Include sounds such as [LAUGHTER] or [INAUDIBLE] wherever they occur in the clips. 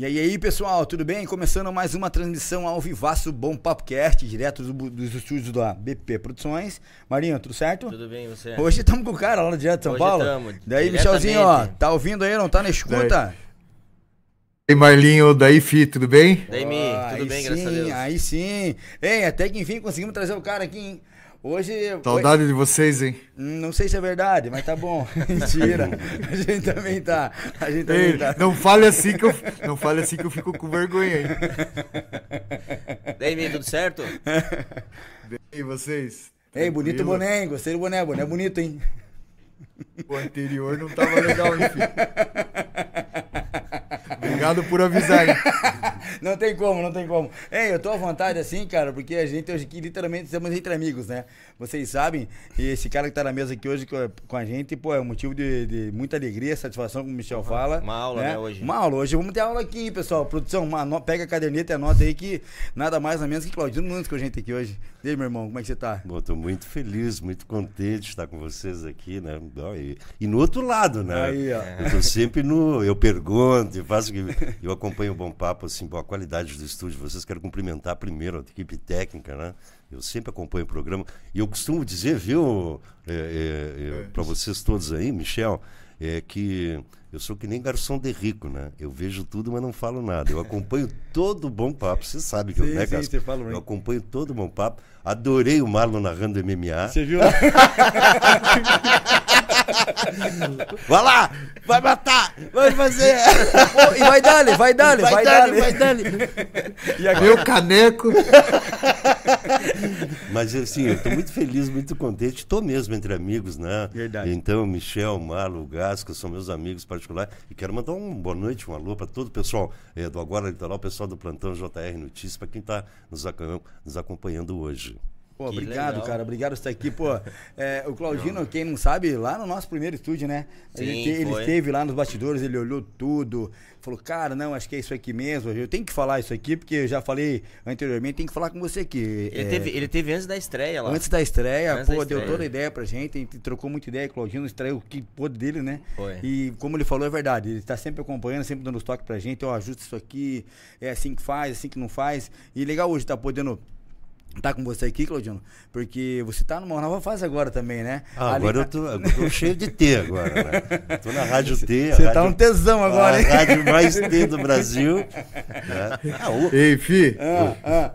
E aí, aí, pessoal, tudo bem? Começando mais uma transmissão ao Vivaço Bom Papo Cast, direto dos, dos estúdios da BP Produções. Marinho, tudo certo? Tudo bem, você? Hoje estamos com o cara lá no direto de São Hoje Paulo. tamo, Daí, Michelzinho, ó, tá ouvindo aí, não tá na escuta? E Marlinho, daí Fi, tudo bem? Daí, Mi, tudo aí bem, sim, graças a Deus. Aí sim. Hein, até que enfim conseguimos trazer o cara aqui, hein? Hoje. Saudade de vocês, hein? Hum, Não sei se é verdade, mas tá bom. [LAUGHS] Mentira. A gente também tá. A gente também Ei, tá. não fale assim que eu não fale assim que eu fico com vergonha, hein? Daí, Mi, tudo certo? E vocês? Ei, bonito boné, hein? Gostei do boné, boné bonito, hein? O anterior não tava legal, hein, filho? [LAUGHS] Obrigado por avisar? [LAUGHS] Não tem como, não tem como. Ei, eu tô à vontade assim, cara, porque a gente hoje aqui literalmente estamos entre amigos, né? Vocês sabem, e esse cara que tá na mesa aqui hoje com a, com a gente, pô, é um motivo de, de muita alegria, satisfação, como o Michel fala. Uma aula, né, hoje. Uma aula. Hoje vamos ter aula aqui, hein, pessoal. Produção, uma pega a caderneta e anota aí que nada mais nada menos que Claudino Nunes com a gente aqui hoje. E aí, meu irmão, como é que você tá? Bom, estou muito feliz, muito contente de estar com vocês aqui, né? E, e no outro lado, né? Aí, ó. Eu tô sempre no. Eu pergunto, eu faço. que- Eu acompanho o Bom Papo, assim, boa qualidade do estúdio. Vocês quero cumprimentar primeiro a equipe técnica, né? Eu sempre acompanho o programa. E eu costumo dizer, viu, é, para vocês todos aí, Michel, é que eu sou que nem garçom de rico, né? Eu vejo tudo, mas não falo nada. Eu acompanho [LAUGHS] todo Bom Papo. Você sabe que Sim, eu, né, sim, você fala, Eu acompanho todo Bom Papo. Adorei o Marlon narrando MMA. Você viu? [LAUGHS] Vai lá! Vai matar! Vai fazer! Pô, e vai dali, vai dali, vai, dali. vai dali! E agora? Meu caneco. [LAUGHS] Mas assim, eu tô muito feliz, muito contente. Tô mesmo entre amigos, né? Verdade. Então, Michel, Marlo, Gasca são meus amigos particulares. E quero mandar uma boa noite, um alô para todo o pessoal eh, do Agora Litoral, o pessoal do Plantão JR Notícias, para quem está nos acompanhando hoje. Pô, Que obrigado, legal. cara. Obrigado por estar aqui. Pô, é, o Claudino, quem não sabe, lá no nosso primeiro estúdio, né? ele, Sim, te- ele foi. esteve lá nos bastidores, ele olhou tudo, falou, cara, não, acho que é isso aqui mesmo. Eu tenho que falar isso aqui, porque eu já falei anteriormente, tem que falar com você aqui. Ele, É, teve, ele teve antes da estreia lá. Antes da estreia, Antes pô, da deu estreia. toda a ideia pra gente, a gente trocou muita ideia, Claudino estreou o que pôde dele, né? Foi. E como ele falou, é verdade, ele tá sempre acompanhando, sempre dando os toques pra gente, ó, ajusta isso aqui, é assim que faz, assim que não faz. E legal hoje tá podendo tá com você aqui, Claudino, porque você tá numa nova fase agora também, né? Ah, Ali- agora eu tô, eu tô cheio de T agora, né? Tô na Rádio T. a Você tá um tesão agora, a hein? rádio mais T do Brasil. né? [LAUGHS] Ah, o- Ei, Fi. Ah, ah.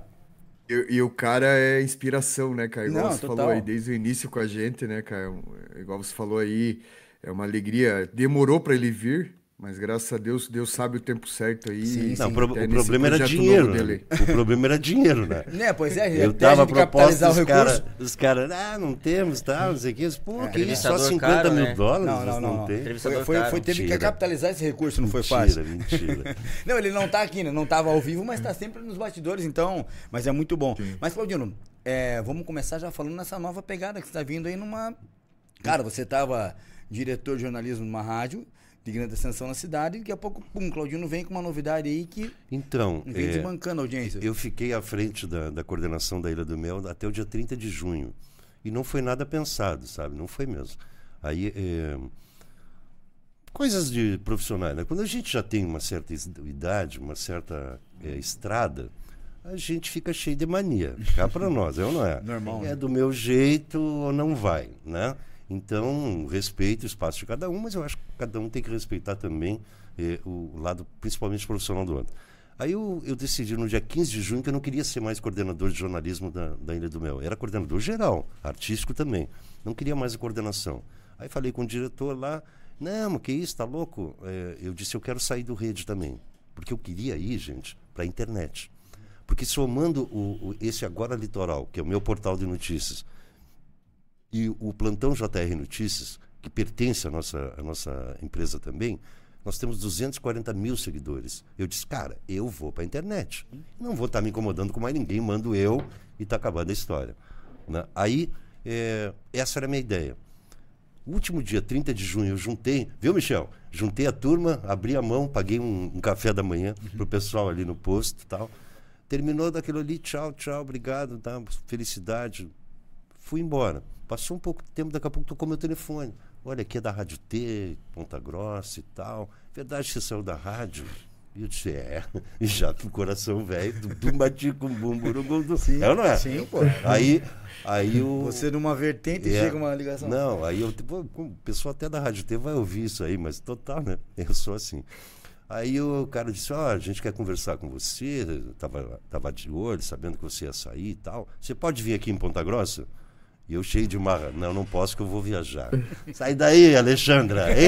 E, e o cara é inspiração, né, cara? Igual Não, você total. falou aí desde o início com a gente, né, cara? Igual você falou aí, é uma alegria. Demorou pra ele vir, mas graças a Deus, Deus sabe o tempo certo aí. Sim, e Não, o, sim, pro- até o problema era dinheiro, né? dele. O problema era dinheiro, né? [LAUGHS] Né, pois é, Eu dava proposta, capitalizar o os recurso. caras, os caras, ah, não temos, tá, não sei o que. Pô, que isso, só Entrevistador 50 caro, mil né? dólares? Não, não, não. não. tem? Foi, foi, foi- teve que Mentira. capitalizar esse recurso, não foi Mentira, fácil. mentira. [LAUGHS] não, ele não tá aqui, né? Não tava ao vivo, mas tá sempre nos bastidores, então. Mas é muito bom. Mas, Claudino, é, vamos começar já falando nessa nova pegada que você tá vindo aí numa. Cara, você tava diretor de jornalismo numa rádio de grande ascensão na cidade, e daqui a pouco, pum, Claudino vem com uma novidade aí que Então, vem é, desbancando a audiência. eu fiquei à frente da, da coordenação da Ilha do Mel até o dia 30 de junho. E não foi nada pensado, sabe? Não foi mesmo. Aí, é, coisas de profissionais, né? Quando a gente já tem uma certa idade, uma certa é, estrada, a gente fica cheio de mania. Cá para [LAUGHS] nós, é ou não é? Normal, É né? do meu jeito ou não vai, né? Então, respeito o espaço de cada um, mas eu acho que cada um tem que respeitar também eh, o lado, principalmente profissional do outro. Aí eu, eu decidi no dia 15 de junho que eu não queria ser mais coordenador de jornalismo da, da Ilha do Mel. Era coordenador geral, artístico também. Não queria mais a coordenação. Aí falei com o diretor lá, não, que isso, tá louco? Eh, eu disse, eu quero sair do rede também. Porque eu queria ir, gente, para a internet. Porque somando o, o- esse Agora Litoral, que é o meu portal de notícias, e o Plantão JR Notícias, que pertence à nossa, à nossa empresa também, nós temos 240 mil seguidores. Eu disse, cara, eu vou para a internet. Não vou estar me incomodando com mais ninguém, mando eu e está acabando a história. né? Aí, é, essa era a minha ideia. O último dia, 30 de junho, eu juntei, viu, Michel? Juntei a turma, abri a mão, paguei um, um café da manhã pro pessoal ali no posto e tal. Terminou daquilo ali, tchau, tchau, obrigado, tá? felicidade. Fui embora. Passou um pouco de tempo, daqui a pouco tocou meu telefone. Olha, aqui é da Rádio T, Ponta Grossa e tal. Verdade que você saiu da rádio? E eu disse, é. E já com o coração velho, do bati com no do... Sim, é ou não é? sim, pô. Aí, aí o... Você numa vertente É. chega uma ligação. Não, aí eu, o pessoal até da Rádio T vai ouvir isso aí, mas total, né? [LAUGHS] Eu sou assim. Aí o cara disse, ó, a gente quer conversar com você, tava, tava de olho, sabendo que você ia sair e tal. Você pode vir aqui em Ponta Grossa? E eu cheio de marra, não, não posso que eu vou viajar. [LAUGHS] Sai daí, Alexandra, [LAUGHS]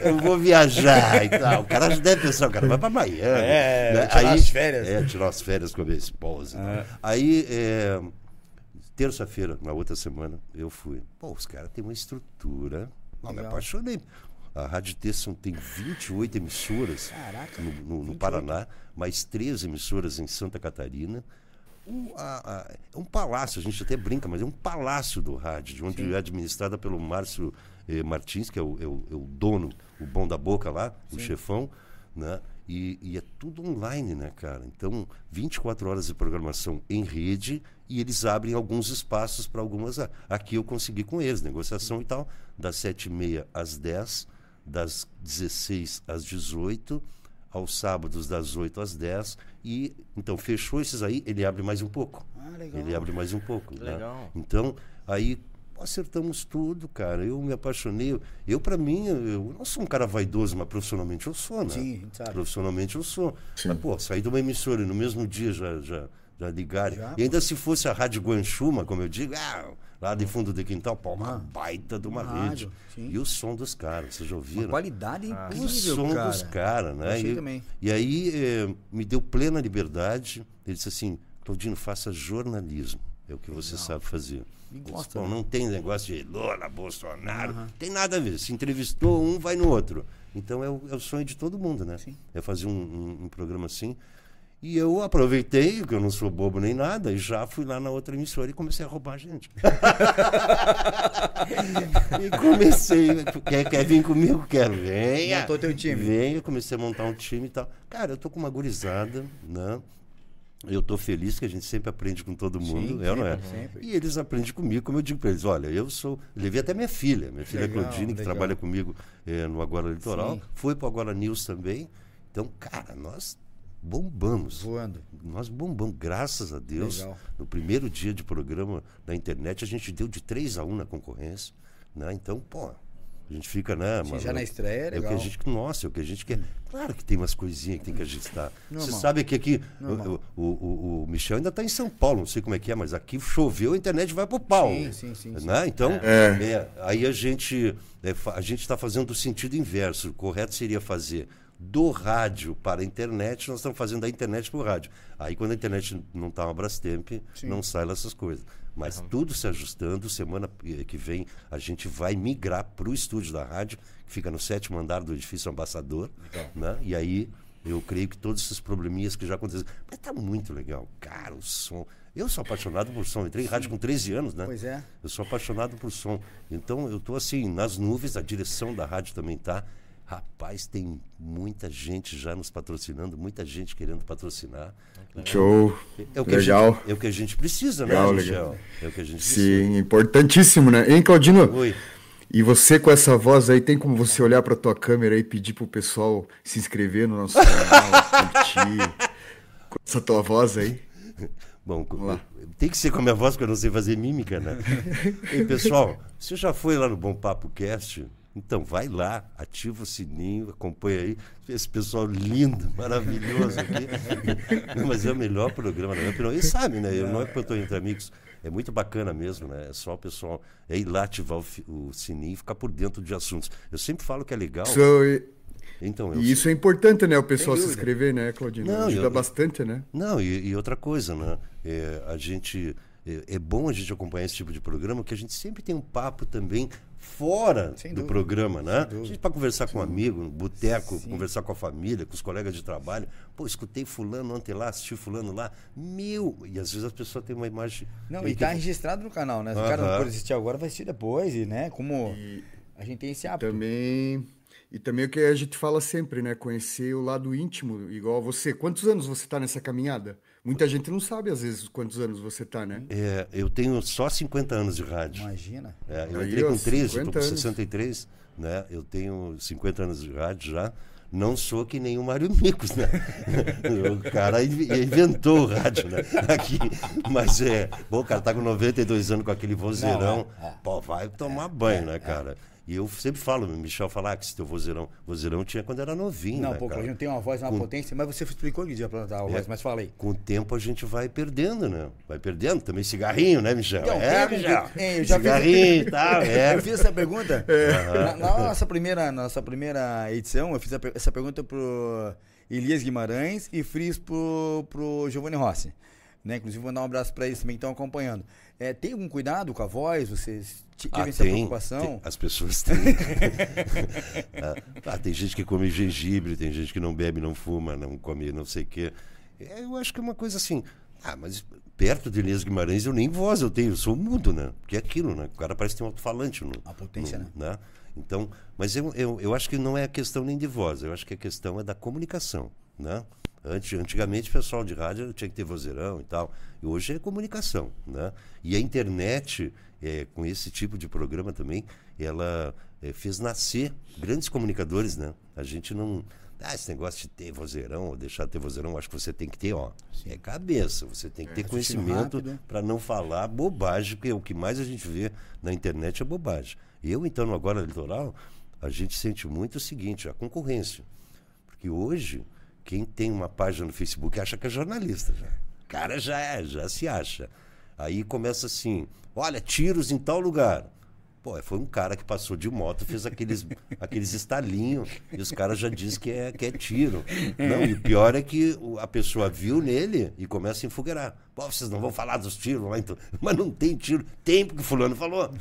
eu vou viajar e tal. O cara deve pensar, o cara vai pra Miami. É, tirar as férias. É, tirar as férias com a minha esposa. Aí, é, terça-feira, na outra semana, eu fui. Pô, os caras têm uma estrutura. Não, me apaixonei. A Rádio T são, tem 28 emissoras Caraca, no, no- no 28. Paraná, mais três emissoras em Santa Catarina. Um, a- a- é um palácio, a gente até brinca, mas é um palácio do rádio, de onde é administrada pelo Márcio eh, Martins, que é o, é o- é o dono, o bom da boca lá, o chefão, né? E, e é tudo online, né, cara? Então, 24 horas de programação em rede e eles abrem alguns espaços para algumas. ah, Aqui eu consegui com eles, negociação e tal, das 7h30 às 10 das 16 às 18 aos sábados das 8 às 10 e então fechou esses aí, ele abre mais um pouco. Ah, legal. Ele abre mais um pouco, né? Legal. Então, aí acertamos tudo, cara. Eu me apaixonei. Eu, para mim, eu, não sou um cara vaidoso, mas profissionalmente eu sou, né? Sim, sabe. Profissionalmente eu sou. Mas, pô, saí de uma emissora e no mesmo dia já, já, já ligaram. Já, e ainda se fosse a Rádio Guanchuma, como eu digo, ah, lá de fundo de quintal, pô, uma baita de uma rede. rádio, sim. E o som dos caras, vocês já ouviram? Uma qualidade o incrível, som cara. dos caras, né? E, e aí eh, me deu plena liberdade. Ele disse assim, Claudino, faça jornalismo. É o que você sabe fazer. Gosta, "Bom, né? não tem negócio de Lula, Bolsonaro. Tem nada a ver. Se entrevistou um, vai no outro. Então é o, é o sonho de todo mundo, né? Sim. É fazer um, um- um programa assim. E eu aproveitei, que eu não sou bobo nem nada, e já fui lá na outra emissora e comecei a roubar gente. [LAUGHS] e comecei. Quer, quer vir comigo? Quero. Venha. Montou teu time. Venha, comecei a montar um time e tal. Cara, eu tô com uma gurizada, né? Eu tô feliz que a gente sempre aprende com todo mundo, Sim, é ou não é? sempre. E eles aprendem comigo, como eu digo para eles, olha, eu sou. Levei até minha filha, minha filha Legal, Claudine, que legal. trabalha comigo eh, no Agora Litoral, Sim. foi pro Agora News também. Então, cara, nós bombamos. Voando. Nós bombamos, graças a Deus. Legal. No primeiro dia de programa na internet, a gente deu de 3 a 1 na concorrência. Né? Então, pô, a gente fica, né? Sim, mano, já na estreia é É o que legal. a gente. Nossa, é o que a gente quer. Claro que tem umas coisinhas que tem que ajustar. Você sabe que aqui. O, o, o, o Michel ainda está em São Paulo, não sei como é que é, mas aqui choveu, a internet vai pro pau. Sim, sim, sim, sim. Né? Então, É. é, aí a gente é, a gente está fazendo o sentido inverso. O correto seria fazer do rádio para a internet, nós estamos fazendo da internet para o rádio. Aí quando a internet não está uma Brastemp, não sai lá essas coisas. Mas tudo se ajustando, semana eh, que vem a gente vai migrar para o estúdio da rádio, que fica no sétimo andar do edifício Ambassador. Né? E aí eu creio que todos esses probleminhas que já aconteceram. Mas tá muito legal. Cara, o som. Eu sou apaixonado por som. Entrei em rádio com 13 anos, né? Pois é. Eu sou apaixonado por som. Então eu tô assim, nas nuvens, a direção da rádio também tá. Rapaz, tem muita gente já nos patrocinando, muita gente querendo patrocinar. Show. É o que Legal. Gente, é o que a gente precisa, Legal, né, legal. Michel? É o que a gente precisa. Sim, importantíssimo, né? Hein, Claudino? Oi. E você com essa voz aí, tem como você olhar pra tua câmera e pedir pro pessoal se inscrever no nosso canal, [LAUGHS] curtir? Com essa tua voz aí? Bom, lá. tem que ser com a minha voz, porque eu não sei fazer mímica, né? [LAUGHS] e pessoal, você já foi lá no Bom Papo Cast? Então, vai lá, ativa o sininho, acompanha aí. Esse pessoal lindo, maravilhoso aqui. [LAUGHS] Não, mas é o melhor programa, na minha opinião. E sabe, né? Eu, não é porque eu estou entre amigos. É muito bacana mesmo, né? É só o pessoal é ir lá ativar o, o sininho e ficar por dentro de assuntos. Eu sempre falo que é legal. Isso, Então, eu e isso é importante, né? O pessoal se inscrever, né, Claudino? Não, Ajuda eu- bastante, né? Não, e, e outra coisa, né? É, a gente. É, é bom a gente acompanhar esse tipo de programa, porque a gente sempre tem um papo também fora Sem do dúvida, programa, né? A gente para conversar com um amigo, no boteco, conversar com a família, com os colegas de trabalho. Pô, escutei fulano ontem lá, assisti fulano lá. Mil! E às vezes as pessoas têm uma imagem. Não, e que- tá registrado no canal, né? Se o cara não for assistir agora, vai assistir depois, e, né? Como a gente tem esse hábito. Também. E também o que a gente fala sempre, né? Conhecer o lado íntimo, igual você. Quantos anos você tá nessa caminhada? Muita gente não sabe, às vezes, quantos anos você tá, né? É, eu tenho só 50 anos de rádio. Imagina. É, eu Aí, entrei com 13, eu 50 tô com anos. 63, né? Eu tenho 50 anos de rádio já. Não sou que nem o Mário Micos, né? [LAUGHS] o cara inv- inventou o rádio, né? Aqui. Mas é. Bom, o cara tá com 92 anos com aquele vozeirão. Não, é, é. Pô, vai tomar banho, né, cara? E eu sempre falo, Michel fala ah, que esse teu vozeirão, vozeirão tinha quando era novinho, Não, né, pô, cara? Claudinho tem uma voz, uma Com- potência, mas você explicou que dia pra dar a voz, É. mas fala aí. Com o tempo a gente vai perdendo, né? Vai perdendo. Também cigarrinho, né, Michel? Então, é, Michel. tem- eu já fiz- cigarrinho e tal, [LAUGHS] é. Eu fiz essa pergunta na, na nossa, primeira, nossa primeira edição. Eu fiz a essa pergunta pro Elias Guimarães e fiz pro, pro Giovanni Rossi. Né? Inclusive, vou mandar um abraço para eles também que estão acompanhando. É, tem algum cuidado com a voz? Vocês t- Ah, essa tem, preocupação? tem. as pessoas têm. [LAUGHS] ah, tem gente que come gengibre, tem gente que não bebe, não fuma, não come não sei o quê. É, Eu acho que é uma coisa assim. Ah, mas perto de Elias Guimarães eu nem voz eu tenho, eu sou mudo, né? Porque é aquilo, né? O cara parece ter um alto-falante no. A potência, no- né? Então, mas eu, eu, eu acho que não é questão nem de voz, eu acho que a questão é da comunicação, né? Antes, antigamente o pessoal de rádio tinha que ter vozeirão e tal. E hoje é comunicação, né? E a internet, é, com esse tipo de programa também, ela é, fez nascer grandes comunicadores, né? A gente não... Ah, esse negócio de ter vozeirão ou deixar de ter vozeirão, acho que você tem que ter, ó, é cabeça. Você tem que ter raciocínio conhecimento para não falar bobagem, porque o que mais a gente vê na internet é bobagem. Eu, então, no Agora Litoral, a gente sente muito o seguinte, a concorrência. Porque hoje, quem tem uma página no Facebook acha que é jornalista já. O cara já é, já se acha. Aí começa assim, olha, tiros em tal lugar. Pô, foi um cara que passou de moto, fez aqueles, [LAUGHS] aqueles estalinhos, e os caras já dizem que é, que é tiro. [LAUGHS] Não, e o pior é que a pessoa viu nele e começa a enfogueirar. Pô, vocês não vão falar dos tiros lá, então. Mas não tem tiro. Tem, porque fulano falou.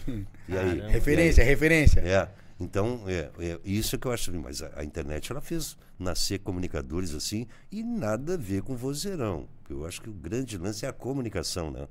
E aí? Referência, referência. É. Então, é, é isso é que eu acho. Mas a, a internet ela fez nascer comunicadores assim e nada a ver com vozeirão. Eu acho que o grande lance é a comunicação, né?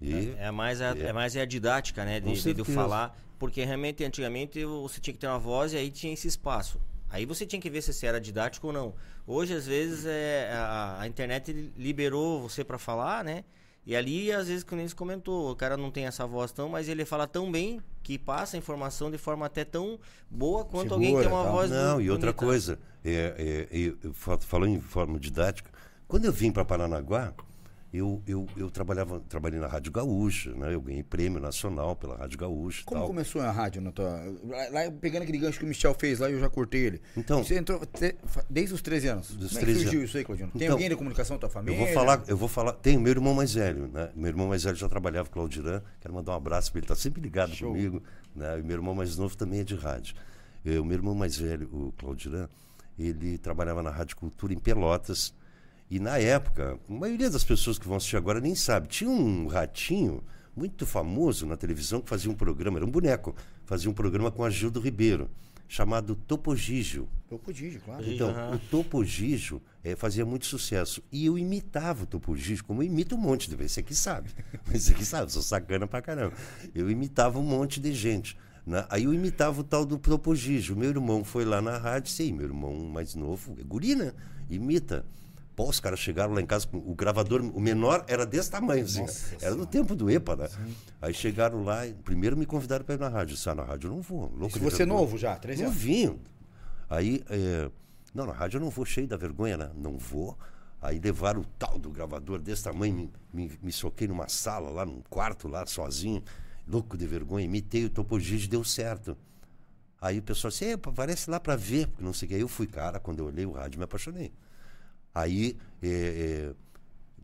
E, É mais a, é. mais a didática, né? De, de, certeza. falar. Porque realmente, antigamente, você tinha que ter uma voz e aí tinha esse espaço. Aí você tinha que ver se você era didático ou não. Hoje, às vezes, é, a, a internet liberou você para falar, né? E ali, às vezes, como você comentou, o cara não tem essa voz tão, mas ele fala tão bem que passa a informação de forma até tão boa quanto alguém que tem uma tal. voz Não, bu- e outra bonita. coisa, é, é, falo- falando em forma didática, quando eu vim para Paranaguá, eu, eu, eu trabalhava, trabalhei na Rádio Gaúcha, né? Eu ganhei prêmio nacional pela Rádio Gaúcha. Como tal. começou a rádio na tua. Lá, lá, pegando aquele gancho que o Michel fez lá, eu já cortei ele. Então- Você entrou te- desde os 13 anos. Dos Como é 13 que surgiu anos. isso aí, Claudinho? Tem Então, alguém da comunicação da tua Eu família? vou falar, eu vou falar. Tem o meu irmão mais velho, né? Meu irmão mais velho já trabalhava com o Claudirã. Quero mandar um abraço para ele, tá sempre ligado Show. comigo. Né? E meu irmão mais novo também é de rádio. O meu irmão mais velho, o Claudirã, ele trabalhava na Rádio Cultura em Pelotas. E na época, a maioria das pessoas que vão assistir agora nem sabe. Tinha um ratinho muito famoso na televisão que fazia um programa, era um boneco, fazia um programa com a Gildo Ribeiro, chamado Topogígio. Eu podia, claro. Então, aham. o Topo Gijo eh, fazia muito sucesso. E eu imitava o Topo Gijo, como eu imito um monte de vezes. Você aqui sabe. [LAUGHS] Você aqui sabe, sou sacana pra caramba. Eu imitava um monte de gente. né? Aí eu imitava o tal do Topo Gijo. Meu irmão foi lá na rádio, sei, meu irmão mais novo, é guri, né? Imita. Pô, os caras chegaram lá em casa, com o gravador, o menor era desse tamanho, assim. Nossa era do tempo do EPA, né? Aí chegaram lá, e primeiro me convidaram para ir na rádio. Disse, ah, na rádio eu não vou. Louco você é novo já, 13 anos. Novinho. Aí, é, não, na rádio eu não vou, cheio da vergonha, né? Não vou. Aí levaram o tal do gravador desse tamanho, me, me, me soquei numa sala lá, num quarto lá, sozinho, louco de vergonha, imitei o Topo Gigi, deu certo. Aí o pessoal disse, "É, aparece lá pra ver, porque não sei o que. Aí eu fui, cara, quando eu olhei o rádio, me apaixonei. Aí, é, é,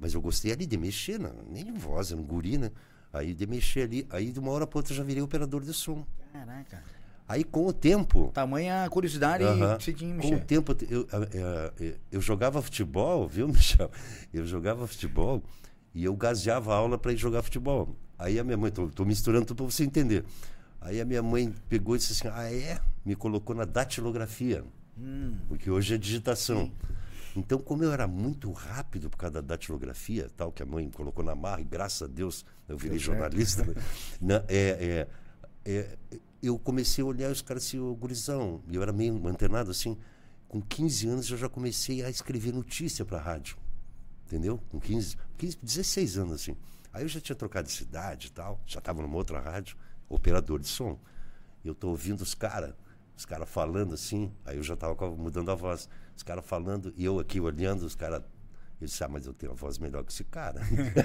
mas eu gostei ali de mexer, né? nem de voz, um guri, né? Aí de mexer ali, aí de uma hora pra outra eu já virei operador de som. Caraca. Aí com o tempo, Tamanha curiosidade Aham. que você tinha em Com o tempo, eu, eu, eu, eu jogava futebol, viu, [LAUGHS] Michel? Eu jogava futebol e eu gaseava a aula para ir jogar futebol. Aí a minha mãe, tô, tô misturando tudo para você entender. Aí a minha mãe pegou e disse assim: Ah, é? Me colocou na datilografia, Hum. porque hoje é digitação. Então, como eu era muito rápido por causa da datilografia, tal, que a mãe me colocou na marra, e graças a Deus eu virei jornalista, né? [LAUGHS] É, é, é, eu comecei a olhar os caras assim, ô gurizão, e eu era meio antenado assim. Com 15 anos eu já comecei a escrever notícia para rádio. entendeu? Com 15, 15, 16 anos assim. Aí eu já tinha trocado de cidade e tal, já estava numa outra rádio, operador de som. Eu tô ouvindo os caras, os caras falando assim, aí eu já estava mudando a voz. Os caras falando, e eu aqui olhando, os caras. Eu disse, ah, mas eu tenho a voz melhor que esse cara.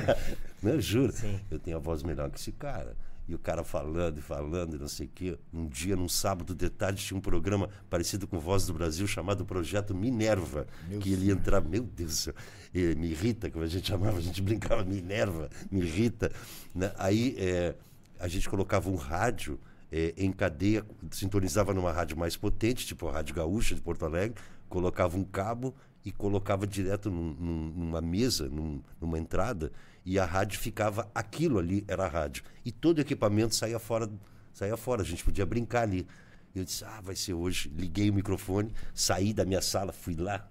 [LAUGHS] não, eu juro, Sim. eu tenho a voz melhor que esse cara. E o cara falando e falando e não sei o quê. Um dia, num sábado de tarde, tinha um programa parecido com Voz do Brasil chamado Projeto Minerva. Meu que ele ia entrar, meu Deus do céu, me irrita, como a gente chamava, a gente brincava, Minerva, me irrita. Né? Aí é, a gente colocava um rádio é, em cadeia, sintonizava numa rádio mais potente, tipo a Rádio Gaúcha de Porto Alegre, colocava um cabo e colocava direto num, num, numa mesa, num, numa entrada, e a rádio ficava aquilo ali era a rádio. E todo o equipamento saía fora saía fora a gente podia brincar ali. Eu disse ah vai ser hoje. Liguei o microfone saí da minha sala fui lá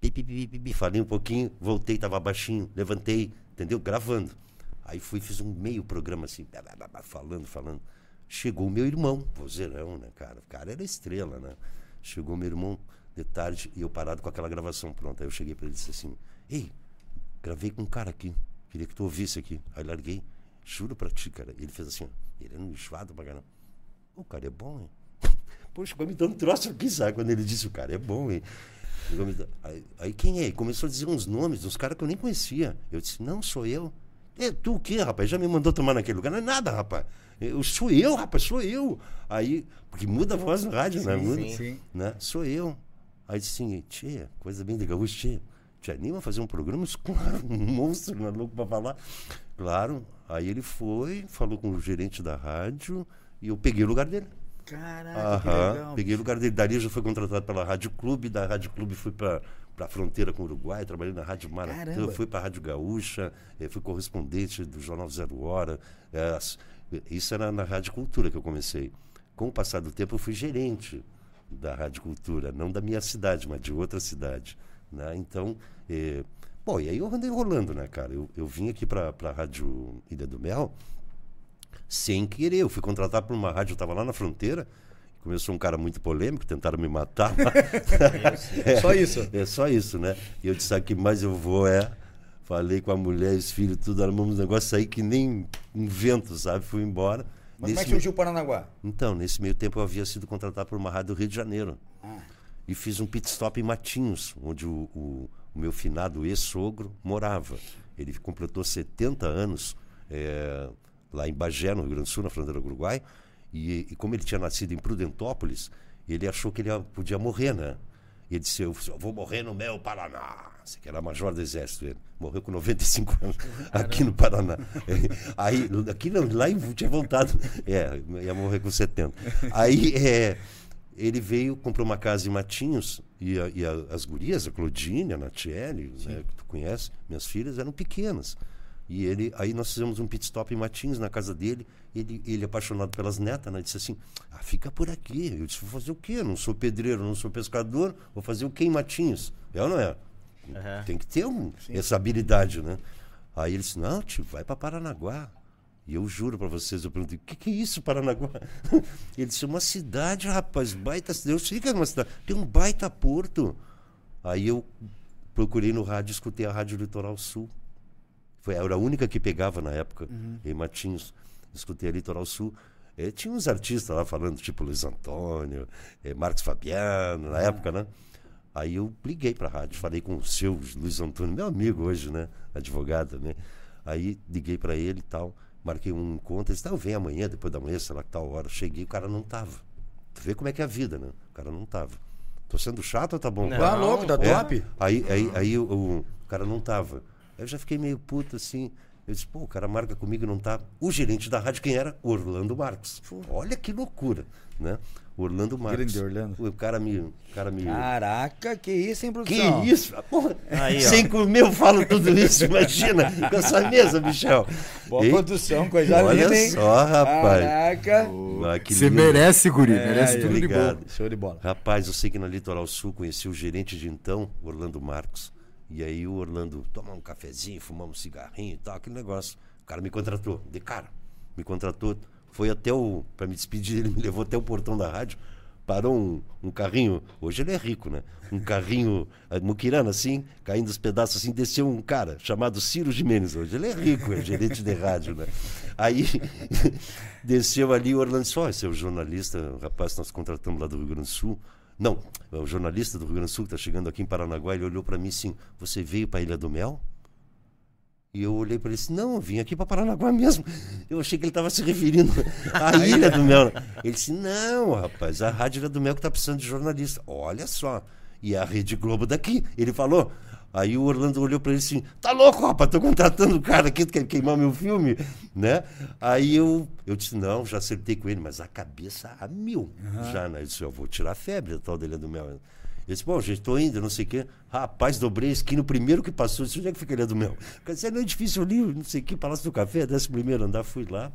pipi, pipi, pipi, falei um pouquinho voltei estava baixinho levantei entendeu? Gravando. Aí fui fiz um meio programa assim falando falando chegou meu irmão vozeirão né cara o cara era estrela né chegou meu irmão de tarde e eu parado com aquela gravação pronta aí eu cheguei para ele e disse assim ei gravei com um cara aqui Queria que tu ouvisse aqui. Aí larguei. Juro pra ti, cara. Ele fez assim. Ele era um enxuado pra caramba. O cara é bom, hein? [LAUGHS] Poxa, ficou me dando troço aqui, sabe? Quando ele disse, o cara é bom, hein? Aí, aí quem é? Começou a dizer uns nomes dos caras que eu nem conhecia. Eu disse, não, sou eu. É, tu o quê, rapaz? Já me mandou tomar naquele lugar? Não é nada, rapaz. Eu, sou eu, rapaz, sou eu. Aí, porque muda a voz no rádio, né? sim, né? Muda, sim, sim. Né? Sou eu. Aí disse assim, tia, coisa bem de gaúcho, tia te anima a fazer um programa? Claro, um [LAUGHS] monstro, não é louco para falar. Claro. Aí ele foi, falou com o gerente da rádio e eu peguei o lugar dele. Caraca, Aham, legal, peguei o lugar dele. Dali já foi contratado pela Rádio Clube, da Rádio Clube fui para a fronteira com o Uruguai, trabalhei na Rádio Maratã, fui para a Rádio Gaúcha, eh, fui correspondente do Jornal Zero Hora. É, isso era na Rádio Cultura que eu comecei. Com o passar do tempo, eu fui gerente da Rádio Cultura, não da minha cidade, mas de outra cidade. Né? Então, é, bom, e aí eu andei rolando, né, cara? Eu, eu vim aqui para a Rádio Ilha do Mel sem querer. Eu fui contratado por uma rádio, eu estava lá na fronteira. Começou um cara muito polêmico, tentaram me matar. [LAUGHS] [LAUGHS] é, só isso. É só isso, né? E eu disse: que mais eu vou é. Falei com a mulher, os filhos, tudo, armamos um negócio aí que nem um vento, sabe? Fui embora. Mas nesse como é que surgiu o Paranaguá? Então, nesse meio tempo eu havia sido contratado por uma rádio do Rio de Janeiro. Ah e fiz um pit stop em Matinhos, onde o, o, o meu finado ex-sogro morava. Ele completou 70 anos é, lá em Bagé, no Rio Grande do Sul, na fronteira do Uruguai, e, e, como ele tinha nascido em Prudentópolis, ele achou que ele podia morrer, né? E ele disse, eu vou morrer no meu Paraná. Você que era major do exército, ele morreu com 95 anos aqui no Paraná. [LAUGHS] Aí, aqui não, lá tinha voltado, é, ia morrer com 70. Aí, é, ele veio, comprou uma casa em Matinhos, e, a, e a, as gurias, a Claudine, a Natiele, né, que tu conhece, minhas filhas, eram pequenas. E ele, aí nós fizemos um pit stop em Matinhos, na casa dele. Ele, ele apaixonado pelas netas, né, disse assim: Ah, fica por aqui. Eu disse: Vou fazer o quê? Eu não sou pedreiro, não sou pescador, vou fazer o quê em Matinhos? É ou não é? Uhum. Tem que ter um, essa habilidade, né? Aí ele disse: Não, tio, vai para Paranaguá. E eu juro para vocês, eu perguntei, o que, que é isso, Paranaguá? [LAUGHS] Ele disse, uma cidade, rapaz, baita cidade. Eu sei que é uma cidade, tem um baita porto. Aí eu procurei no rádio, escutei a Rádio Litoral Sul. Foi, era a única que pegava na época, uhum. em Matinhos. Escutei a Litoral Sul. É, tinha uns artistas lá falando, tipo Luiz Antônio, é, Marcos Fabiano, na ah. época, né? Aí eu liguei para a rádio, falei com o seu Luiz Antônio, meu amigo hoje, né? Advogado, né? Aí liguei para ele e tal. Marquei um encontro, ele disse, não, vem amanhã, depois da manhã, sei lá que tal hora. Cheguei, o cara não tava. Tu vê como é que é a vida, né? O cara não tava. Tô sendo chato ou tá bom? Não, ah, louco, tá é, top. Aí, aí, aí o, o, cara não tava. Aí eu já fiquei meio puto assim. Eu disse, pô, o cara marca comigo e não tá. O gerente da rádio, quem era? Orlando Marcos. Olha que loucura, né? Orlando Marcos. Grande Orlando. O cara me. O cara me... Caraca, que isso, hein, produção? Que isso? Porra, Aí, sem comer eu falo tudo isso, imagina, com essa mesa, Michel. Boa e... produção, coisa Olha linda, hein? só, rapaz. Caraca. Você merece, guri, é, merece tudo obrigado. de bom. Show de bola. Rapaz, eu sei que na Litoral Sul conheci o gerente de então, Orlando Marcos. E aí o Orlando, tomar um cafezinho, fumar um cigarrinho e tal, aquele negócio. O cara me contratou, de cara. Me contratou foi até o. Para me despedir, [LAUGHS] ele me levou até o portão da rádio. parou um, um carrinho, hoje ele é rico, né? Um carrinho eh, muquirana, assim, caindo os pedaços assim, desceu um cara chamado Ciro Jimenez, hoje ele é rico, é gerente de rádio, né? Aí [LAUGHS] desceu ali o Orlando Sol, esse é o jornalista, o rapaz que nós contratamos lá do Rio Grande do Sul. Não, é o jornalista do Rio Grande do Sul que está chegando aqui em Paranaguá, ele olhou para mim assim: Você veio para a Ilha do Mel? E eu olhei para ele e disse: Não, eu vim aqui para Paranaguá mesmo. Eu achei que ele estava se referindo à [LAUGHS] Ilha do Mel. Ele disse: Não, rapaz, a Rádio Ilha do Mel que está precisando de jornalista. Olha só. E a Rede Globo daqui. Ele falou: Aí o Orlando olhou para ele assim: tá louco, rapaz, tô contratando o cara aqui, tu quer queimar meu filme? Né? Aí eu, eu disse: não, já acertei com ele, mas a cabeça a mil. Uhum. Já, né? Eu disse: eu vou tirar a febre, tal dele do mel. Ele disse: bom, gente, tô indo, não sei o quê. Rapaz, dobrei a esquina, o primeiro que passou, disse: onde é que fica a Ilha do Mel? Eu disse: é no edifício ali, não sei o quê, Palácio do Café, desce o primeiro andar, fui lá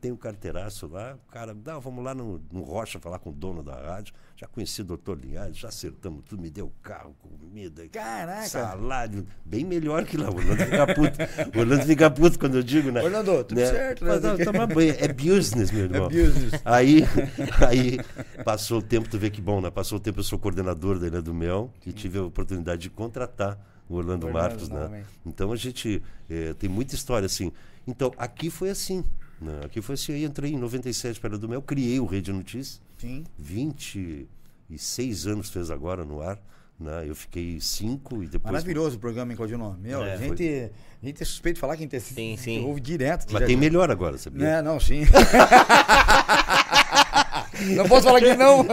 tem um carteiraço lá, o cara, não, vamos lá no, no Rocha falar com o dono da rádio. Já conheci o doutor Linhares, já acertamos tudo, me deu carro, comida, Caraca. salário, bem melhor que lá. O Orlando fica puto. O Orlando fica puto quando eu digo, né? Orlando, tudo né? certo, né? Mas, toma banho. É business, meu irmão. É business. Aí, aí passou o tempo, tu vê que bom, né? Passou o tempo, eu sou coordenador da Ilha do Mel e tive a oportunidade de contratar o Orlando, Orlando Marcos, né? Então a gente é, tem muita história assim. Então aqui foi assim. Né? Aqui foi assim, eu entrei em 97 para do Mel, criei o Rede Notícias. Sim. 26 anos fez agora no ar. Né? Eu fiquei cinco e depois. Maravilhoso o programa, hein, Claudino? Meu, é, a, gente, foi... a gente é suspeito de falar que a gente sim, sim. ouve direto. Mas tem melhor agora, sabia? É, não, sim. [LAUGHS] Não posso falar que não. [LAUGHS]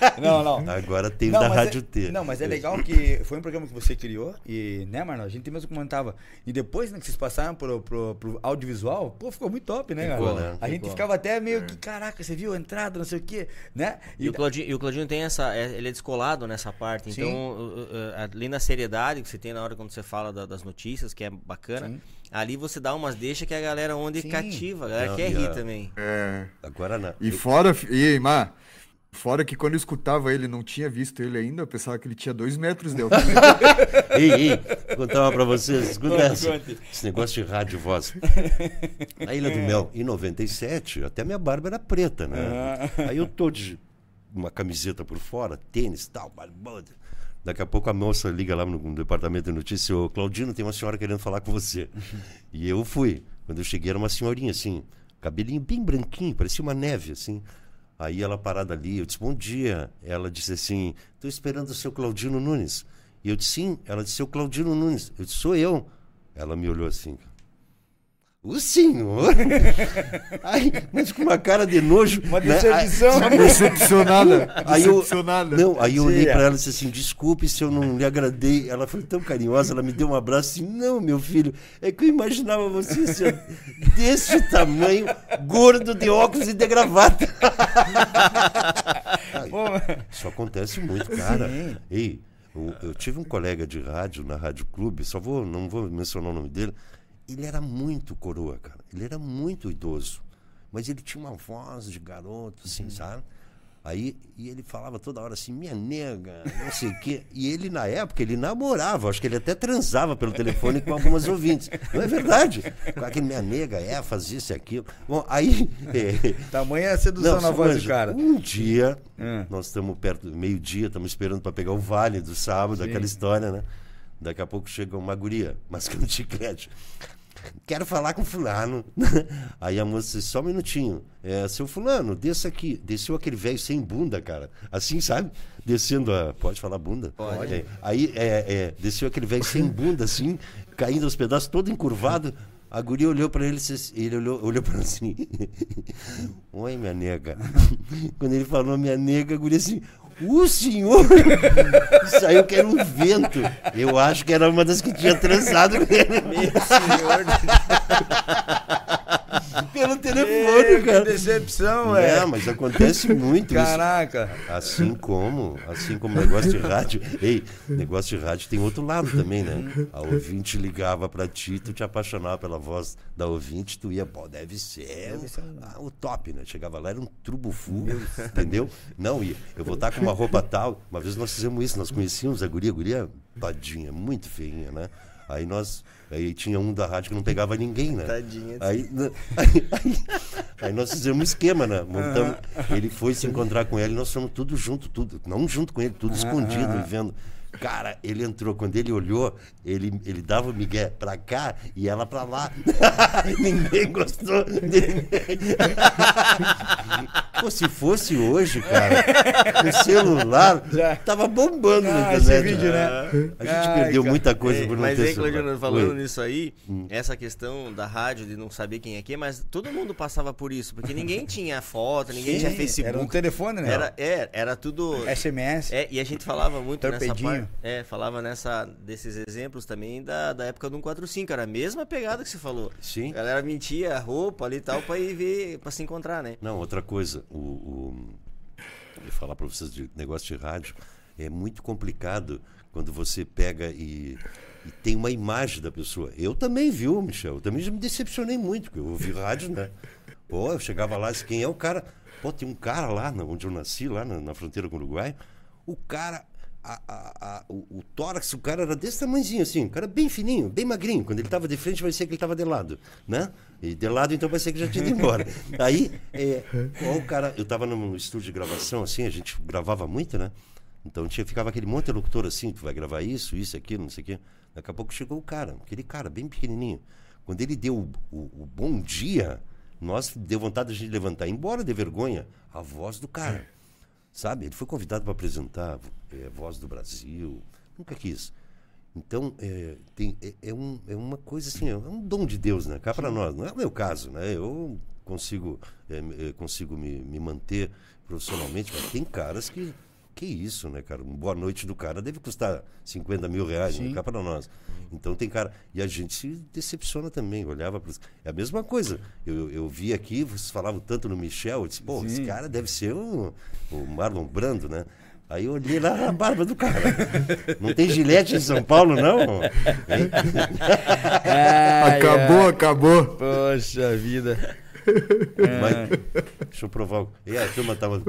[LAUGHS] não, não. Agora tem o da Rádio é, T. Não, mas é legal que foi um programa que você criou e, né, Marlon? A gente mesmo comentava. E depois né, que vocês passaram pro, pro, pro audiovisual, pô, ficou muito top, né, ficou, cara? Né? A gente ficou. ficava até meio que, caraca, você viu a entrada, não sei o quê, né? E, e o, Claudinho, e o Claudinho tem essa. É, ele é descolado nessa parte. Sim. Então, ali na seriedade que você tem na hora quando você fala da, das notícias, que é bacana. Sim. Ali você dá umas deixas que a galera onde Sim. cativa, a galera não, quer rir também. É. Agora não. E fora, e Mar, Fora que quando eu escutava ele, não tinha visto ele ainda, eu pensava que ele tinha dois metros de altura. [LAUGHS] ei, ei, vou contar uma pra vocês. Escuta essa. Esse negócio de rádio voz. [LAUGHS] Na Ilha do Mel, em 97, até minha barba era preta, né? Ah. Aí eu tô de uma camiseta por fora, tênis e tal, barbudo. Daqui a pouco a moça liga lá no, no departamento de notícias, ô Claudino, tem uma senhora querendo falar com você. e eu fui. Quando eu cheguei era uma senhorinha assim, cabelinho bem branquinho, parecia uma neve, assim. Aí ela parada ali, eu disse, bom dia. Ela disse assim, estou esperando o seu Claudino Nunes. E eu disse, sim. Ela disse, seu Claudino Nunes. Eu disse, sou eu. Ela me olhou assim, o senhor? [LAUGHS] Ai, mas com uma cara de nojo. Uma decepção. Né? Decepcionada. Aí eu, não, aí eu olhei para ela e disse assim: desculpe se eu não lhe agradei. Ela foi tão carinhosa, ela me deu um abraço e assim, não, meu filho, é que eu imaginava você assim, desse tamanho, gordo, de óculos e de gravata. [LAUGHS] Isso acontece muito, cara. Sim. Ei, eu, eu tive um colega de rádio na Rádio Clube, só vou, não vou mencionar o nome dele ele era muito coroa, cara. Ele era muito idoso. Mas ele tinha uma voz de garoto, assim, uhum. sabe? Aí e ele falava toda hora assim, minha nega, não sei o quê. E ele, na época, ele namorava, acho que ele até transava pelo telefone com algumas [LAUGHS] ouvintes. Não é verdade? Com aquele minha nega, é, fazia isso e aquilo. Bom, aí. É... [LAUGHS] Tamanha a sedução não, na voz do cara. Um dia, hum. nós estamos perto do meio-dia, estamos esperando para pegar o vale do sábado, Sim. aquela história, né? Daqui a pouco chega uma guria, mascando [LAUGHS] chiclete quero falar com fulano. [LAUGHS] Aí a moça disse, só um minutinho. É, seu fulano, desça aqui. Desceu aquele velho sem bunda, cara. Assim, sabe? Descendo a... Pode falar bunda? Pode. É, aí, é, é, desceu aquele velho sem bunda, assim, caindo aos pedaços, todo encurvado. A guria olhou para ele, ele olhou, olhou para assim. [LAUGHS] Oi, minha nega. [LAUGHS] Quando ele falou minha nega, a guria assim, o senhor saiu que era um vento. Eu acho que era uma das que tinha transado com ele. Meu senhor. Pelo telefone, cara. Que decepção, velho. É, mas acontece muito Caraca. isso. Assim como, assim como negócio de rádio. Ei, negócio de rádio tem outro lado também, né? A ouvinte ligava pra ti, tu te apaixonava pela voz da ouvinte, tu ia, pô, deve ser, deve ser um... ah, o top, né? Chegava lá, era um trubufu, entendeu? Não ia. Eu vou estar com uma roupa tal. Uma vez nós fizemos isso, nós conhecíamos a guria, a guria, tadinha, muito feinha, né? Aí nós. Aí tinha um da rádio que não pegava ninguém, né? Tadinha. Aí, aí, aí, aí nós fizemos um esquema, né? Montamos. Ele foi se encontrar com ela e nós fomos tudo junto, tudo. Não junto com ele, tudo escondido e vendo. Cara, ele entrou, quando ele olhou, ele, ele dava o Miguel pra cá e ela pra lá. [LAUGHS] Ninguém gostou dele. [LAUGHS] Pô, se fosse hoje, cara, o celular tava bombando na Ah, esse internet. vídeo, né? A gente Ai, perdeu cara. muita coisa É, por não mas ter aí, celular. Claudiano, falando Oi. nisso aí, essa questão da rádio, de não saber quem é quem, mas todo mundo passava por isso, porque ninguém [LAUGHS] tinha foto, ninguém Sim, tinha Facebook. Era um telefone, né? Era, é, era tudo. SMS. É, e a gente falava muito nessa Torpedinho. parte. É, falava nessa, desses exemplos também da, da época do 145, era a mesma pegada que você falou. Sim. A galera mentia a roupa ali e tal pra ir ver, pra se encontrar, né? Não, outra coisa, o, o, falar para vocês de negócio de rádio, é muito complicado quando você pega e, e tem uma imagem da pessoa. Eu também, viu, Michel? Eu também já me decepcionei muito, porque eu ouvi rádio, né? Pô, eu chegava lá, disse, quem é o cara? Pô, tem um cara lá, onde eu nasci, lá na, na fronteira com o Uruguai, o cara. A- a- a- o, o tórax, o cara era desse tamanhozinho assim, o cara bem fininho, bem magrinho. Quando ele estava de frente, parecia que ele estava de lado, né? E de lado, então parecia que já tinha ido embora. [LAUGHS] Aí, é, o cara, eu estava num estúdio de gravação, assim, a gente gravava muito, né? Então tinha, ficava aquele monte de locutor assim, tu vai gravar isso, isso, aquilo, não sei o quê. Daqui a pouco chegou o cara, aquele cara bem pequenininho. Quando ele deu o, o- o bom dia, nós deu vontade de a gente levantar, embora de vergonha, a voz do cara. Sabe? Ele foi convidado para apresentar é, Voz do Brasil, nunca quis. Então, é, tem, é, é um, é uma coisa assim, é um dom de Deus, né? Cá para nós. Não é o meu caso, né? Eu consigo, é, é, consigo me, me manter profissionalmente, mas tem caras que. Que isso, né, cara? Uma boa noite do cara deve custar 50 mil reais, né? cá para nós. Então tem cara. E a gente se decepciona também, olhava para É a mesma coisa. Eu, eu vi aqui, vocês falavam tanto no Michel, eu disse, pô, esse cara deve ser o, o Marlon Brando, né? Aí eu olhei lá a barba do cara. Não tem gilete em São Paulo, não? [LAUGHS] Hein? acabou, acabou. Poxa vida. [LAUGHS] Mas, deixa eu provar. o- E a turma tava.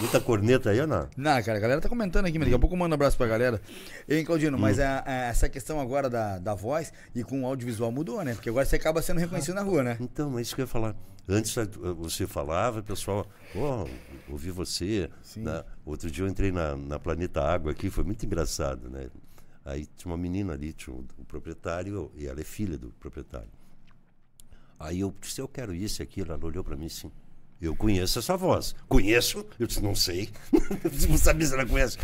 muita corneta aí ou não? Não, cara, a galera tá comentando aqui, mas daqui a pouco eu mando um abraço pra galera. Hein, Claudino, mas a- a- essa questão agora da, da voz e com o audiovisual mudou, né? Porque agora você acaba sendo reconhecido na rua, né? Então, é isso que eu ia falar. Antes eh, você falava, o pessoal, ó, ouvi você. né? Outro dia eu entrei na, na Planeta Água aqui, foi muito engraçado, né? Aí tinha uma menina ali, tinha um, um proprietário, e ela é filha do proprietário. Aí eu disse, eu quero isso e aquilo. Ela olhou para mim assim, eu conheço essa voz. Conheço? Eu disse, não sei. [LAUGHS] não sabia se ela conhece.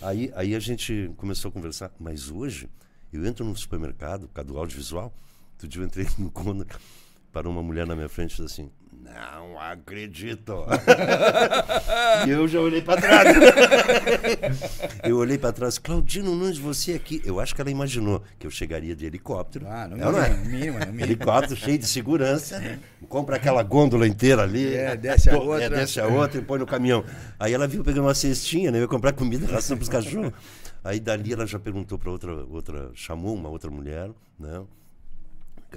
Aí, aí a gente começou a conversar. Mas hoje, eu entro no supermercado, por causa do audiovisual. Outro dia eu entrei [LAUGHS] no Conda, para uma mulher na minha frente e disse assim, não acredito. e [LAUGHS] eu já olhei para trás. [LAUGHS] eu olhei para trás, Claudino Nunes, você aqui. Eu acho que ela imaginou que eu chegaria de helicóptero. Ah, É ou não é? mínimo, mínimo, no mínimo. Helicóptero cheio de segurança, compra aquela gôndola inteira ali. É, desce a pô, outra. É, desce a outra e põe no caminhão. Aí ela viu pegando uma cestinha, né? Eu ia comprar comida, ração para os cachorros. Aí dali ela já perguntou para outra, outra, chamou uma outra mulher, né?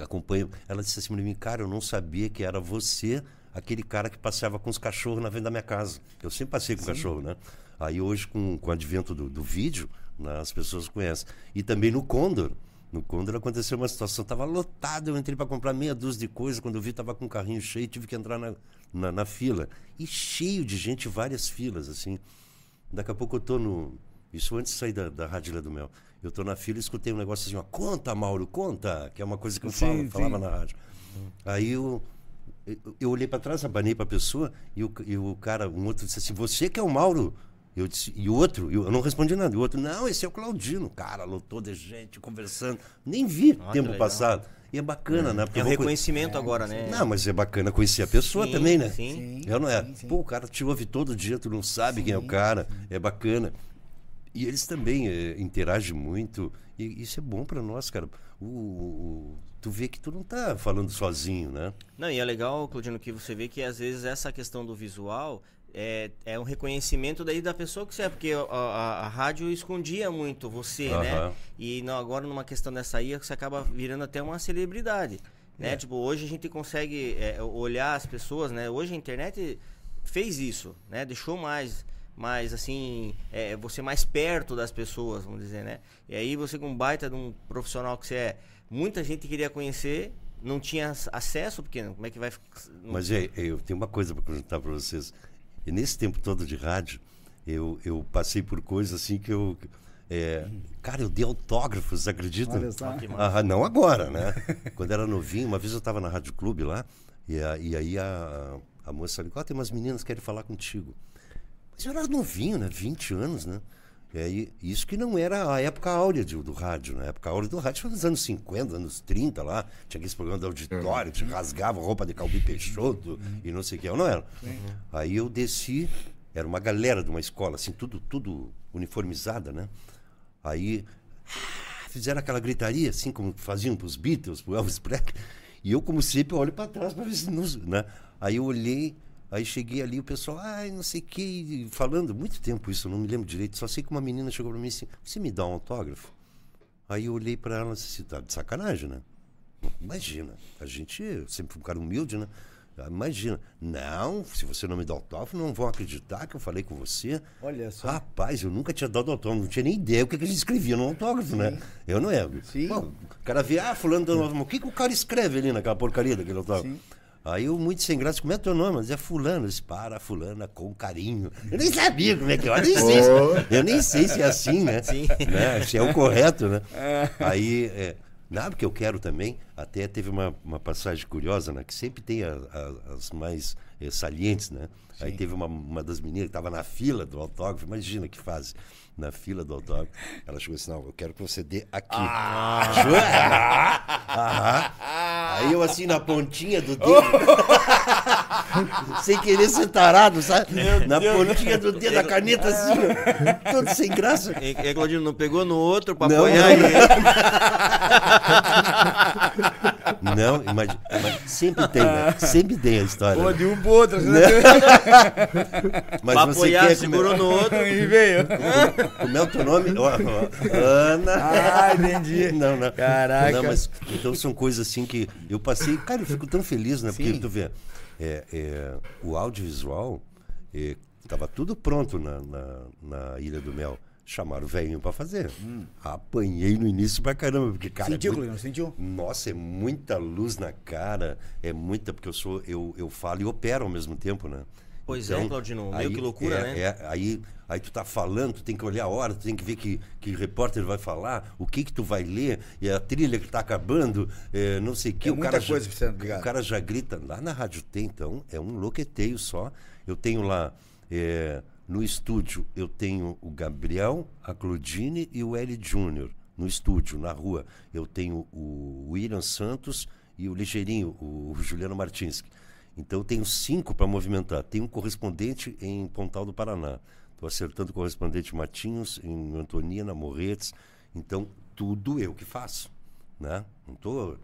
Acompanha. Ela disse assim para mim, cara, eu não sabia que era você aquele cara que passeava com os cachorros na frente da minha casa. Eu sempre passei com cachorro, né? Aí hoje, com, com o advento do, do vídeo, né, as pessoas conhecem. E também no Condor. No Condor aconteceu uma situação, estava lotado, eu entrei para comprar meia dúzia de coisas, quando eu vi estava com um carrinho cheio, tive que entrar na, na, na fila. E cheio de gente, várias filas, assim. Daqui a pouco eu tô no. Isso antes de sair da, da do Mel. Eu tô na fila e escutei um negócio assim, ó, conta, Mauro, conta, que é uma coisa que eu Sim, falo, sim. falava na rádio. Aí eu, eu, eu olhei para trás, abanei para a pessoa e o, e o cara, um outro disse assim, você que é o Mauro? Eu disse, e o outro, eu, eu não respondi nada. E o outro, não, esse é o Claudino. Cara, lotou de gente conversando. Nem vi Ah, tempo passado. E é bacana, né? Porque É um vou reconhecimento agora, né? Não, mas é bacana conhecer a pessoa Sim, também, né? sim. Eu não é. sim, sim. Pô, o cara te ouve todo dia, tu não sabe quem é o cara. É bacana. E eles também eh, interagem muito. E isso é bom para nós, cara. O, o- tu vê que tu não tá falando sozinho, né? Não, e é legal, Claudino, que você vê que às vezes essa questão do visual é, é um reconhecimento daí da pessoa que você é, porque a, a- a rádio escondia muito você, né? E não, agora numa questão dessa aí, você acaba virando até uma celebridade, né? É. Tipo, hoje a gente consegue é, olhar as pessoas, né? Hoje a internet fez isso, né? Deixou mais mais assim, é, você mais perto das pessoas, vamos dizer, né? E aí você com um baita de um profissional que você é, muita gente queria conhecer, não tinha acesso, porque como é que vai... Mas é, eu tenho uma coisa para perguntar para vocês. E nesse tempo todo de rádio, eu, eu passei por coisas assim que eu... É, cara, eu dei autógrafos, acredita? Só. Ah, não agora, né? [LAUGHS] Quando era novinho, uma vez eu estava na Rádio Clube lá, e, a, e aí a, a moça falou, oh, tem umas meninas que querem falar contigo. Mas eu era novinho, né? 20 anos, né? Aí, isso que não era a época áurea do, do rádio, né? A época áurea do rádio foi nos anos 50, anos 30 lá. Tinha aqueles programas de auditório que rasgava roupa de Calbi Peixoto e não sei o que. Eu não era. Aí eu desci, era uma galera de uma escola, assim, tudo, tudo uniformizada, né? Aí fizeram aquela gritaria, assim como faziam os Beatles, para o Elvis Presley. E eu, como sempre, olho para trás para ver se não. Né? Aí eu olhei, aí cheguei ali, o pessoal, ai, não sei o que, falando, muito tempo isso, não me lembro direito. Só sei que uma menina chegou para mim assim: você me dá um autógrafo? Aí eu olhei para ela e disse: tá de sacanagem, né? Imagina, a gente sempre foi um cara humilde, né? Imagina, não, se você não me dá autógrafo, não vão acreditar que eu falei com você. Olha só. Rapaz, eu nunca tinha dado autógrafo, não tinha nem ideia o que, que a gente escrevia no autógrafo, né? Eu não é. Sim. Bom, o cara vê, ah, fulano dando autógrafo, o que, que o cara escreve ali naquela porcaria daquele autógrafo? Sim. Aí eu, muito sem graça, como é teu nome? Mas é fulano, disse, para, fulana, com carinho. Eu nem sabia como é que eu, eu nem sei, eu nem sei se é assim, né? Né? Se é o correto, né? Aí, é, nada que eu quero também, até teve uma, uma passagem curiosa, né? Que sempre tem a- a- as mais salientes, né? Aí teve uma, uma das meninas que estava na fila do autógrafo, imagina que fase, na fila do autógrafo. Ela chegou assim, não, eu quero que você dê aqui. Jura? Aham. Aí eu assim, na pontinha do dedo, [LAUGHS] sem querer ser tarado, sabe? na pontinha do dedo, a caneta assim, ó, todo sem graça. E, e Claudino não pegou no outro pra Não, apoiar não. ele. Não, imagina, sempre tem, né? Sempre tem a história. Pô, né? de um pro outro. Né? [LAUGHS] Mas pra você apoiar, quer segurou no outro. e veio. como é o teu nome? Ana. Ah, entendi. Não, não. Caraca. Não, mas, então são coisas assim que eu passei. Cara, eu fico tão feliz, né? Porque Sim. tu vê, é, é, o audiovisual estava tudo pronto na, na, na Ilha do Mel. Chamaram o velhinho para fazer. Apanhei no início pra caramba, porque, cara. é sentiu, muito- Cleino? Sentiu? Nossa, é muita luz na cara, é muita, porque eu sou, eu, eu falo e opero ao mesmo tempo, né? Pois é, Claudino, meio que loucura, é- né? é, aí, aí tu tá falando, tu tem que olhar a hora, tu tem que ver que, que repórter vai falar, o que que tu vai ler, e a trilha que tá acabando, é, não sei o que. É o muita cara já- coisa que você- obrigado. O cara já grita, lá na Rádio tem, então, é um loqueteio só. Eu tenho lá, é, no estúdio, eu tenho o Gabriel, a Claudine e o L. Júnior. No estúdio, na rua, eu tenho o William Santos e o Ligeirinho, o Juliano Martins. Então eu tenho cinco para movimentar. Tem um correspondente em Pontal do Paraná. Estou acertando o correspondente Matinhos, em Antonina, Morretes. Então, tudo eu que faço. Né? Não estou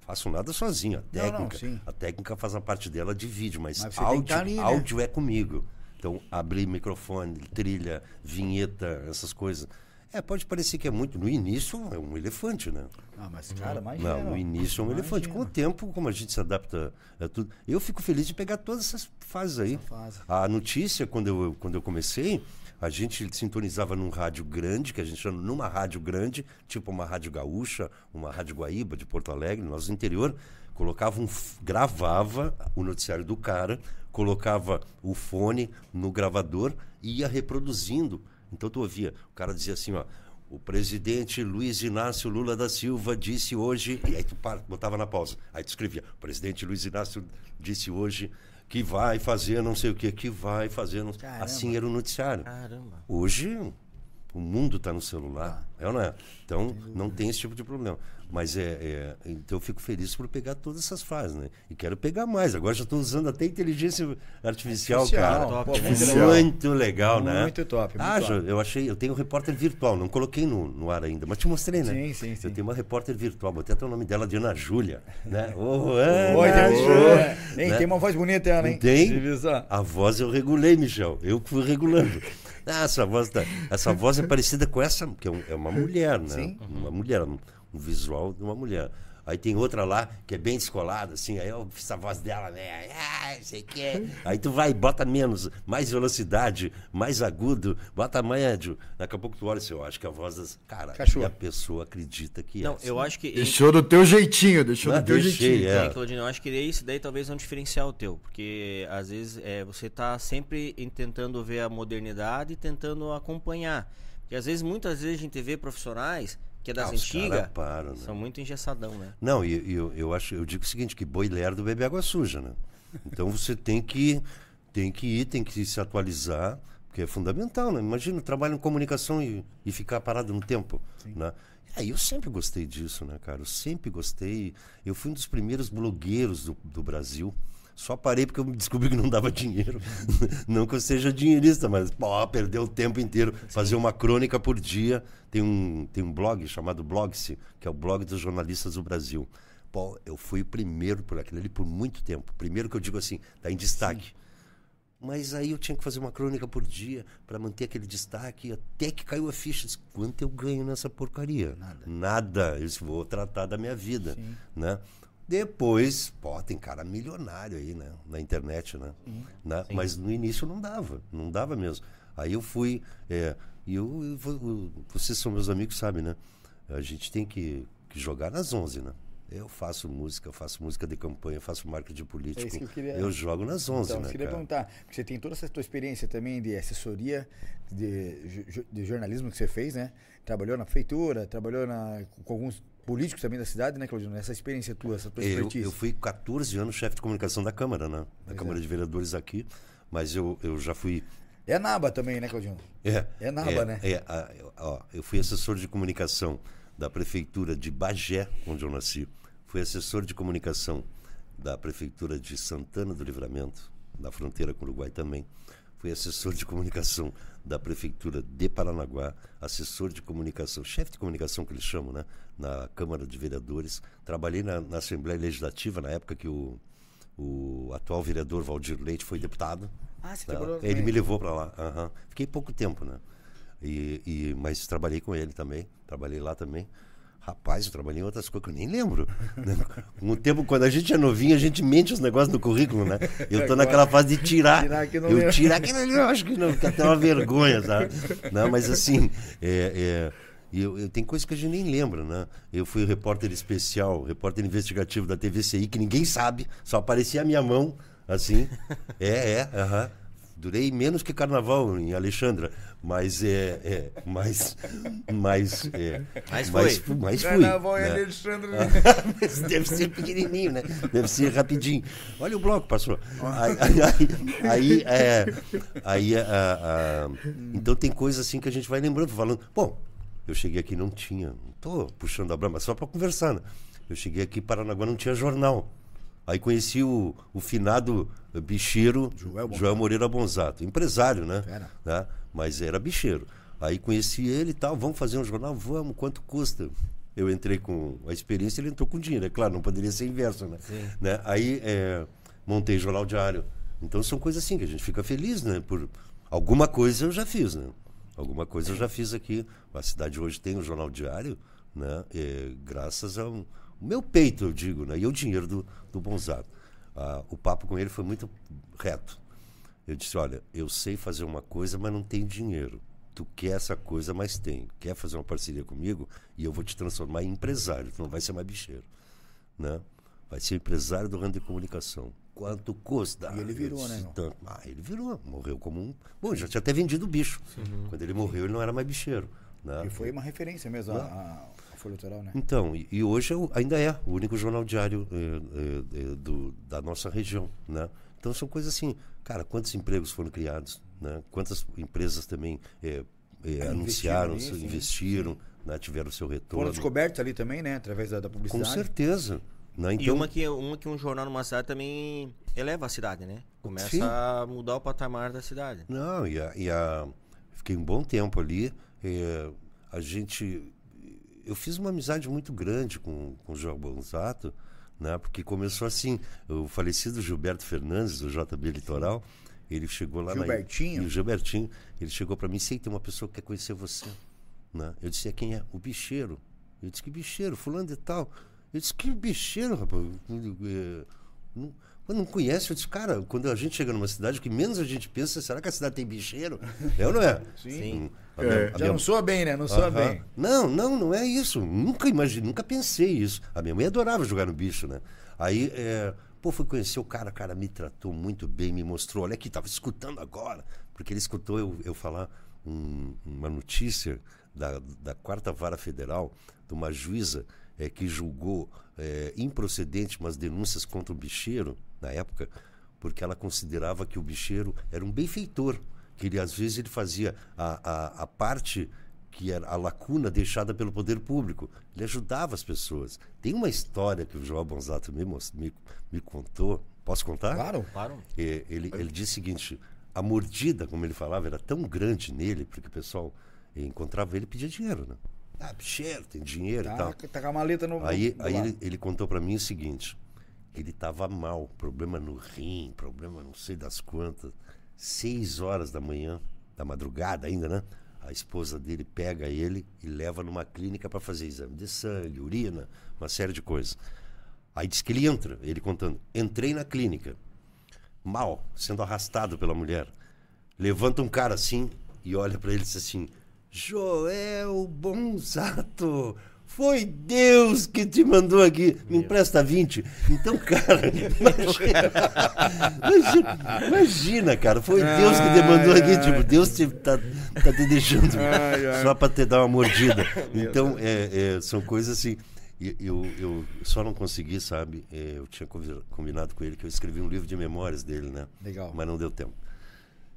faço nada sozinho. A Não, não, técnica, sim. a técnica faz a parte dela de vídeo, mas, Mas áudio, tá ali, né? áudio é comigo. Então, abrir microfone, trilha, vinheta, essas coisas. É, pode parecer que é muito. No início é um elefante, né? Ah, mas, cara, imagina. Não, no início é um elefante. Com o tempo, como a gente se adapta a tudo. Eu fico feliz de pegar todas essas fases aí. fase. A notícia, quando eu, quando eu comecei, a gente sintonizava num rádio grande, que a gente chama numa rádio grande, tipo uma rádio gaúcha, uma rádio Guaíba de Porto Alegre, no interior, colocava um, gravava o noticiário do cara, colocava o fone no gravador e ia reproduzindo. Então tu ouvia, o cara dizia assim, ó, o presidente Luiz Inácio Lula da Silva disse hoje, e aí tu botava na pausa, aí tu escrevia, o presidente Luiz Inácio disse hoje que vai fazer não sei o que, que vai fazer, não... Assim era o noticiário. Caramba. Hoje o mundo está no celular, é ou não é? Então não tem esse tipo de problema. Mas é, é- então eu fico feliz por pegar todas essas fases, né? E quero pegar mais. Agora já estou usando até inteligência artificial, Artificial, cara. pô, muito muito, legal. né? Muito top, muito ah, top. já, eu achei, eu tenho um repórter virtual, não coloquei no, no ar ainda, mas te mostrei, né? Sim, sim, sim. Eu tenho uma repórter virtual, botei até o nome dela de Ana Júlia, né? [LAUGHS] Ô, Ana Oi, tem, Júlia, né? tem uma voz bonita ela, hein? Tem? A voz eu regulei, Michel. Eu fui regulando. Ah, essa voz, tá, essa voz é parecida com essa, que é, é uma [LAUGHS] mulher, né? Sim. Uma mulher, um, um visual de uma mulher. Aí tem outra lá que é bem descolada, assim, aí eu fiz a voz dela, né? Ah, sei que. Aí tu vai, bota menos, mais velocidade, mais agudo, bota médio. Daqui a pouco tu olha assim, eu acho que a voz das. Cara, Cachorro. e a pessoa acredita que Não, é. eu acho que. Deixou do teu jeitinho, deixou Não, do teu deixei, jeitinho. é. É, Claudinho, eu acho que esse daí talvez é um diferencial teu, porque às vezes é, você tá sempre em- tentando ver a modernidade e tentando acompanhar. Porque às vezes, muitas vezes a gente vê profissionais que é das Ah, antigas, param, né? são muito engessadão, né? Não, e e eu, eu acho, eu digo o seguinte, que boi lerdo bebe água suja, né? Então você tem que tem que ir, tem que se atualizar, porque é fundamental, né? Imagina, trabalho em comunicação e, e ficar parado no tempo, né? Aí eu sempre gostei disso, né, cara? Eu sempre gostei. Eu fui um dos primeiros blogueiros do, do Brasil. Só parei porque eu descobri que não dava [LAUGHS] dinheiro. não que eu seja dinheirista, mas pô, perdeu o tempo inteiro. Fazer uma crônica por dia. Tem um, tem um blog chamado Blogse, que é o blog dos jornalistas do Brasil. Pô, eu fui o primeiro por aquilo ali por muito tempo. Primeiro que eu digo assim, tá em destaque. Mas aí eu tinha que fazer uma crônica por dia para manter aquele destaque, até que caiu a ficha. Disse, Quanto eu ganho nessa porcaria? Nada. Nada. Eu disse, vou tratar da minha vida, né? Depois, pô, tem cara milionário aí, né? Na internet, né? Né? Mas no início não dava, não dava mesmo. Aí eu fui, é, e eu, eu vocês são meus amigos, sabem, né? A gente tem que, que jogar nas 11, né? Eu faço música, eu faço música de campanha, faço marketing político. É isso que eu queria- eu jogo nas 11, Então, né, eu queria cara? perguntar, porque você tem toda essa tua experiência também de assessoria, de, de jornalismo que você fez, né? Trabalhou na prefeitura, trabalhou na, com alguns políticos também da cidade, né, Claudino? Essa experiência tua, essa tua Eu, expertise. eu fui 14 anos chefe de comunicação da Câmara, né? Da Câmara de Vereadores aqui, mas eu, eu já fui. É naba também, né, Claudino? É, É naba, né? É, ó, eu fui assessor de comunicação da prefeitura de Bagé, onde eu nasci. Fui assessor de comunicação da prefeitura de Santana do Livramento, na fronteira com o Uruguai também. Fui assessor de comunicação da prefeitura de Paranaguá, assessor de comunicação, chefe de comunicação que eles chamam, né? Na Câmara de Vereadores. Trabalhei na, na Assembleia Legislativa na época que o, o atual vereador Valdir Leite foi deputado. Ah, você Tá? trabalhou Ele também. me levou para lá. aham. Fiquei pouco tempo, né? E, e- mas trabalhei com ele também. Trabalhei lá também. Rapaz, eu trabalhei em outras coisas que eu nem lembro. né? Com o tempo, quando a gente é novinho, a gente mente os negócios no currículo, né? Eu tô naquela fase de tirar. Tirar que não eu lembro. tirar eu acho que não, fica até uma vergonha, sabe? Não, mas assim, é, é, eu, eu- tem coisas que a gente nem lembra, né? Eu fui repórter especial, repórter investigativo da TVCI, que ninguém sabe, só aparecia a minha mão, assim. É, é, aham. Durei menos que carnaval em Alexandra, mas é, é mas, mas, é, Mas mas, foi. mas fui. Carnaval em né? Alexandre. [LAUGHS] Mas deve ser pequenininho, né? Deve ser rapidinho. Olha o bloco, passou. Aí, aí, aí, aí, é, aí, a- a- então tem coisas assim que a gente vai lembrando, falando. Bom, eu cheguei aqui e não tinha, não tô puxando a brama, só para conversar, né? Eu cheguei aqui em Paranaguá não tinha jornal. Aí conheci o, o finado bicheiro Joel Bonzato. Joel Moreira Bonzato, empresário, né? Fera. né? Mas era bicheiro. Aí conheci ele e tal, vamos fazer um jornal? Vamos, quanto custa? Eu entrei com a experiência, ele entrou com dinheiro. É claro, não poderia ser inverso, né? né? Aí é, montei jornal diário. Então são coisas assim que a gente fica feliz, né? Por alguma coisa eu já fiz, né? Alguma coisa eu já fiz aqui. A cidade hoje tem o jornal diário, né? É, graças ao o meu peito, eu digo, né? E o dinheiro do, do Bonzato. Ah, o papo com ele foi muito reto. Eu disse, olha, eu sei fazer uma coisa, mas não tenho dinheiro. Tu quer essa coisa, mas tem. Quer fazer uma parceria comigo e eu vou te transformar em empresário. Tu não vai ser mais bicheiro, né? Vai ser empresário do ramo de comunicação. Quanto custa? E ele virou, Eu disse, né? Tanto. Ah, ele virou. Morreu como um... Bom, já tinha até vendido o bicho. Quando ele morreu, ele não era mais bicheiro. Né? E foi uma referência mesmo, a, a Folha Litoral, né? Então, e, e hoje é o- ainda é o único jornal diário eh, eh, do, da nossa região, né? Então são coisas assim, cara, quantos empregos foram criados, né? Quantas empresas também eh, anunciaram, investiram, né? tiveram seu retorno. Foram descobertos ali também, né? Através da, da Com publicidade. certeza. Né? E Então, uma que, uma que um jornal numa cidade também eleva a cidade, né? Começa Sim. a mudar o patamar da cidade. Não, e a, e a- fiquei um bom tempo ali. eh, a gente. Eu fiz uma amizade muito grande com, com o João Bonzato, né? Porque começou assim, o falecido Gilberto Fernandes, do JB Litoral, ele chegou lá Gilbertinho. na. O Gilbertinho, ele chegou para mim, sei tem uma pessoa que quer conhecer você. Né? Eu disse, "É quem é? O bicheiro. Eu disse, que bicheiro, fulano de tal. Eu disse, que bicheiro, rapaz. É, não, não conhece, eu disse, cara, quando a gente chega numa cidade, o que menos a gente pensa, será que a cidade tem bicheiro? É ou não é? Sim. Sim. É. a Já minha... não soa bem, né? Não soa uh -huh. bem. Não, não, não é isso. Nunca imaginei, nunca pensei isso. A minha mãe adorava jogar no bicho, né? Aí, é, pô, fui conhecer o cara, o cara me tratou muito bem, me mostrou, olha aqui, tava escutando agora. Porque ele escutou eu, eu falar um, uma notícia da, da quarta vara federal de uma juíza é, que julgou é, improcedente umas denúncias contra o bicheiro, na época, porque ela considerava que o bicheiro era um benfeitor, que ele às vezes ele fazia a, a, a parte que era a lacuna deixada pelo poder público. Ele ajudava as pessoas. Tem uma história que o João Bonzato me, me, me contou. Posso contar? Claro, claro. É, ele, ele disse o seguinte: a mordida, como ele falava, era tão grande nele, porque o pessoal encontrava ele e pedia dinheiro, né? Ah, bicheiro, tem dinheiro tá, e tal. Tá com a maleta no. Aí, aí ele, ele, contou para mim o seguinte: ele estava mal, problema no rim, problema não sei das quantas. Seis horas da manhã, da madrugada ainda, né? A esposa dele pega ele e leva numa clínica para fazer exame de sangue, urina, uma série de coisas. Aí diz que ele entra, ele contando: entrei na clínica, mal, sendo arrastado pela mulher. Levanta um cara assim e olha para ele e diz assim: Joel Bonzato, foi Deus que te mandou aqui. Me empresta 20. Então, cara, [LAUGHS] imagina, imagina, imagina cara, foi Deus que te mandou aqui. Tipo, Deus te, tá, tá te deixando só para te dar uma mordida. [LAUGHS] Então, é, é, são coisas assim. Eu, eu só não consegui, sabe? É, eu tinha combinado com ele que eu escrevi um livro de memórias dele, né? Legal. Mas não deu tempo.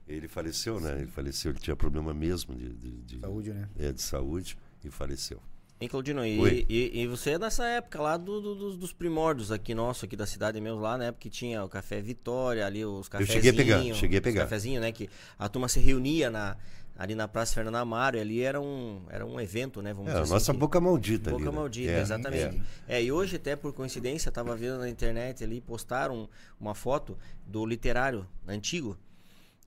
Ele faleceu, né? Ele faleceu, ele tinha problema mesmo de, de, de saúde, né? É, de saúde e faleceu. Hein, Claudino, e, e, e, você é dessa época lá do, do, dos primórdios aqui nosso, aqui da cidade mesmo, lá na época que tinha o Café Vitória, ali os cafezinhos. Eu cheguei a pegar, cheguei a pegar. Cafezinho, né? Que a turma se reunia na, ali na Praça Fernando Amaro, ali era um, era um evento, né? Vamos é, dizer a nossa assim, boca maldita boca ali. Né? maldita, é, exatamente. É. é. e hoje até por coincidência, estava vendo na internet ali, postaram uma foto do literário antigo,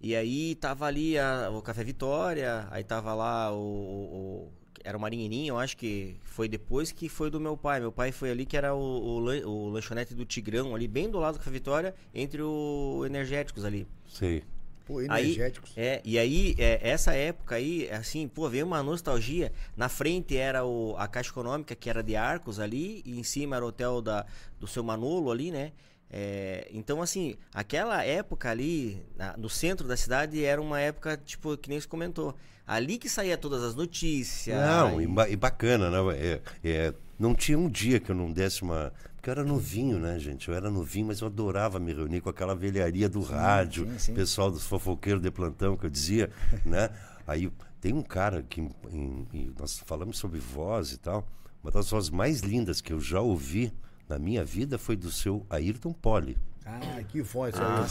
e aí tava ali a, o Café Vitória, aí tava lá o, o era o Marinheirinho, eu acho que foi depois que foi do meu pai. Meu pai foi ali que era o, o, o lanchonete do Tigrão, ali bem do lado do Café Vitória, entre o Energéticos ali. Sei. Pô, energéticos. Aí, é, e aí, é, essa época aí, assim, pô, veio uma nostalgia. Na frente era o, a Caixa Econômica, que era de Arcos ali, e em cima era o hotel da, do seu Manolo ali, né? É, então, assim, aquela época ali, na, no centro da cidade, era uma época, tipo, que nem você comentou. Ali que saía todas as notícias. Não, e, e bacana, né? É, é, não tinha um dia que eu não desse uma. Porque eu era novinho, né, gente? Eu era novinho, mas eu adorava me reunir com aquela velharia do sim, rádio, sim, sim. pessoal dos fofoqueiros de plantão, que eu dizia, [LAUGHS] né? Aí tem um cara que em, em, nós falamos sobre voz e tal. Uma das vozes mais lindas que eu já ouvi na minha vida foi do seu Ayrton Poli. Ah, que voz, ah,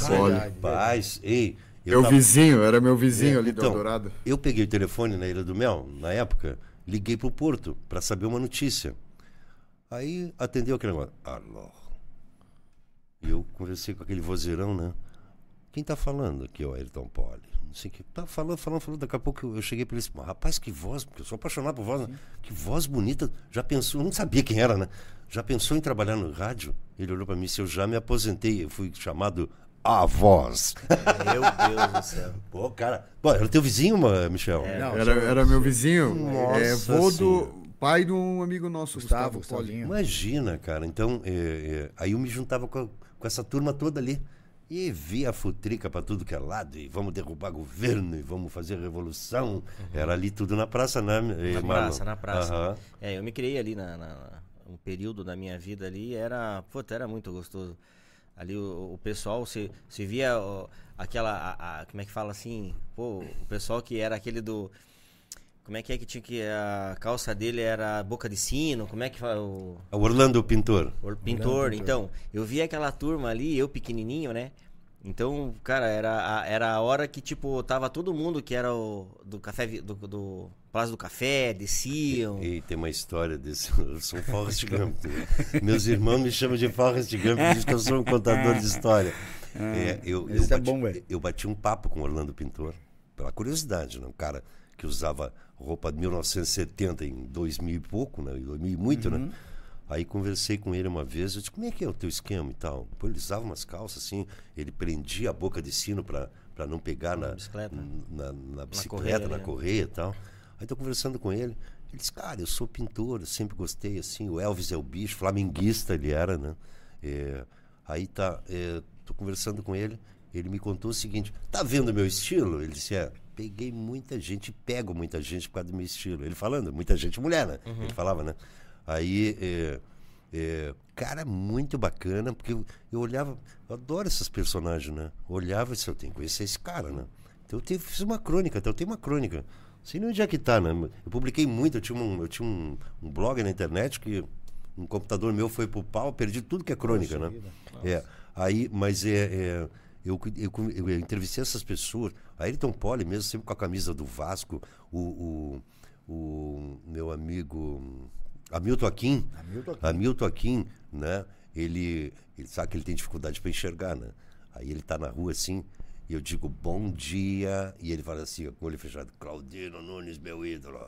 Paz, ei. Eu meu tava... vizinho, era meu vizinho é, ali então, do Dourado. Eu peguei o telefone na Ilha do Mel, na época, liguei pro Porto para saber uma notícia. Aí atendeu aquele negócio. Alô. E eu conversei com aquele vozeirão, né? Quem tá falando aqui é o Ayrton Poli. Não sei o que. Tá falando, falando, falando. Daqui a pouco eu cheguei para ele e rapaz, que voz, porque eu sou apaixonado por voz. Né? Que voz bonita. Já pensou, não sabia quem era, né? Já pensou em trabalhar no rádio? Ele olhou para mim, se eu já me aposentei, eu fui chamado a voz. Meu Deus do céu. Pô, cara. Pô, era teu vizinho, Michel? É, não, era, era meu vizinho. Nossa é, vô do pai de um amigo nosso, Gustavo, Gustavo Paulinho. Imagina, cara. Então, é, é, aí eu me juntava com, a, com essa turma toda ali. E via a futrica para tudo que é lado, e vamos derrubar governo, e vamos fazer revolução. Uhum. Era ali tudo na praça, né, Na Marlon? praça, na praça. Uhum. É, eu me criei ali na, na um período da minha vida ali, era, puta, era muito gostoso. Ali o, o pessoal se, se via ó, aquela, a, a, como é que fala assim, pô, o pessoal que era aquele do, como é que é que tinha que a calça dele era boca de sino? Como é que fala o, o Orlando Pintor. O Pintor. Orlando Então, eu vi aquela turma ali, eu pequenininho, né? Então, cara, era a, era a hora que, tipo, tava todo mundo que era o do café, do, do Plaza do Café, desciam. E, e, tem uma história desse, [LAUGHS] eu sou um Forrest Gump. Meus irmãos me chamam de Forrest Gump, dizem que eu sou um contador de história. Ah, é, eu, eu, é bati, é bom, eu bati um papo com o Orlando Pintor, pela curiosidade, né? um cara que usava roupa de 1970 em 2000 e pouco, né? em 2000 e muito, né? uhum. né? Aí conversei com ele uma vez, eu disse, como é que é o teu esquema e tal? Pô, ele usava umas calças assim, ele prendia a boca de sino para não pegar na, bicicleta. na, na bicicleta, correia, na né? correia e tal. Aí tô conversando com ele, ele disse, cara, eu sou pintor, eu sempre gostei assim, o Elvis é o bicho, flamenguista ele era, né? É, aí tá, é, tô conversando com ele, ele me contou o seguinte, tá vendo meu estilo? Ele disse, é, peguei muita gente, pego muita gente por causa do meu estilo. Ele falando, muita gente mulher, né? Ele falava, né? Aí, é, é, cara, muito bacana, porque eu, eu olhava, eu adoro esses personagens, né? Eu olhava e disse, eu tenho que conhecer esse cara, né? Então eu te- fiz uma crônica, então eu tenho uma crônica. Não sei nem onde é que tá, né? Eu publiquei muito, eu tinha um, eu tinha um, um blog na internet que um computador meu foi pro pau, perdi tudo que é crônica, né? É, aí, mas é, é, eu, eu, eu, eu entrevistei essas pessoas, a Ayrton Poli mesmo, sempre com a camisa do Vasco, o, o, o meu amigo Hamilton Aquim, Hamilton Aquim. Hamilton né? Ele, ele sabe que ele tem dificuldade para enxergar, né? Aí ele tá na rua assim, e eu digo bom dia, e ele fala assim, com o olho fechado, Claudino Nunes, meu ídolo. [LAUGHS]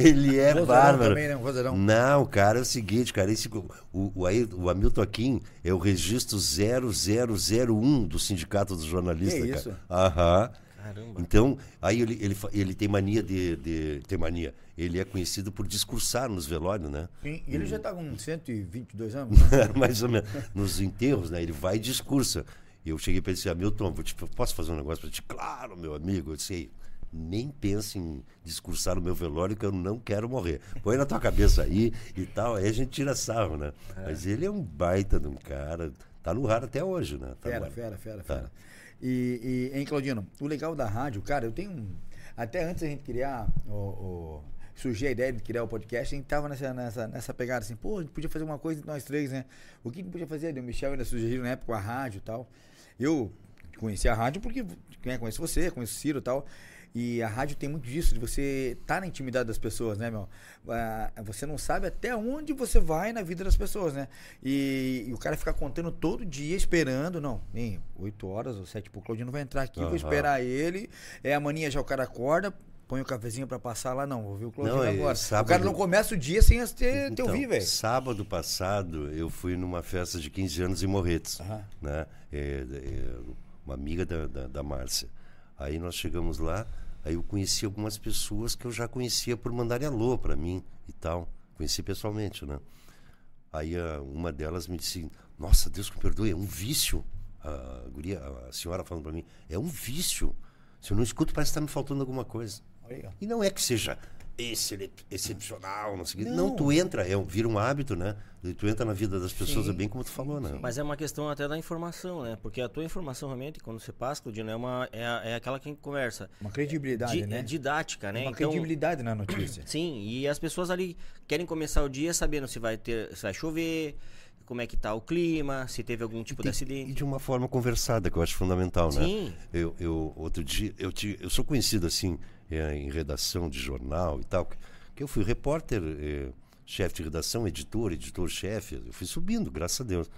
ele é Vozeirão bárbaro. também, né? Um. Não, o cara é o seguinte, cara, esse, o, o, o Hamilton Aquim é o registro 0001 do Sindicato dos Jornalistas, Que cara. isso? Aham. Caramba. Então, aí ele, ele, ele tem mania de, de. Tem mania. Ele é conhecido por discursar nos velórios, né? Sim, e ele já tá com 122 anos. né? [LAUGHS] Mais ou menos. Nos enterros, né? Ele vai e discursa. Eu cheguei para ele e disse, Hamilton, vou te- posso fazer um negócio para ti? Claro, meu amigo. Eu disse, "Ei, nem pense em discursar no meu velório que eu não quero morrer. Põe na tua cabeça aí e tal. Aí a gente tira sarro, né? Mas ele é um baita de um cara. Tá no raro até hoje, né? Tá Fera, ar. fera, fera, Tá. E, e, hein, Claudino, o legal da rádio, cara, eu tenho. um- Até antes da gente criar o. o surgir a ideia de criar o podcast, a gente tava nessa, nessa, nessa pegada assim, pô, a gente podia fazer uma coisa nós três, né? O que a gente podia fazer? O Michel ainda sugeriu na época a rádio e tal. Eu conheci a rádio porque né, conheço você, conheço o Ciro e tal. E a rádio tem muito disso, de você estar na intimidade das pessoas, né, meu? Ah, Você não sabe até onde você vai na vida das pessoas, né? E, e o cara ficar contando todo dia, esperando, não, nem 8 horas ou 7 pouco, o Claudinho vai entrar aqui, vou Aham. esperar ele. É a mania já o cara acorda, põe o cafezinho pra passar lá, não, vou ver o Claudinho Não, agora. sábado- O cara não começa o dia sem ter, ter Então, ouvir, velho. Sábado passado eu fui numa festa de 15 anos em Morretes, Aham. né? É, é, uma amiga da, da, da Márcia. Aí nós chegamos lá, aí eu conheci algumas pessoas que eu já conhecia por mandarem alô para mim e tal. Conheci pessoalmente, né? Aí a- uma delas me disse: Nossa, Deus que me perdoe, é um vício. A, guria, a senhora falando para mim: É um vício. Se eu não escuto, parece que está me faltando alguma coisa. E não é que seja excele- excepcional, não sei o quê. Não. Não, tu entra, é, vira um hábito, né? E tu entra na vida das pessoas, é bem como tu falou, né? Mas é uma questão até da informação, né? Porque a tua informação realmente, quando você passa, Claudino, é, uma, é, a- é aquela que conversa. Uma credibilidade, Di- né? É didática, né? Uma Então, credibilidade na notícia. [CLEARS THROAT] Sim, e as pessoas ali querem começar o dia sabendo se vai ter, se vai chover, como é que tá o clima, se teve algum tipo de E acidente. de uma forma conversada, que eu acho fundamental, né? Sim. Eu, eu, outro dia, eu, ti- eu sou conhecido assim, é, em redação de jornal e tal, que, eu fui repórter, é, chefe de redação, editor, editor-chefe, eu fui subindo, graças a Deus.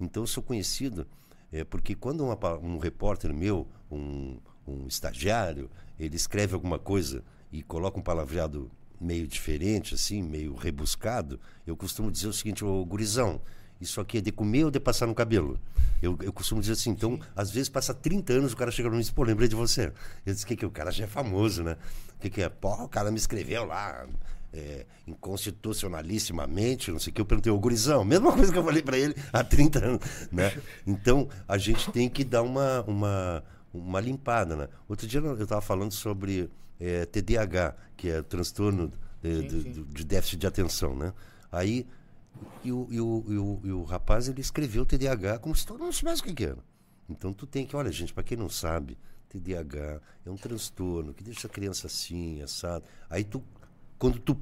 Então eu sou conhecido, é, porque quando uma um repórter meu, um, um estagiário, ele escreve alguma coisa e coloca um palavreado meio diferente, assim, meio rebuscado, eu costumo dizer o seguinte, ô gurizão, isso aqui é de comer ou de passar no cabelo? Eu, eu costumo dizer assim, então, às vezes passa 30 anos, o cara chega pra mim e diz, pô, lembrei de você. Eu disse, o que que é? O cara já é famoso, né? O que que é? Pô, o cara me escreveu lá, é, inconstitucionalissimamente, não sei o que, eu perguntei, ô gurizão, mesma coisa que eu falei pra ele há 30 anos, né? Então, a gente tem que dar uma, uma, uma limpada, né? Outro dia eu estava falando sobre é, TDAH, que é transtorno de, de- de- de déficit de atenção, né? Aí, e o, e, o, e, o, e o rapaz, ele escreveu TDAH como se todo mundo soubesse o que que era. Então, tu tem que, olha, gente, para quem não sabe, TDAH é um transtorno que deixa a criança assim, assado. Aí tu, quando tu,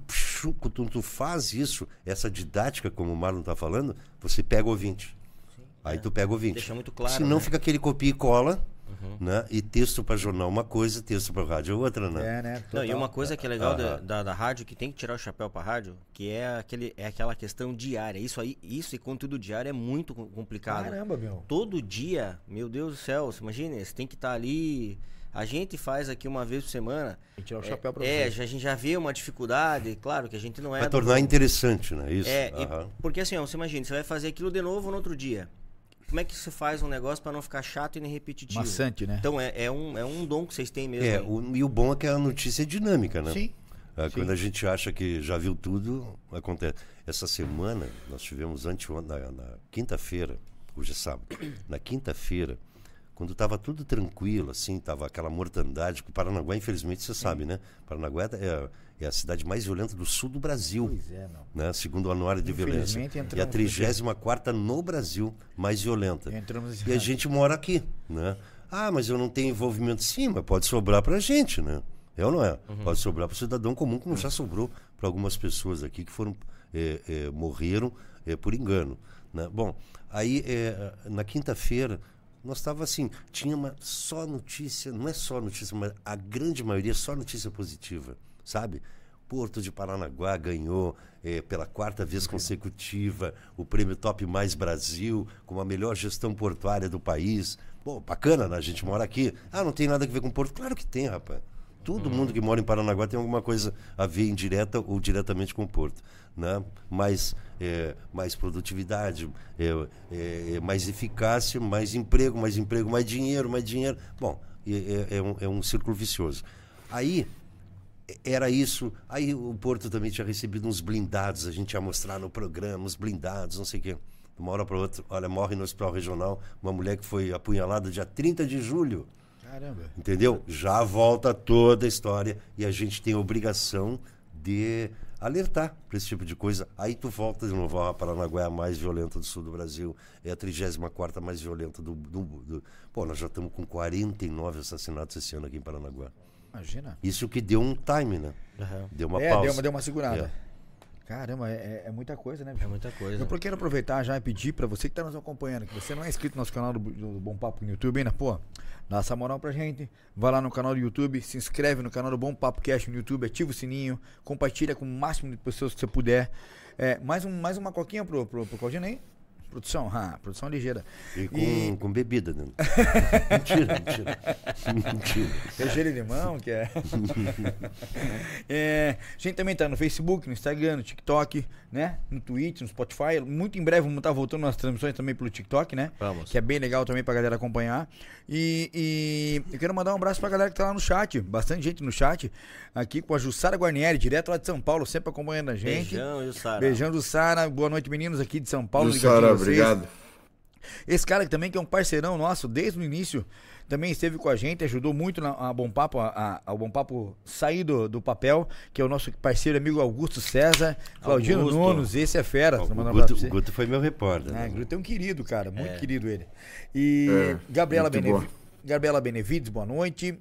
quando tu faz isso, essa didática, como o Marlon tá falando, você pega o ouvinte. Aí tu pega o ouvinte. Deixa muito claro, Senão né? fica aquele copia e cola, né? E texto para jornal uma coisa, texto para rádio é outra, né? É, né? Não, e uma coisa que é legal da, da, da rádio, que tem que tirar o chapéu pra rádio, que é, aquele, é aquela questão diária. Isso aí, isso e conteúdo diário é muito com- complicado. Caramba, meu. Todo dia, meu Deus do céu, você imagina, você tem que estar ali A gente faz aqui uma vez por semana. Que tirar o chapéu pra É, vocês. já- a gente já vê uma dificuldade, claro que a gente não é. Vai do- tornar interessante, não é isso? É, e- porque assim, ó, você imagina, você vai fazer aquilo de novo no outro dia. Como é que você faz um negócio pra não ficar chato e nem repetitivo? Maçante, né? Então é, é, um, é um dom que vocês têm mesmo. É, o- e o bom é que a notícia é dinâmica, né? Sim. É, quando a gente acha que já viu tudo, acontece. Essa semana, nós tivemos ante na, na quinta-feira, hoje é sábado, [CLEARS THROAT] na quinta-feira, quando estava tudo tranquilo, assim, estava aquela mortandade, que o Paranaguá, infelizmente, você sabe, né? Paranaguá é, é a cidade mais violenta do sul do Brasil. Pois é, meu. Né? Segundo o Anuário de Violência. E a entramos 34 no Brasil mais violenta. Entramos E a [LAUGHS] gente mora aqui, né? Ah, mas eu não tenho envolvimento. Sim, mas pode sobrar pra gente, né? É ou não é? Pode sobrar para o cidadão comum, como já sobrou para algumas pessoas aqui que foram é, é, morreram é, por engano. Né? Bom, aí é, na quinta-feira nós estava assim, tinha uma só notícia, não é só notícia, mas a grande maioria só notícia positiva, sabe? Porto de Paranaguá ganhou eh, pela quarta vez consecutiva o prêmio Top Mais Brasil, com a melhor gestão portuária do país. Pô, bacana, né? A gente mora aqui. Ah, não tem nada a ver com Porto? Claro que tem, rapaz. Todo mundo que mora em Paranaguá tem alguma coisa a ver indireta ou diretamente com o Porto. Né? Mais, eh, mais produtividade, eh, eh, mais eficácia, mais emprego, mais emprego, mais dinheiro, mais dinheiro. Bom, é, é- é um, é um círculo vicioso. Aí, era isso. Aí o Porto também tinha recebido uns blindados, a gente ia mostrar no programa, os blindados, não sei o quê. De uma hora para outra, olha, morre no hospital regional uma mulher que foi apunhalada dia 30 de julho. Caramba. Entendeu? Já volta toda a história e a gente tem a obrigação de alertar para esse tipo de coisa. Aí tu volta de novo, a Paranaguá é a mais violenta do sul do Brasil, é a 34 mais violenta do, do, do... Pô, nós já estamos com 49 assassinatos esse ano aqui em Paranaguá. Imagina. Isso que deu um time, né? Aham. Deu uma é, pausa. deu uma, deu uma segurada. É. Caramba, é, é- é muita coisa, né, bicho? É muita coisa. Eu quero aproveitar já e pedir pra você que tá nos acompanhando, que você não é inscrito no nosso canal do, do Bom Papo no YouTube ainda, pô, dá essa moral pra gente. Vai lá no canal do YouTube, se inscreve no canal do Bom Papo Cast no YouTube, ativa o sininho, compartilha com o máximo de pessoas que você puder. É, mais, um, mais uma coquinha pro, pro, pro Claudinho aí? Produção, ah, produção ligeira. E com, E- com bebida dentro. [LAUGHS] mentira, mentira. mentira. É gelo de limão, que é. [LAUGHS] é. A gente também tá no Facebook, no Instagram, no TikTok, né? No Twitch, no Spotify. Muito em breve vamos estar voltando nas transmissões também pelo TikTok, né? Vamos. Que é bem legal também pra galera acompanhar. E, e eu quero mandar um abraço pra galera que tá lá no chat. Bastante gente no chat. Aqui com a Jussara Guarnieri, direto lá de São Paulo, sempre acompanhando a gente. Beijão e o Sara. Beijão, Jussara. Boa noite, meninos aqui de São Paulo. Jussara, vocês. obrigado. Esse cara que também que é um parceirão nosso desde o início, também esteve com a gente, ajudou muito na, a Bom Papo, a, a- ao Bom Papo sair do, do papel, que é o nosso parceiro amigo Augusto César, Claudino Augusto. Nunes, esse é fera. O Guto. Guto foi meu repórter. É, né? Guto é um querido, cara, muito querido ele. E É, Gabriela, boa. Gabriela Benevides, boa noite.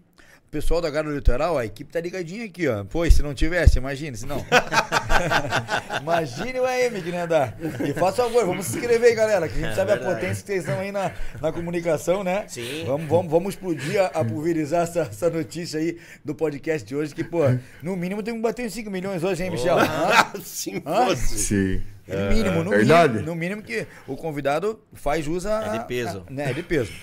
Pessoal da Gara do Litoral, a equipe tá ligadinha aqui, ó. Pô, e se não tivesse, imagine, se não. [LAUGHS] imagine o AM que não ia dar. E faça favor, vamos se inscrever aí, galera, que a gente É sabe a verdade. potência que vocês estão aí na, na comunicação, né? Sim. Vamos, vamos, vamos explodir, a, a pulverizar essa, essa notícia aí do podcast de hoje, que, pô, no mínimo tem que bater uns 5 milhões hoje, hein, Michel? Hã? Sim, fosse. Sim. No mínimo, no Verdade. mínimo, no mínimo que o convidado faz jus a. É de peso. a- né, é de peso.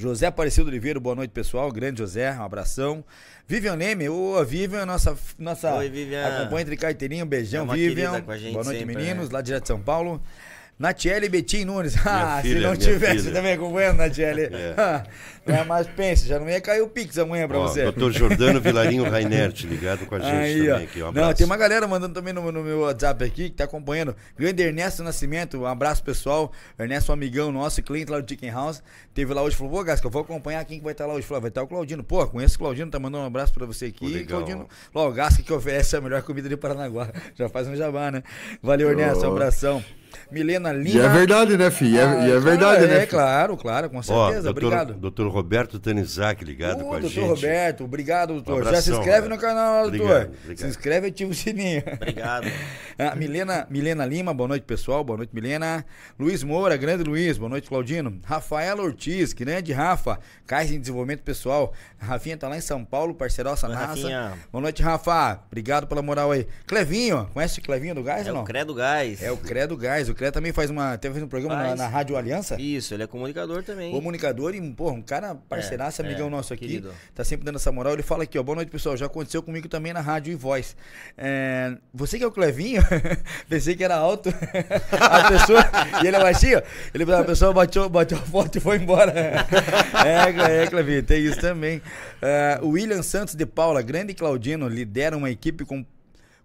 José Aparecido Oliveira, boa noite, pessoal. Grande José, um abração. Vivian Neme, ô, Vivian, nossa, nossa Oi, Vivian. acompanha entre carteirinha, um beijão, É Vivian. querida com a gente boa noite, sempre, meninos, né? lá direto de São Paulo. Natiele Betim Nunes. [LAUGHS] Ah, se filha, não minha tivesse filha. também acompanhando, Natiele. É. [LAUGHS] não é mais pense, já não ia cair o Pix amanhã pra Ó, você. Doutor Jordano Vilarinho Rainert, ligado com a gente Aí, também ó. aqui. Um Não, tem uma galera mandando também no, no meu WhatsApp aqui que tá acompanhando. Grande Ernesto Nascimento, um abraço pessoal. Ernesto, um amigão nosso, cliente lá do Chicken House. Teve lá hoje, falou: Pô, Gasca, eu vou acompanhar quem que vai estar lá hoje. Falou: "Ah, Vai estar o Claudino. Pô, conheço o Claudino, tá mandando um abraço pra você aqui. Pô, legal. Claudino, lá, o Gasca que oferece a melhor comida de Paranaguá. [LAUGHS] Já faz um jabá, né? Valeu, Ernesto, um Oh. abração. Milena E Lima. é verdade, né, filho? E é, Ah, e é verdade, claro, né? É, filho? claro, claro, com Ó, certeza. doutor, Obrigado. doutor Roberto Tanizak ligado Ô, com a doutor gente. Roberto, obrigado, doutor. Um Já se abração, inscreve Roberto. no canal, doutor. Obrigado, obrigado. Se inscreve e ativa o sininho. Obrigado. [LAUGHS] Ah, Milena, Milena Lima, boa noite, pessoal. Boa noite, Milena. Luiz Moura, grande Luiz, boa noite, Claudino. Rafaela Ortiz, grande Rafa. Cais em Desenvolvimento Pessoal. Rafinha tá lá em São Paulo, parceiraça Oi, nossa. Rafinha. Boa noite, Rafa. Obrigado pela moral aí. Clevinho, conhece o Clevinho do Gás É ou não? o Credo Gás. É o Credo Gás. O Credo também faz uma. Teve um programa na, na Rádio Aliança. Isso, ele é comunicador também. Comunicador e, porra, um cara cara parceiraço, É, amigão é, nosso aqui. querido. Tá sempre dando essa moral. Ele fala aqui, ó. Boa noite, pessoal. Já aconteceu comigo também na rádio e voz. É, você que é o Clevinho? [LAUGHS] Pensei que era alto. [LAUGHS] a pessoa. E ele é baixinho? Ele, a pessoa bateu, bateu a foto e foi embora. [LAUGHS] é, é, Clevinho, tem isso também. É, William Santos de Paula, grande Claudino, lidera uma equipe com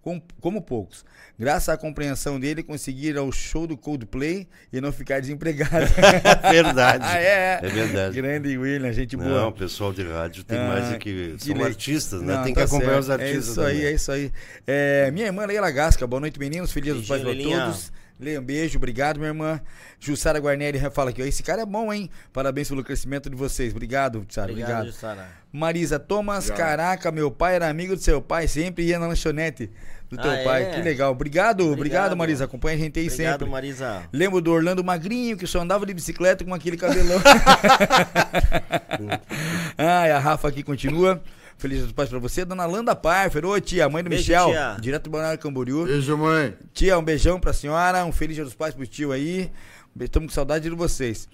com- como poucos. Graças à compreensão dele, conseguir ir ao show do Coldplay e não ficar desempregado. [LAUGHS] verdade. ah, é, É verdade. Grande William, gente boa. Não, o pessoal de rádio tem mais é que. São le- artistas, né? Não, tem que tá acompanhar certo. os artistas. É isso aí, também. é isso aí. É, minha irmã Leila Gasca, boa noite, meninos. Feliz dos pais Leilinha. todos. Leia um beijo, obrigado, minha irmã. Jussara Guarneri fala aqui, ó, esse cara é bom, hein? Parabéns pelo crescimento de vocês. Obrigado, Jussara, Obrigado, obrigado. Jussara. Marisa Thomas, caraca, meu pai era amigo do seu pai, sempre ia na lanchonete do teu Ah, pai. é? Que legal. Obrigado, obrigado, Obrigado. Marisa. Acompanha a gente aí Obrigado, sempre. Marisa. Lembro do Orlando Magrinho, que só andava de bicicleta com aquele cabelão. [LAUGHS] [LAUGHS] Ai, a Rafa aqui continua. Feliz dos pais pra você. Dona Landa Parfer, ô tia, mãe do Beijo, Michel. tia. Direto do Balneário Camboriú. Beijo, mãe. Tia, um beijão pra senhora. Um feliz dia dos pais pro tio aí. Estamos com saudade de vocês.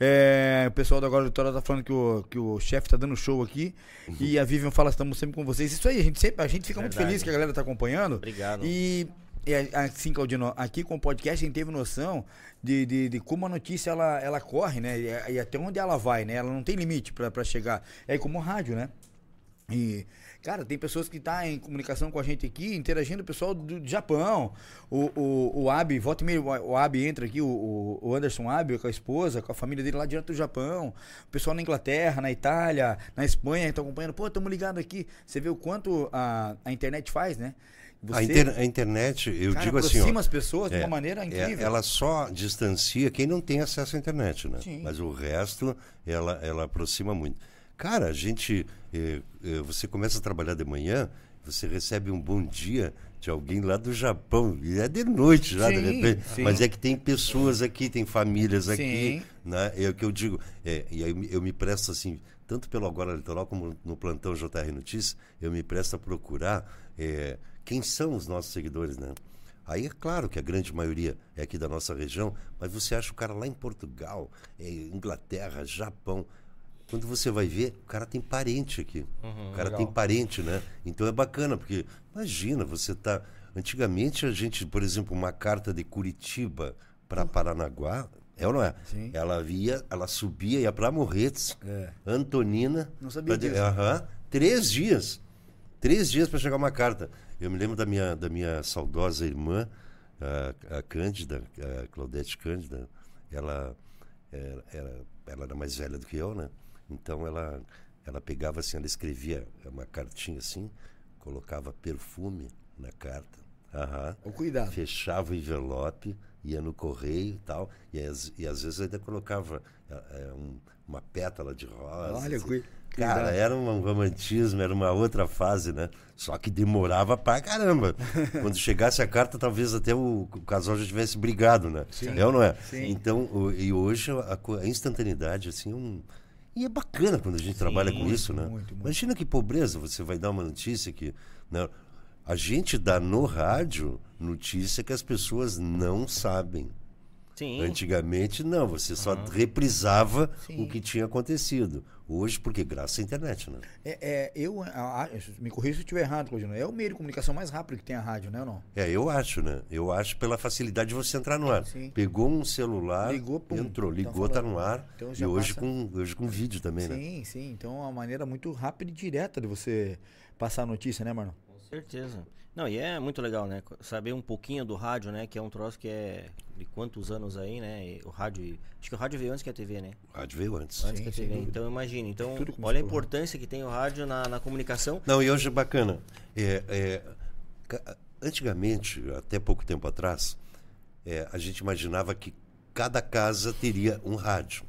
É, o pessoal do Agora Litoral tá falando que o, que o chefe tá dando show aqui. E a Vivian fala, estamos sempre com vocês. Isso aí, a gente sempre, a gente fica muito Verdade. feliz que a galera tá acompanhando. Obrigado. E, e assim, Claudino, aqui com o podcast a gente teve noção de, de, de como a notícia ela, ela corre, né? E, e até onde ela vai, né? Ela não tem limite pra chegar. É como rádio, né? E, cara, tem pessoas que estão em comunicação com a gente aqui, interagindo, o pessoal do Japão. O, o, o Abi, volta e meia, o Abi entra aqui, o, o- Anderson Abi, com a esposa, com a família dele lá direto do Japão. O pessoal na Inglaterra, na Itália, na Espanha, estão acompanhando. Pô, estamos ligados aqui. Você vê o quanto a, a internet faz, né? A, inter- a internet, eu cara, digo assim. aproxima as pessoas de é, uma maneira é, incrível. ela só distancia quem não tem acesso à internet, né? Sim. Mas o resto, ela, ela aproxima muito. Cara, a gente. eh, eh, você começa a trabalhar de manhã, você recebe um bom dia de alguém lá do Japão. E é de noite já, de Sim, repente. sim. Mas é que tem pessoas aqui, tem famílias aqui. Sim. Né? É o que eu digo. É, e aí eu me- eu me presto assim, tanto pelo Agora Litoral como no plantão JR Notícias, eu me presto a procurar é, quem são os nossos seguidores, né? Aí é claro que a grande maioria é aqui da nossa região, mas você acha o cara lá em Portugal, é, Inglaterra, Japão. Quando você vai ver, o cara tem parente aqui. o cara tem parente, né? Então é bacana, porque imagina, você tá. Antigamente a gente, por exemplo, uma carta de Curitiba para Paranaguá, é ou não é? Sim. Ela via, ela subia, ia para Morretes, É. Antonina. Não sabia pra disso. Aham. Três dias. Três dias para chegar uma carta. Eu me lembro da minha, da minha saudosa irmã, a, a Cândida, a Claudete Cândida. Ela era, era- ela era mais velha do que eu, né? Então ela, ela pegava assim, ela escrevia uma cartinha assim, colocava perfume na carta. Aham. Ô, cuidado. Fechava o envelope, ia no correio e tal. E, às- e às vezes ainda colocava eh, eh, um- uma pétala de rosa. Olha, assim. cui- Cara, cuidado. era um romantismo, era uma outra fase, né? Só que demorava pra caramba. [LAUGHS] Quando chegasse a carta, talvez até o, o casal já tivesse brigado, né? É ou não é? Sim. Então, o- e hoje a, a instantaneidade, assim, é um. E é bacana quando a gente trabalha com isso, né? muito, muito. Imagina que pobreza você vai dar uma notícia que. Né? A gente dá no rádio notícia que as pessoas não sabem. Sim. Antigamente, não, você só reprisava Sim. o que tinha acontecido. Hoje, porque graças à internet, né? É, é, eu, a- a- me corrija se eu estiver errado, Claudino. É o meio de comunicação mais rápido que tem a rádio, né ou não? É, eu acho, né? Eu acho pela facilidade de você entrar no ar. Sim. Pegou um celular, Ligou, pum, entrou, tá ligou, tá no ar. Então e hoje passa- com, hoje com vídeo também, né? Sim, sim. Então é uma maneira muito rápida e direta de você passar a notícia, né, mano? Com certeza. Não, e é muito legal, né? Saber um pouquinho do rádio, né? Que é um troço que é de quantos anos aí, né? E o rádio. Acho que o rádio veio antes que a TV, né? O rádio veio antes. Antes Sim, que a TV. dúvida. Então imagine. Então, olha a importância que tem o rádio na, na comunicação. Não, e hoje é bacana. É, é, antigamente, até pouco tempo atrás, é, a gente imaginava que cada casa teria um rádio.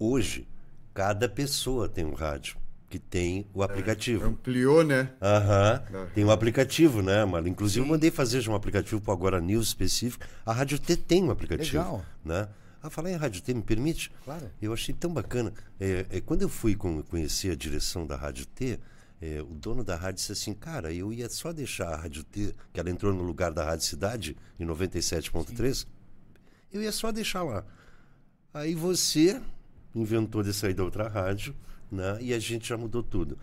Hoje, cada pessoa tem um rádio que tem o aplicativo. Ampliou, né? Aham. Tem um aplicativo, né, Marlon? Inclusive, eu mandei fazer já um aplicativo para o Agora News específico. A Rádio T tem um aplicativo. Legal. Né? Ah, falar em Rádio T, me permite? Claro. Eu achei tão bacana. É, é, quando eu fui com- conhecer a direção da Rádio T, é, o dono da rádio disse assim, cara, eu ia só deixar a Rádio T, que ela entrou no lugar da Rádio Cidade, em 97.3, eu ia só deixar lá. Aí você inventou de sair da outra rádio, né? E a gente já mudou tudo.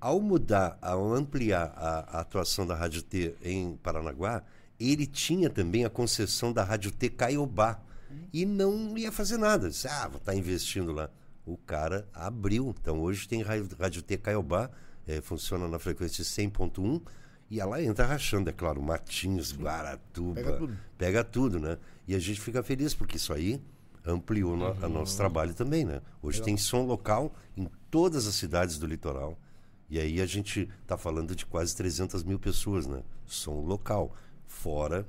Ao mudar, ao ampliar a, a atuação da Rádio T em Paranaguá, ele tinha também a concessão da Rádio T Caiobá. E não ia fazer nada. Disse, ah, vou estar investindo lá. O cara abriu. Então hoje tem Rádio, T Caiobá, é, funciona na frequência 100.1 e ela entra rachando, é claro, Martins, Guaratuba, Pega tudo. pega tudo, né? E a gente fica feliz, porque isso aí ampliou no, a nosso trabalho também, né? Hoje tem som local em todas as cidades do litoral. E aí a gente está falando de quase 300 mil pessoas, né? Som local, fora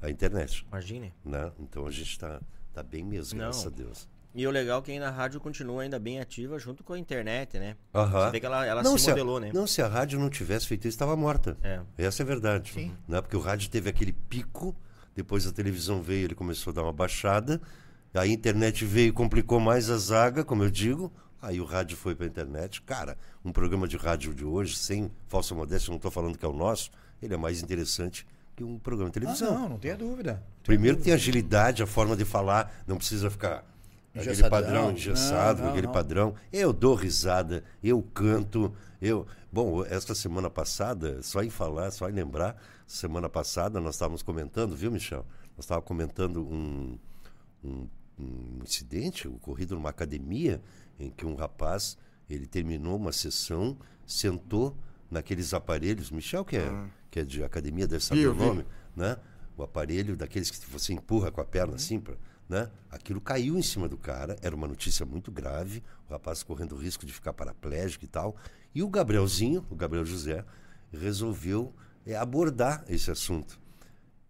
a internet, Imagine. né? Então a gente está tá bem mesmo, Não. graças a Deus. E o legal é que ainda a rádio continua ainda bem ativa junto com a internet, né? Aham. Você vê que ela, ela não, se se modelou, a, né? Não, se a rádio não tivesse feito isso, estava morta. É. Essa é a verdade. Sim. Né? Porque o rádio teve aquele pico, depois a televisão veio, ele começou a dar uma baixada, aí a internet veio e complicou mais a zaga, como eu digo, aí o rádio foi para a internet. Cara, um programa de rádio de hoje, sem falsa modéstia, não estou falando que é o nosso, ele é mais interessante que um programa de Ah, televisão. não, não tenha dúvida. Primeiro tem a agilidade, a forma de falar, não precisa ficar aquele Engessadão. padrão engessado, Não, não, aquele não. padrão. Eu dou risada, eu canto, eu. Bom, esta semana passada, só em falar, só em lembrar, semana passada nós estávamos comentando, viu, Michel? Nós estávamos comentando um, um, um incidente ocorrido numa academia em que um rapaz ele terminou uma sessão, sentou naqueles aparelhos. Michel, que é, que é de academia, deve saber eu o nome, né? O aparelho daqueles que você empurra com a perna assim, pra, né? Aquilo caiu em cima do cara, era uma notícia muito grave, o rapaz correndo o risco de ficar paraplégico e tal. E o Gabrielzinho, o Gabriel José, resolveu é, abordar esse assunto.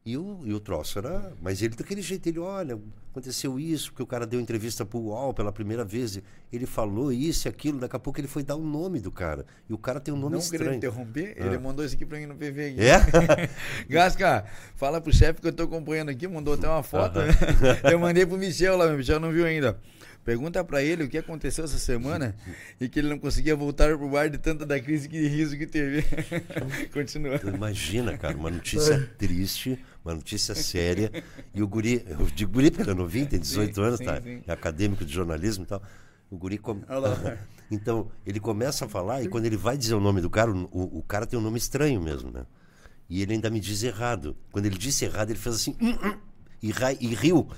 E o, e o troço era. Mas ele daquele jeito, ele, olha, aconteceu isso, porque o cara deu entrevista pro UOL pela primeira vez. Ele falou isso e aquilo, daqui a pouco ele foi dar o nome do cara. E o cara tem um nome Não estranho. interromper, ele mandou isso aqui pra mim no PV. Aqui. É? [LAUGHS] Gasca, fala pro chefe que eu tô acompanhando aqui, mandou até uma foto. né? Eu mandei pro Michel lá, o Michel não viu ainda. Pergunta pra ele o que aconteceu essa semana e que ele não conseguia voltar pro bar de tanta da crise de riso que teve. [LAUGHS] Continua. Tu Imagina, cara, uma notícia [LAUGHS] triste, uma notícia séria. E o guri, eu digo guri porque ele é novinho, tem 18 Sim, anos, sim, tá? sim. É acadêmico de jornalismo e tal. O guri. Com... Olha lá. [LAUGHS] Então, ele começa a falar e quando ele vai dizer o nome do cara, o, o cara tem um nome estranho mesmo, né? E ele ainda me diz errado. Quando ele disse errado, ele fez assim. "Hum, hum", e, e riu.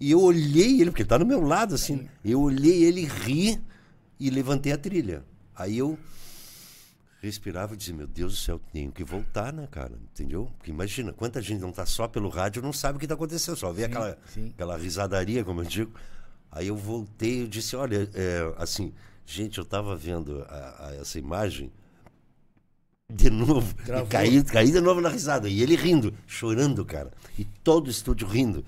E eu olhei ele, porque ele tá no meu lado, assim. Eu olhei ele ri e levantei a trilha. Aí eu respirava e dizia, meu Deus do céu, tenho que voltar, né, cara? Entendeu? Porque imagina, quanta gente não tá só pelo rádio não sabe o que tá acontecendo, só vê aquela, sim. aquela risadaria, como eu digo. Aí eu voltei e disse, olha, é, assim, gente, eu tava vendo a- a- essa imagem de novo, e caí, caí de novo na risada. E ele rindo, chorando, cara. E todo o estúdio rindo.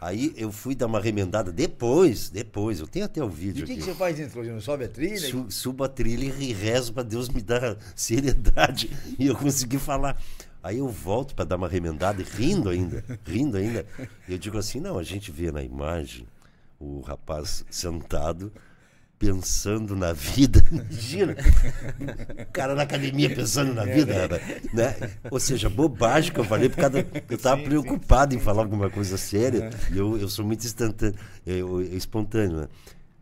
Aí eu fui dar uma remendada depois, depois, eu tenho até o E vídeo o que, que você faz dentro? Sobe a trilha? Su, subo a trilha e rezo para Deus me dar [LAUGHS] seriedade e eu conseguir falar. Aí eu volto para dar uma remendada e rindo ainda, rindo ainda. E eu digo assim: não, a gente vê na imagem o rapaz sentado pensando na vida. [LAUGHS] Imagina, o cara na academia pensando na vida, né? Ou seja, bobagem que eu falei, por causa da- eu estava preocupado em falar alguma coisa séria. E eu, eu sou muito instantâneo, eu- eu- espontâneo, né?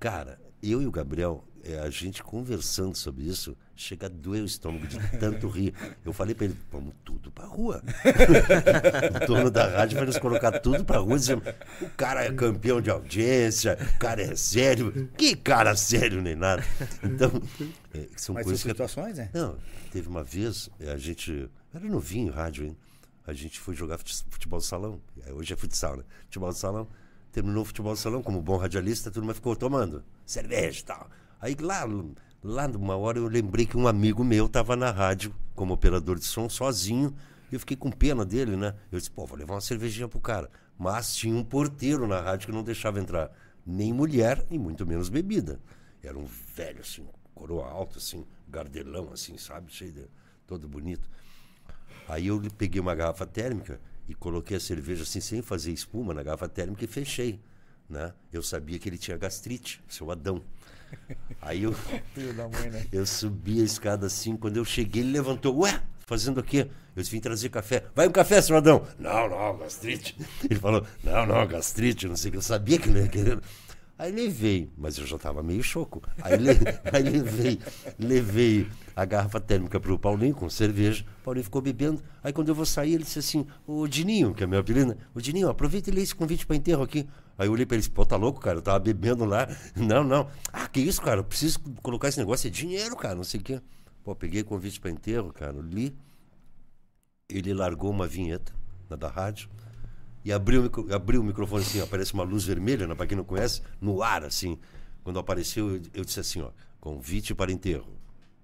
Cara, eu e o Gabriel, é, a gente conversando sobre isso, chega a doer o estômago de [LAUGHS] tanto rir. Eu falei pra ele, vamos tudo pra rua. [LAUGHS] o dono da rádio vai nos colocar tudo pra rua, dizendo, o cara é campeão de audiência, o cara é sério. Que cara sério, nem nada. Então, é, são Mas são coisas que... situações, né? Não, teve uma vez, eh, a gente. Era novinho rádio, hein? A gente foi jogar fute- futebol de salão. Eh, Hoje é futsal, né? Futebol de salão. Terminou o futebol de salão, como bom radialista, a turma ficou tomando cerveja e tal. Aí lá, lá numa hora eu lembrei que um amigo meu estava na rádio, como operador de som, sozinho. E eu fiquei com pena dele, né? Eu disse, pô, vou levar uma cervejinha pro cara. Mas tinha um porteiro na rádio que não deixava entrar nem mulher e muito menos bebida. Era um velho, assim, coroa alta, assim, gardelão, assim, sabe? Cheio de. todo bonito. Aí eu peguei uma garrafa térmica e coloquei a cerveja assim, sem fazer espuma, na garrafa térmica e fechei. Né? Eu sabia que ele tinha gastrite, seu Adão. Aí eu, mãe, né? eu subi a escada assim, quando eu cheguei, ele levantou, ué, fazendo o quê? Eu vim trazer café. Vai um café, seu Adão. Não, não, gastrite. Ele falou, não, não, gastrite, não sei o que. Eu sabia que ele ia querer. Aí levei, mas eu já estava meio choco. Aí, le, [LAUGHS] aí levei, levei a garrafa térmica para o Paulinho com cerveja. O Paulinho ficou bebendo. Aí quando eu vou sair, ele disse assim: Ô Dininho, que é meu apelido, o Dininho, aproveita e lê esse convite para enterro aqui. Aí eu olhei para ele e disse: pô, tá louco, cara? Eu tava bebendo lá. [LAUGHS] Não, não. Ah, que isso, cara? Eu preciso colocar esse negócio, é dinheiro, cara, não sei o quê. Pô, peguei convite para enterro, cara, li. Ele largou uma vinheta na da rádio e abriu, abriu o microfone assim, aparece uma luz vermelha, né, para quem não conhece, no ar, assim. Quando apareceu, eu, eu, disse assim, ó, convite para enterro.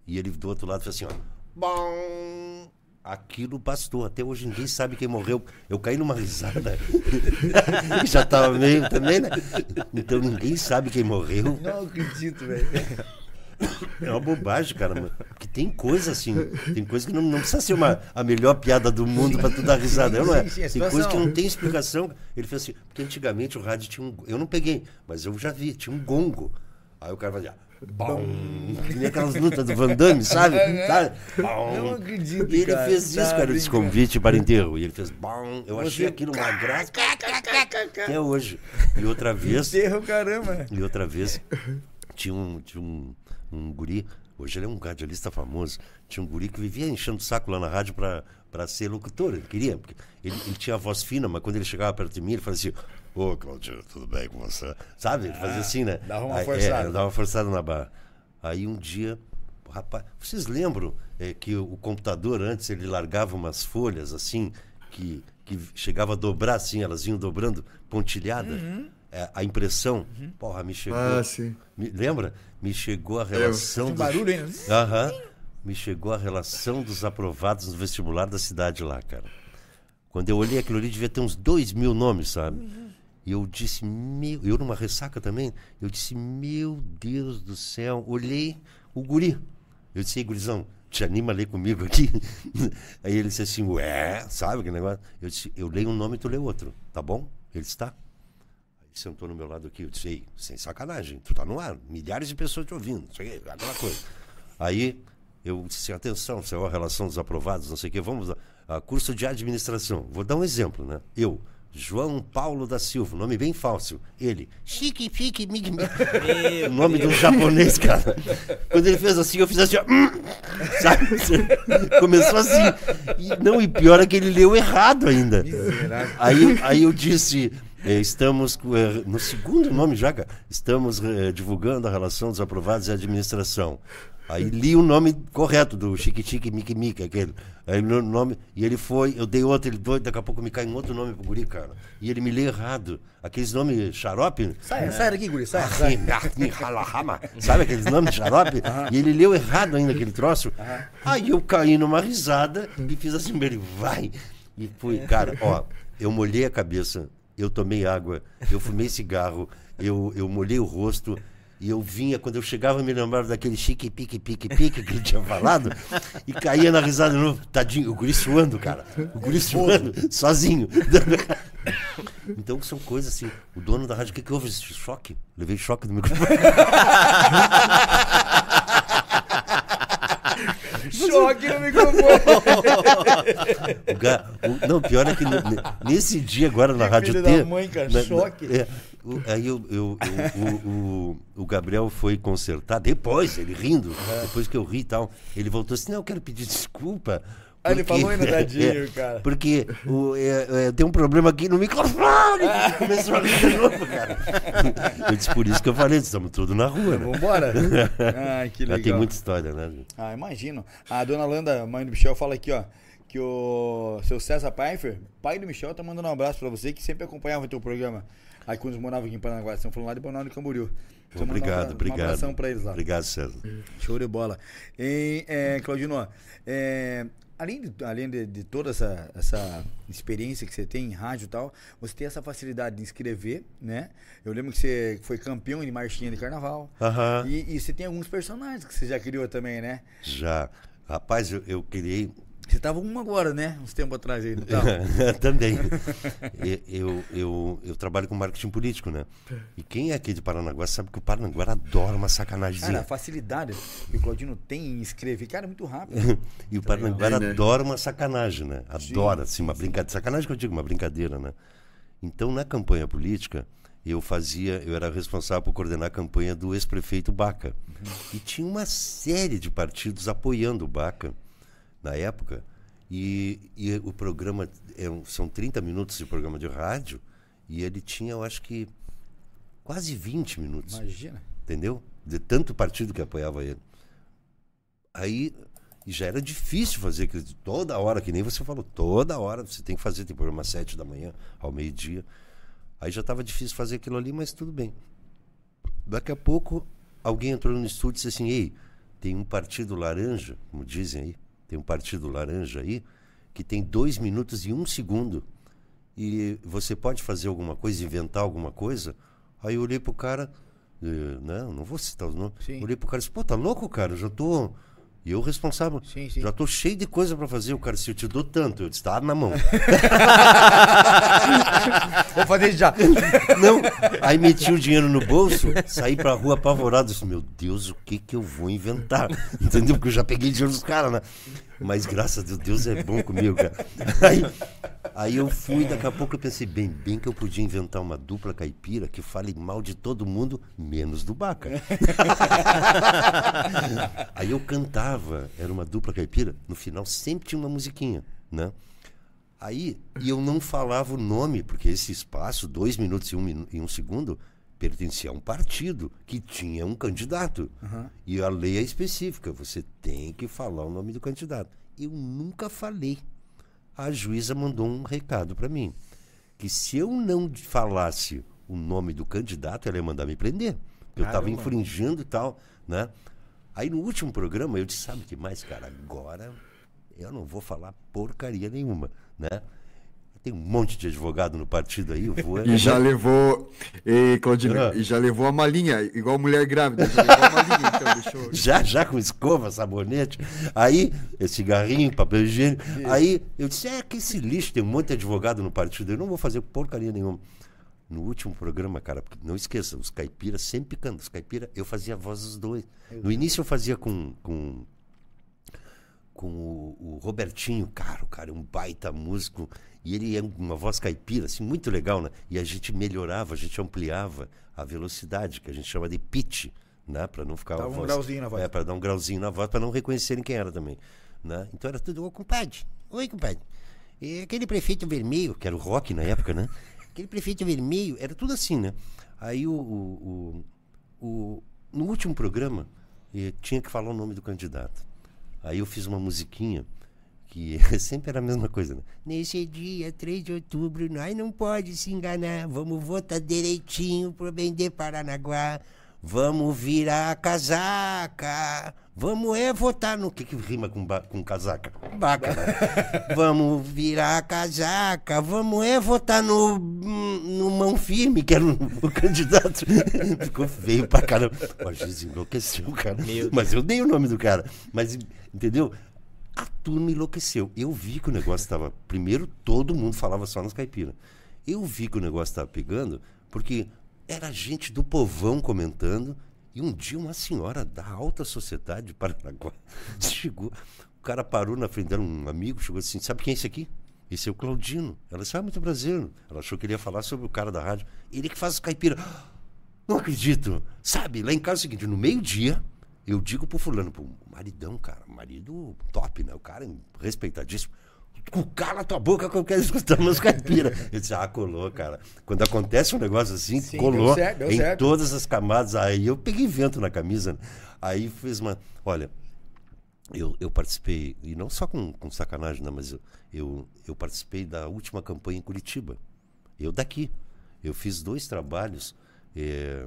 E ele do outro lado fez assim, ó, bom, aquilo bastou. Até hoje ninguém sabe quem morreu. Eu caí numa risada. [LAUGHS] Já estava meio também, né? Então ninguém sabe quem morreu. Não acredito, velho. É uma bobagem, cara. Porque tem coisa assim. Tem coisa que não, não precisa ser uma, a melhor piada do mundo para tu dar risada. Sim, não é? Sim, tem coisa que não tem explicação. Ele fez assim, porque antigamente o rádio tinha um. Eu não peguei, mas eu já vi, tinha um gongo. Aí o cara fazia. Bom. Que aquelas lutas do Van Damme, sabe? sabe? Bom. Não acredito. E ele cara, fez isso, cara, esse convite para enterro. E ele fez bom. Eu achei aquilo uma graça. Até hoje. E outra vez. Enterro, caramba. E outra vez tinha um, tinha um, um guri, hoje ele é um radialista famoso, tinha um guri que vivia enchendo o saco lá na rádio para ser locutor, ele queria, porque ele, ele, tinha a voz fina, mas quando ele chegava perto de mim, ele fazia assim, ô Claudio, tudo bem com você? Sabe? Ele fazia assim, né? Dava uma forçada. É, dava uma forçada na barra. Aí um dia, rapaz, vocês lembram é, que o, computador antes ele largava umas folhas assim, que, que chegava a dobrar assim, elas iam dobrando, pontilhada? Uhum. É, a impressão, uhum. porra, me chegou. Ah, sim. Me, lembra? Me chegou a relação. Tem barulho ainda. Aham. Me chegou a relação dos aprovados no vestibular da cidade lá, cara. Quando eu olhei aquilo ali, devia ter uns dois mil nomes, sabe? Uhum. E eu disse, meu. Eu numa ressaca também. Eu disse, meu Deus do céu. Olhei o guri. Eu disse, gurizão, te anima a ler comigo aqui? [LAUGHS] Aí ele disse assim, ué, sabe que negócio? Eu disse, eu leio um nome e tu lê outro, tá bom? Ele está sentou no meu lado aqui. Eu disse, Ei, sem sacanagem, tu tá no ar, milhares de pessoas te ouvindo, sei aquela coisa. Aí eu disse, atenção, a relação dos aprovados, não sei o que, vamos a curso de administração. Vou dar um exemplo, né? Eu, João Paulo da Silva, nome bem falso. Ele, chique, fique, mig, mig. [LAUGHS] O nome do japonês, cara. Quando ele fez assim, eu fiz assim, ó, hum, sabe? [LAUGHS] Começou assim. E, não, e pior é que ele leu errado ainda. Aí, aí eu disse, é, estamos é, no segundo nome já, estamos é, divulgando a relação dos aprovados e administração. Aí li o nome correto do Chique Chique Mickey, aquele. Aí o nome, e ele foi, eu dei outro, ele doido, daqui a pouco me cai um outro nome pro guri, cara. E ele me lê errado. Aqueles nomes xarope. Sai, é. sai daqui, guri, sai. sai. [LAUGHS] Sabe aqueles nomes xarope? [LAUGHS] E ele leu errado ainda aquele troço. Aí eu caí numa risada e fiz assim, ele vai. E fui, cara, ó, eu molhei a cabeça eu tomei água, eu fumei cigarro, eu, eu molhei o rosto. E eu vinha, quando eu chegava, me lembrava daquele chique, pique, pique, pique que ele tinha falado, e caía na risada de novo. Tadinho, o guri suando, cara. O guri suando, sozinho. [LAUGHS] Então são coisas assim. O dono da rádio, o que, que houve? Choque. Levei choque do microfone. Choque no microfone. o ga, o, não, pior é que nesse dia agora na Rádio Filho T. Mãe, cara, na, choque. Na, é, o, aí eu, eu, eu o, o, Gabriel foi consertar, depois, ele rindo, depois que eu ri e tal, ele voltou assim: não, eu quero pedir desculpa. Ah, ele falou ainda [LAUGHS] dadinho, é, cara. Porque o, é, é, tem um problema aqui no microfone. [LAUGHS] Começou a rir de novo, cara. [LAUGHS] Eu disse, por isso que eu falei, estamos todos na rua. Né? Vambora? Ai, que legal. Já tem muita história, né? Ah, imagino. A dona Landa, mãe do Michel, fala aqui, ó. Que o seu César Pfeiffer, pai do Michel, tá mandando um abraço pra você, que sempre acompanhava o teu programa. Aí quando morava aqui em Paranaguá, falando lá de Balneário Camboriú. Então, obrigado, obrigado. Um abração pra eles lá. Obrigado, César. Show de bola. E, é, Claudino, é, além de, além de, de, toda essa, essa experiência que você tem em rádio e tal, você tem essa facilidade de escrever, né? Eu lembro que você foi campeão de marchinha de carnaval. Uhum. E, e, você tem alguns personagens que você já criou também, né? Já. Rapaz, eu, eu criei você estava um agora, né? Uns tempos atrás aí, [LAUGHS] Também. eu, eu, eu trabalho com marketing político, né? E quem é aqui de Paranaguá sabe que o Paranaguá adora uma sacanagem. Cara, a facilidade que o Claudino tem em escrever, cara, é muito rápido. [LAUGHS] e o Paranaguá é, né? adora uma sacanagem, né? Adora, sim, assim, uma brincadeira. Sacanagem que eu digo, uma brincadeira, né? Então, na campanha política, eu fazia, eu era responsável por coordenar a campanha do ex-prefeito Baca. Uhum. E tinha uma série de partidos apoiando o Baca na época. E, e o programa, é, são 30 minutos de programa de rádio, e ele tinha, eu acho que, quase 20 minutos. Imagina. Entendeu? De tanto partido que apoiava ele. Aí já era difícil fazer aquilo toda hora, que nem você falou, toda hora você tem que fazer, tem programa às 7 da manhã, ao meio-dia. Aí já estava difícil fazer aquilo ali, mas tudo bem. Daqui a pouco, alguém entrou no estúdio e disse assim: Ei, tem um partido laranja, como dizem aí, tem um partido laranja aí, que tem dois minutos e um segundo. E você pode fazer alguma coisa, inventar alguma coisa? Aí eu olhei pro cara, eh, não, não vou citar os nomes. Sim. Olhei pro cara e disse: Pô, tá louco, cara? Eu já tô. E eu responsável. Sim, sim. Já tô cheio de coisa para fazer. O cara, se eu te dou tanto, eu disse, tá na mão. [LAUGHS] Vou fazer já. Não. Aí meti o dinheiro no bolso, saí pra rua apavorado. Disse, meu Deus, o que que eu vou inventar? [LAUGHS] Entendeu? Porque eu já peguei dinheiro dos caras, né? Mas graças a Deus, é bom comigo, cara. [LAUGHS] Aí, aí eu fui, daqui a pouco eu pensei, bem, bem que eu podia inventar uma dupla caipira que fale mal de todo mundo, menos do Baca. [LAUGHS] aí eu cantava, era uma dupla caipira, no final sempre tinha uma musiquinha, né? Aí, e eu não falava o nome, porque esse espaço, dois minutos e um, e um segundo, pertencia a um partido que tinha um candidato. Uhum. E a lei é específica, você tem que falar o nome do candidato. Eu nunca falei. A juíza mandou um recado para mim, que se eu não falasse o nome do candidato, ela ia mandar me prender. Eu estava infringindo e tal, né? Aí no último programa eu disse, sabe o que mais, cara? Agora eu não vou falar porcaria nenhuma, né? Tem um monte de advogado no partido aí, eu vou. E já levou. E, ah. e já levou a malinha, igual mulher grávida. Já levou a malinha, então, eu... Já, já com escova, sabonete. Aí, cigarrinho, papel higiênico. Aí eu disse: é que esse lixo, tem um monte de advogado no partido, eu não vou fazer porcaria nenhuma. No último programa, cara, não esqueça, os caipiras sempre cantando. Os caipiras, eu fazia a voz dos dois. No início eu fazia com, com com o, o, Robertinho, cara, o cara é um baita músico. E ele é uma voz caipira, assim, muito legal, né? E a gente melhorava, a gente ampliava a velocidade, que a gente chama de pitch, né? Para não ficar. Dava um voz, grauzinho na voz. É, para dar um grauzinho na voz, para não reconhecerem quem era também. Né? Então era tudo, ô compadre, oi compadre. E aquele prefeito vermelho, que era o rock na época, né? Aquele prefeito vermelho, era tudo assim, né? Aí o, o, o, o no último programa, eh, tinha que falar o nome do candidato. Aí eu fiz uma musiquinha que [LAUGHS] sempre era a mesma coisa. Né? Nesse dia, 3 de outubro, nós não pode se enganar. Vamos votar direitinho pro bem de Paranaguá. Vamos virar casaca. Vamos é votar no. que, que rima com, com casaca? Baca. Né? [LAUGHS] Vamos virar casaca. Vamos é votar no, no Mão Firme, que era o, o candidato. [LAUGHS] Ficou feio pra caramba. O enlouqueceu, cara. Mas eu dei o nome do cara. Mas, entendeu? A turma enlouqueceu. Eu vi que o negócio estava. Primeiro, todo mundo falava só nos caipiras. Eu vi que o negócio estava pegando, porque era gente do povão comentando. E um dia uma senhora da alta sociedade de Paranaguá [LAUGHS] chegou. O cara parou na frente dela, um amigo, chegou assim: Sabe quem é esse aqui? Esse é o Claudino. Ela disse: Ah, muito prazer. Ela achou que ele ia falar sobre o cara da rádio. Ele que faz os caipiras. [GASPS] Não acredito. Sabe, lá em casa é o seguinte: no meio-dia, eu digo pro fulano, pro maridão, cara, marido top, né? O cara respeitadíssimo. Cala tua boca que eu quero escutar meus caipira. [LAUGHS] Eu disse, ah, colou, cara. Quando acontece um negócio assim, Sim, colou deu certo, deu em certo. todas as camadas. Aí eu peguei vento na camisa. Né? Aí fiz uma. Olha, eu, eu participei, e não só com, com sacanagem, não, mas eu, eu, eu participei da última campanha em Curitiba. Eu daqui. Eu fiz dois trabalhos. É,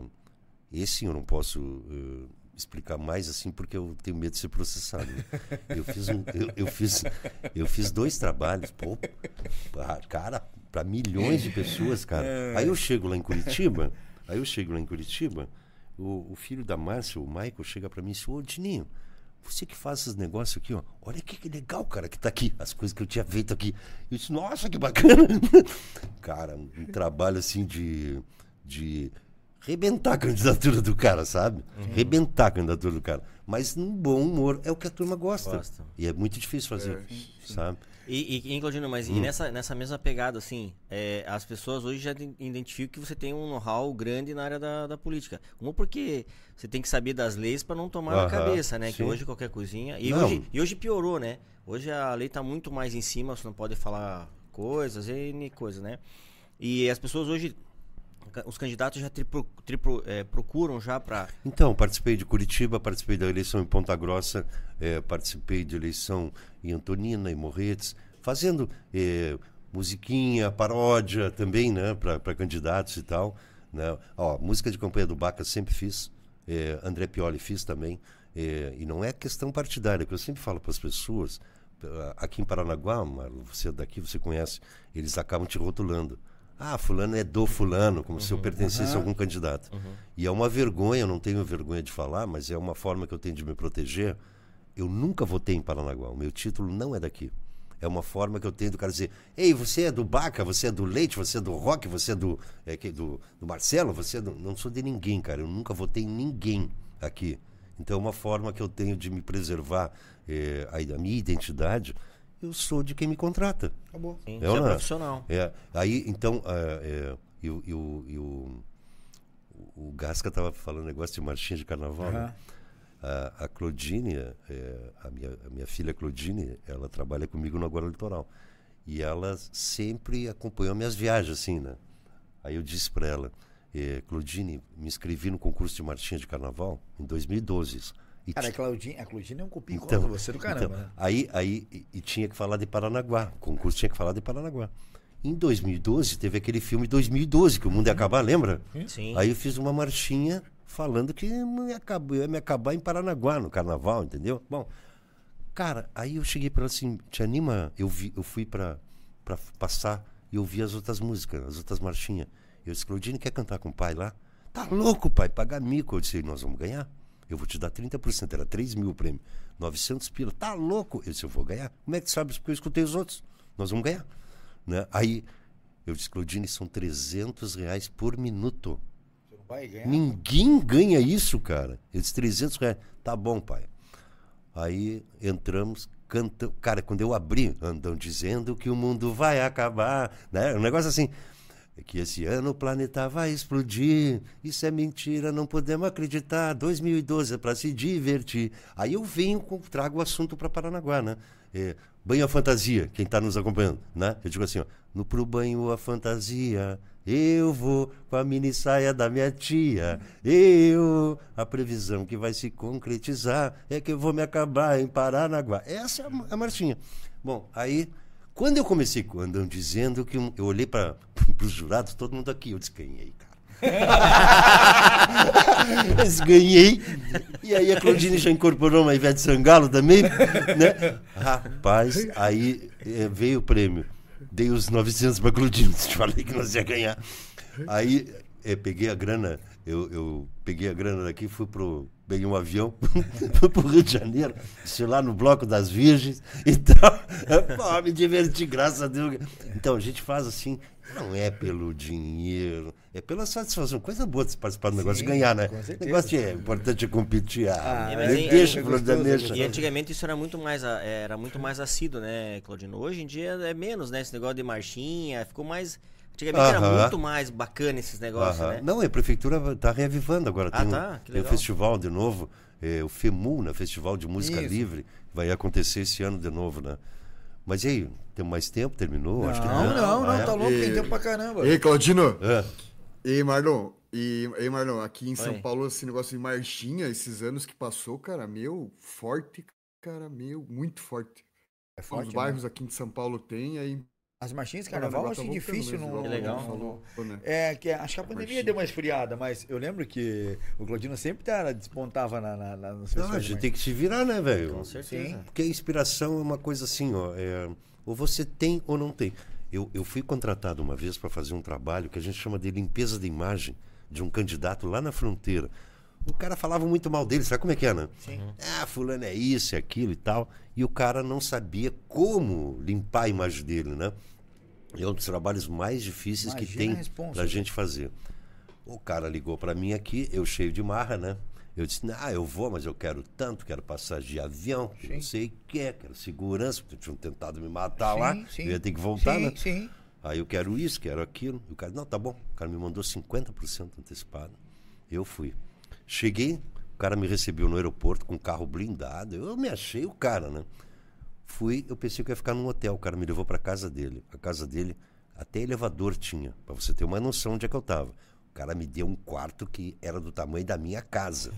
esse eu não posso. Uh, explicar mais assim porque eu tenho medo de ser processado. Né? Eu fiz um, eu, eu, fiz eu fiz dois trabalhos, pô, cara, para milhões de pessoas, cara. É. Aí eu chego lá em Curitiba, aí eu chego lá em Curitiba, o, o filho da Márcia, o Michael, chega para mim e diz: "Ô, Dininho, você que faz esses negócios aqui, ó. Olha que, que legal, cara, que tá aqui. As coisas que eu tinha feito aqui. Eu disse, nossa, que bacana. [LAUGHS] cara, um trabalho assim de, de rebentar a candidatura do cara, sabe? Rebentar a candidatura do cara. Mas num bom humor é o que a turma gosta. Gosta. E é muito difícil fazer, sabe? E, e, e, Claudino, mas Hum. e nessa, nessa mesma pegada, assim, é, as pessoas hoje já iden- identificam que você tem um know-how grande na área da, da política. Uma porque você tem que saber das leis para não tomar na Aham, cabeça, né? Que sim. hoje qualquer coisinha. E hoje, e hoje piorou, né? Hoje a lei tá muito mais em cima, você não pode falar coisas, N coisas, né? E as pessoas hoje, os candidatos já é, procuram já para Então, participei de Curitiba, participei da eleição em Ponta Grossa, eh, participei de eleição em Antonina, em Morretes, fazendo eh, musiquinha, paródia também, né, para candidatos e tal. Né? Ó, música de campanha do Baca sempre fiz, eh, André Pioli fiz também. eh, e não é questão partidária, que eu sempre falo para as pessoas, aqui em Paranaguá, Marlon, você é daqui, você conhece, eles acabam te rotulando. Ah, fulano é do fulano, como se eu pertencesse a algum candidato. E é uma vergonha, eu não tenho vergonha de falar, mas é uma forma que eu tenho de me proteger. Eu nunca votei em Paranaguá, o meu título não é daqui. É uma forma que eu tenho do cara dizer: Ei, você é do Baca, você é do Leite, você é do Rock, você é do, é, que- do, do Marcelo, você é do... Não sou de ninguém, cara. Eu nunca votei em ninguém aqui. Então é uma forma que eu tenho de me preservar eh, a, a minha identidade. Eu sou de quem me contrata. Acabou. Sim, É é é? profissional. É, aí, então, é, é, e, o- o- Gasca estava falando negócio de marchinha de carnaval. né? Aham. A, a Claudine, é, a, minha, a minha filha Claudine, ela trabalha comigo no Agora Litoral. E ela sempre acompanhou minhas viagens, assim, né? Aí eu disse para ela, é, Claudine, me inscrevi no concurso de marchinha de carnaval em 2012. E Cara, a Claudinha, a Claudinha é um copia então, contra você do caramba, então, né? aí, aí e, e tinha que falar de Paranaguá. O concurso tinha que falar de Paranaguá. Em 2012, teve aquele filme 2012, que o mundo ia acabar, lembra? Sim. Aí eu fiz uma marchinha falando que ia acabar, ia me acabar em Paranaguá, no carnaval, entendeu? Bom, cara, aí eu cheguei para ela assim, te anima? Eu, vi, eu fui para passar e ouvi as outras músicas, as outras marchinhas. Eu disse, Claudine, quer cantar com o pai lá? Tá louco, pai, pagar mico. Eu disse, nós vamos ganhar. Eu vou te dar 30%, era 3 mil o prêmio. 900 pila. Tá louco? Eu disse, eu vou ganhar. Como é que tu sabe? Porque eu escutei os outros. Nós vamos ganhar. Né? Aí eu disse, Claudine, são 300 reais por minuto. Ninguém ganha isso, cara. Eu disse, 300 reais. Tá bom, pai. Aí entramos, cantamos. Cara, quando eu abri, andam dizendo que o mundo vai acabar. Né? Um negócio assim. É que esse ano o planeta vai explodir. Isso é mentira, não podemos acreditar. 2012 é para se divertir. Aí eu venho, trago o assunto para Paranaguá, né? É, banho à fantasia, quem está nos acompanhando, né? Eu digo assim, ó, no pro banho à fantasia, eu vou com a mini saia da minha tia. Eu, a previsão que vai se concretizar é que eu vou me acabar em Paranaguá. Essa é a, a marchinha. Bom, aí quando eu comecei, quando andam dizendo que eu olhei para [LAUGHS] os jurados, todo mundo aqui, eu disse, ganhei, cara. [LAUGHS] Disse, ganhei. E aí a Claudine já incorporou uma Ivete Sangalo também, né? Rapaz, aí eh, veio o prêmio. Dei os 900 para Claudine, [LAUGHS] te falei que nós ia ganhar. Aí eh, peguei a grana, eu, eu peguei a grana daqui, fui pro. Peguei um avião, [LAUGHS] fui pro Rio de Janeiro, estive lá no Bloco das Virgens e tal. [LAUGHS] Pô, me diverti, graças a Deus. Então, a gente faz assim, não é pelo dinheiro, é pela satisfação. Coisa boa de se participar do negócio Sim, de ganhar, né? O negócio é importante é competir. Ah, Ah, mas me aí- deixa, gostoso, mexa. E antigamente isso era muito mais era muito mais assíduo, né, Claudino? Hoje em dia é menos, né? Esse negócio de marchinha, ficou mais. Antigamente era Aham. muito mais bacana esses negócios, Aham. né? Não, a prefeitura está reavivando agora. Ah, tem um, tá, que tem um legal. festival de novo, é, o FEMU, né? Festival de Música Isso. Livre, vai acontecer esse ano de novo, né? Mas e aí, tem mais tempo? Terminou? Acho que Não, não, não, Ah, é? tá louco, tem tempo pra caramba. Ei, Claudino. É. Ei, Marlon. E, ei, Marlon, aqui em São Oi. Paulo, esse negócio de marchinha, esses anos que passou, cara, meu, forte, cara, meu, muito forte. É Os forte, né? bairros aqui de São Paulo tem, aí... As marchinhas de carnaval eu achei voltando difícil mesmo, no... Que legal. o Marlon falou, né? É, que acho que a pandemia Marchinha. deu uma esfriada, mas eu lembro que o Claudino sempre tá, despontava na, na, na, nos Não, a gente tem que se virar, né, velho? Com certeza. Sim. Porque a inspiração é uma coisa assim, ó. é, ou você tem ou não tem. Eu, eu fui contratado uma vez para fazer um trabalho que a gente chama de limpeza de imagem de um candidato lá na fronteira. O cara falava muito mal dele, sabe como é que é, né? Sim. Ah, fulano é isso, é aquilo e tal. E o cara não sabia como limpar a imagem dele, né? É um dos trabalhos mais difíceis que Imagina tem a responsa. pra gente fazer. O cara ligou para mim aqui, eu cheio de marra, né? Eu disse, ah, eu vou, mas eu quero tanto, quero passagem de avião, não sei o que, quero segurança, porque tinham tentado me matar Sim, lá, sim. eu ia ter que voltar, sim, né? sim. Aí eu quero isso, quero aquilo. E o cara, não, tá bom. O cara me mandou 50% antecipado. Eu fui. Cheguei, o cara me recebeu no aeroporto com um carro blindado. Eu me achei o cara, né? Fui, eu pensei que ia ficar num hotel. O cara me levou para casa dele. A casa dele, até elevador tinha, para você ter uma noção onde é que eu tava. O cara me deu um quarto que era do tamanho da minha casa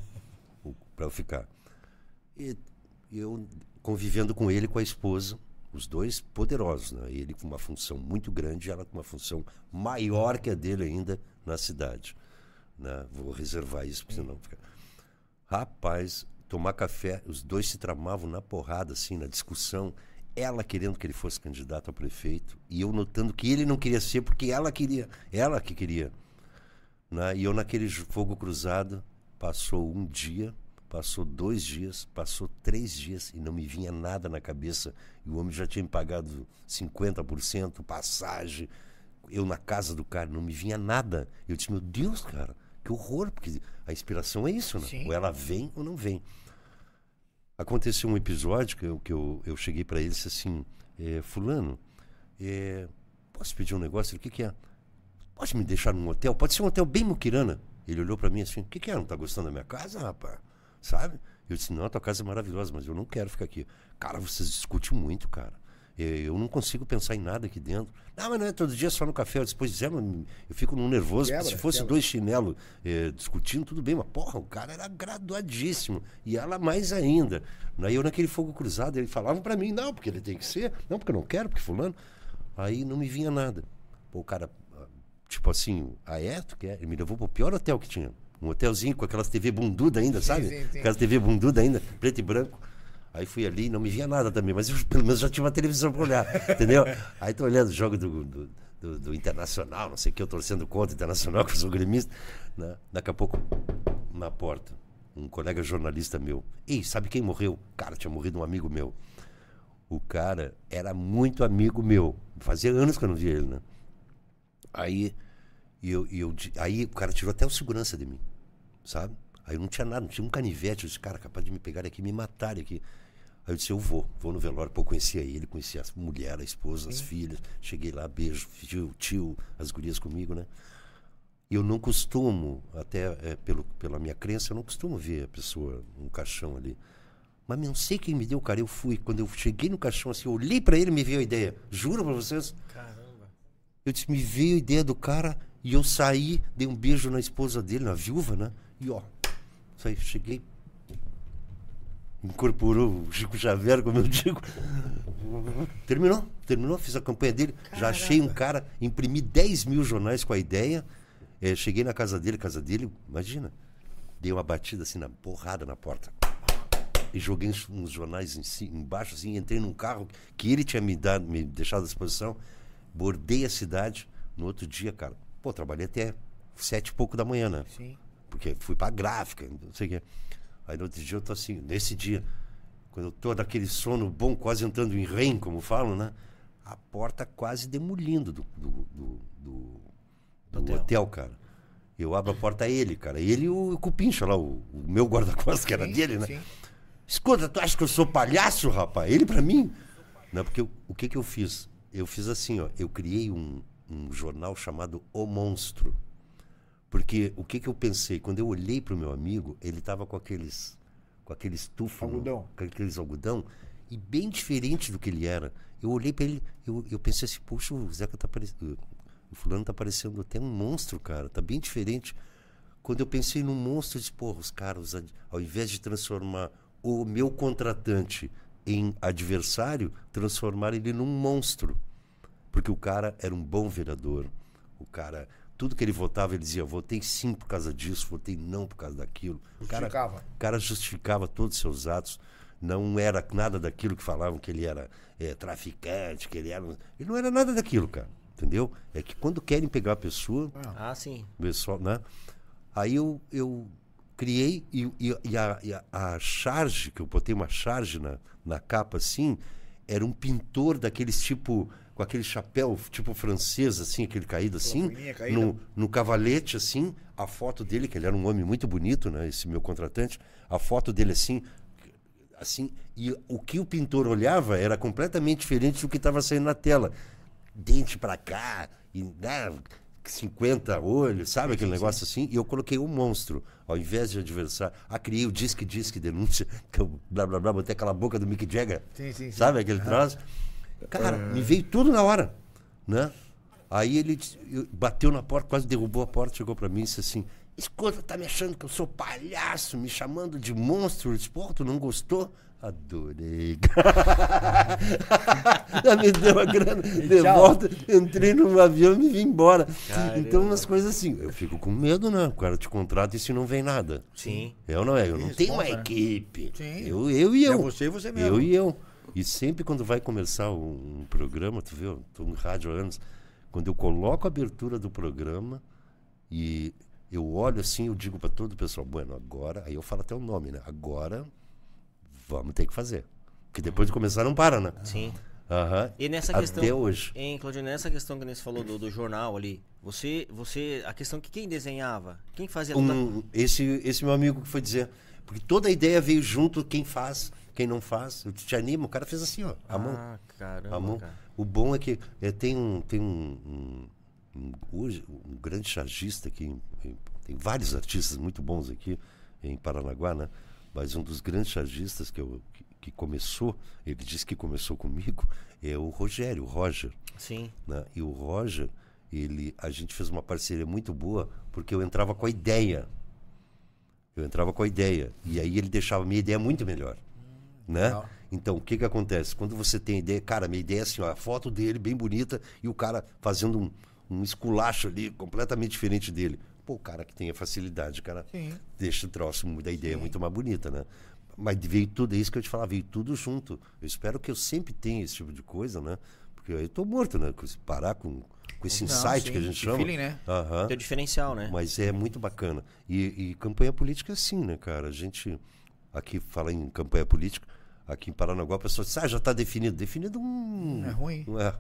para eu ficar. E eu convivendo com ele com a esposa, os dois poderosos, né? Ele com uma função muito grande, ela com uma função maior que a dele ainda na cidade. Né? Vou reservar isso, porque senão fica. Rapaz, tomar café, os dois se tramavam na porrada, assim, na discussão. Ela querendo que ele fosse candidato a prefeito e eu notando que ele não queria ser porque ela queria, ela que queria. Né? E eu naquele fogo cruzado, passou um dia, passou dois dias, passou três dias e não me vinha nada na cabeça. E o homem já tinha me pagado 50%, passagem. Eu na casa do cara, não me vinha nada. Eu disse, meu Deus, cara, que horror, porque a inspiração é isso, né? Sim. Ou ela vem ou não vem. Aconteceu um episódio que eu, que eu, eu cheguei para ele e disse assim: é, Fulano, é, posso pedir um negócio? Ele, o que, que é? Pode me deixar num hotel? Pode ser um hotel bem muquirana. Ele olhou para mim assim: o que, que é? Não tá gostando da minha casa, rapaz? Sabe? Eu disse: não, a tua casa é maravilhosa, mas eu não quero ficar aqui. Cara, vocês discutem muito, cara. Eu não consigo pensar em nada aqui dentro. Não, mas não é todo dia só no café. Eu disse, pois é, mas eu fico num nervoso. Quebra, se fosse quebra. dois chinelos eh, discutindo, tudo bem. Mas, porra, o cara era graduadíssimo. E ela mais ainda. Aí eu naquele fogo cruzado, ele falava pra mim, não, porque ele tem que ser. Não, porque eu não quero, porque fulano. Aí não me vinha nada. Pô, o cara, ah, tipo assim, a é, tu quer? Ele me levou pro pior hotel que tinha. Um hotelzinho com aquelas TV bunduda ainda, sabe? sim, sim. Aquelas TV bunduda ainda, preto e branco. Aí fui ali, não me via nada também, mas eu [LAUGHS] pelo menos já tinha uma televisão para olhar, entendeu? Aí tô olhando o jogo do, do, do- do Internacional, não sei o que, eu torcendo contra o Internacional, [LAUGHS] que eu sou gremista. Né? Daqui a pouco, na porta, um colega jornalista meu. Ei, sabe quem morreu? Cara, tinha morrido um amigo meu. O cara era muito amigo meu. Fazia anos que eu não via ele, né? Aí, eu, eu, aí o cara tirou até o segurança de mim, sabe? Aí eu não tinha nada, não tinha um canivete. Eu disse, cara, capaz de me pegar aqui me matarem aqui. Aí eu disse, eu vou, vou no velório. Pô, eu conhecia ele, conhecia a mulher, a esposa, as filhas. Cheguei lá, beijo, tio, tio, as gurias comigo, né? Eu não costumo, até é, pelo, pela minha crença, eu não costumo ver a pessoa num caixão ali. Mas não sei quem me deu, cara. Eu fui. Quando eu cheguei no caixão, assim, eu olhei pra ele e me veio a ideia. Juro pra vocês. Caramba. Eu disse, me veio a ideia do cara e eu saí, dei um beijo na esposa dele, na viúva, né? E ó, saí, cheguei. Incorporou o Chico Xavier, como eu digo. Terminou, terminou, fiz a campanha dele. Já achei um cara, imprimi 10 mil jornais com a ideia. eh, cheguei na casa dele, casa dele, imagina. Dei uma batida assim, na porrada na porta. E joguei uns, uns jornais em ci- embaixo, assim, entrei num carro que ele tinha me, dado, me deixado à disposição. Bordei a cidade. No outro dia, cara, pô, trabalhei até sete e pouco da manhã, né? Sim. Porque fui pra gráfica, não sei o quê. Aí no outro dia eu tô assim, nesse dia, quando eu tô naquele sono bom, quase entrando em REM, como falam, né? A porta quase demolindo do, do, do, do- do hotel. hotel. cara. Eu abro a porta a ele, cara. Ele e o Cupincha lá, o, o meu guarda-costas, que era Sim, dele, né? sim. Escuta, tu acha que eu sou palhaço, rapaz? Ele pra mim? Não, porque eu- o que que eu fiz? Eu fiz assim, ó. Eu criei um, um jornal chamado O Monstro. Porque o que que eu pensei? Quando eu olhei pro meu amigo, ele tava com aqueles com aqueles tufos, Algodão. com aqueles algodão, e bem diferente do que ele era. Eu olhei pra ele, eu, eu pensei assim, poxa, o Zeca tá parecendo. O fulano tá parecendo até um monstro, cara. Tá bem diferente. Quando eu pensei num monstro, eu disse, porra, os caras, ao invés de transformar o meu contratante em adversário, transformaram ele num monstro. Porque o cara era um bom vereador. O cara, tudo que ele votava, ele dizia, votei sim por causa disso, votei não por causa daquilo. O cara, Justificava. o cara justificava todos os seus atos. Não era nada daquilo que falavam que ele era eh, traficante, que ele era. Ele não era nada daquilo, cara. Entendeu? É que quando querem pegar a pessoa, Ah, sim. pessoal, né? Aí eu, eu criei e, e- e a, e a- a charge, que eu botei uma charge na, na capa assim, era um pintor daqueles tipo com aquele chapéu tipo francês, assim, aquele caído assim, no, no cavalete, assim, a foto dele, que ele era um homem muito bonito, né? Esse meu contratante, a foto dele assim, assim, e o que o pintor olhava era completamente diferente do que estava saindo na tela. Dente para cá, e né, 50 olhos, sabe aquele negócio assim? E eu coloquei um monstro, ao invés de adversário. Ah, criei o disque, disque, denúncia, [LAUGHS] que eu blá blá blá, botei aquela boca do Mick Jagger. Sim, sim, sim. Sabe aquele troço? Cara, me veio tudo na hora, né? Aí ele bateu na porta, quase derrubou a porta, chegou pra mim e disse assim: Escuta, tá me achando que eu sou palhaço, me chamando de monstro? Eu disse, Pô, tu não gostou? Adorei. [LAUGHS] Me deu a grana de tchau. volta, entrei no avião e me vim embora. Então, umas coisas assim. Eu fico com medo, né? O cara te contrata e se não vem nada. Sim. Eu não é, eu não tenho uma né? equipe. Sim. Eu, eu e eu. É você e você mesmo. Eu e eu. E sempre quando vai começar um, um programa, tu viu, tô no rádio há anos, quando eu coloco a abertura do programa e eu olho assim, eu digo para todo o pessoal, bueno, agora, aí eu falo até o nome, né? Agora vamos ter que fazer. Porque depois de começar não para, né? Sim. Aham. E nessa Até questão. hoje. Hein, Claudio, nessa questão que você falou do, do jornal ali, você, você. A questão que quem desenhava? Quem fazia toda- Um, esse, esse meu amigo que foi dizer, porque toda a ideia veio junto, quem faz, quem não faz. Eu te animo, o cara fez assim, ó, a mão. Ah, caramba. A mão. cara. O bom é que é, tem um tem um, um, um- hoje um grande chargista aqui, em- em- tem vários artistas muito bons aqui em Paranaguá, né? Mas um dos grandes chargistas que, eu, que, que começou, ele disse que começou comigo, é o Rogério, o Roger, Sim. né? E o Roger, ele, a gente fez uma parceria muito boa porque eu entrava com a ideia. Eu entrava com a ideia e aí ele deixava a minha ideia muito melhor, né? legal. Então, o que que acontece? Quando você tem ideia, cara, minha ideia é assim, ó, a foto dele bem bonita e o cara fazendo um, um esculacho ali completamente diferente dele. Pô, o cara que tem a facilidade, o cara Sim. deixa o troço da ideia muito mais bonita, né? Mas veio tudo, é isso que eu te falava, veio tudo junto. Eu espero que eu sempre tenha esse tipo de coisa, né? Porque aí eu tô morto, né? Parar com, com esse Não, insight sim, que a gente chama. feeling, né? Aham. Teu diferencial, né? Mas é muito bacana. E, e campanha política é assim, né, cara? A gente, aqui fala em campanha política, aqui em Paranaguá, a pessoa diz, ah, já está definido. Definido um. É ruim. Não é.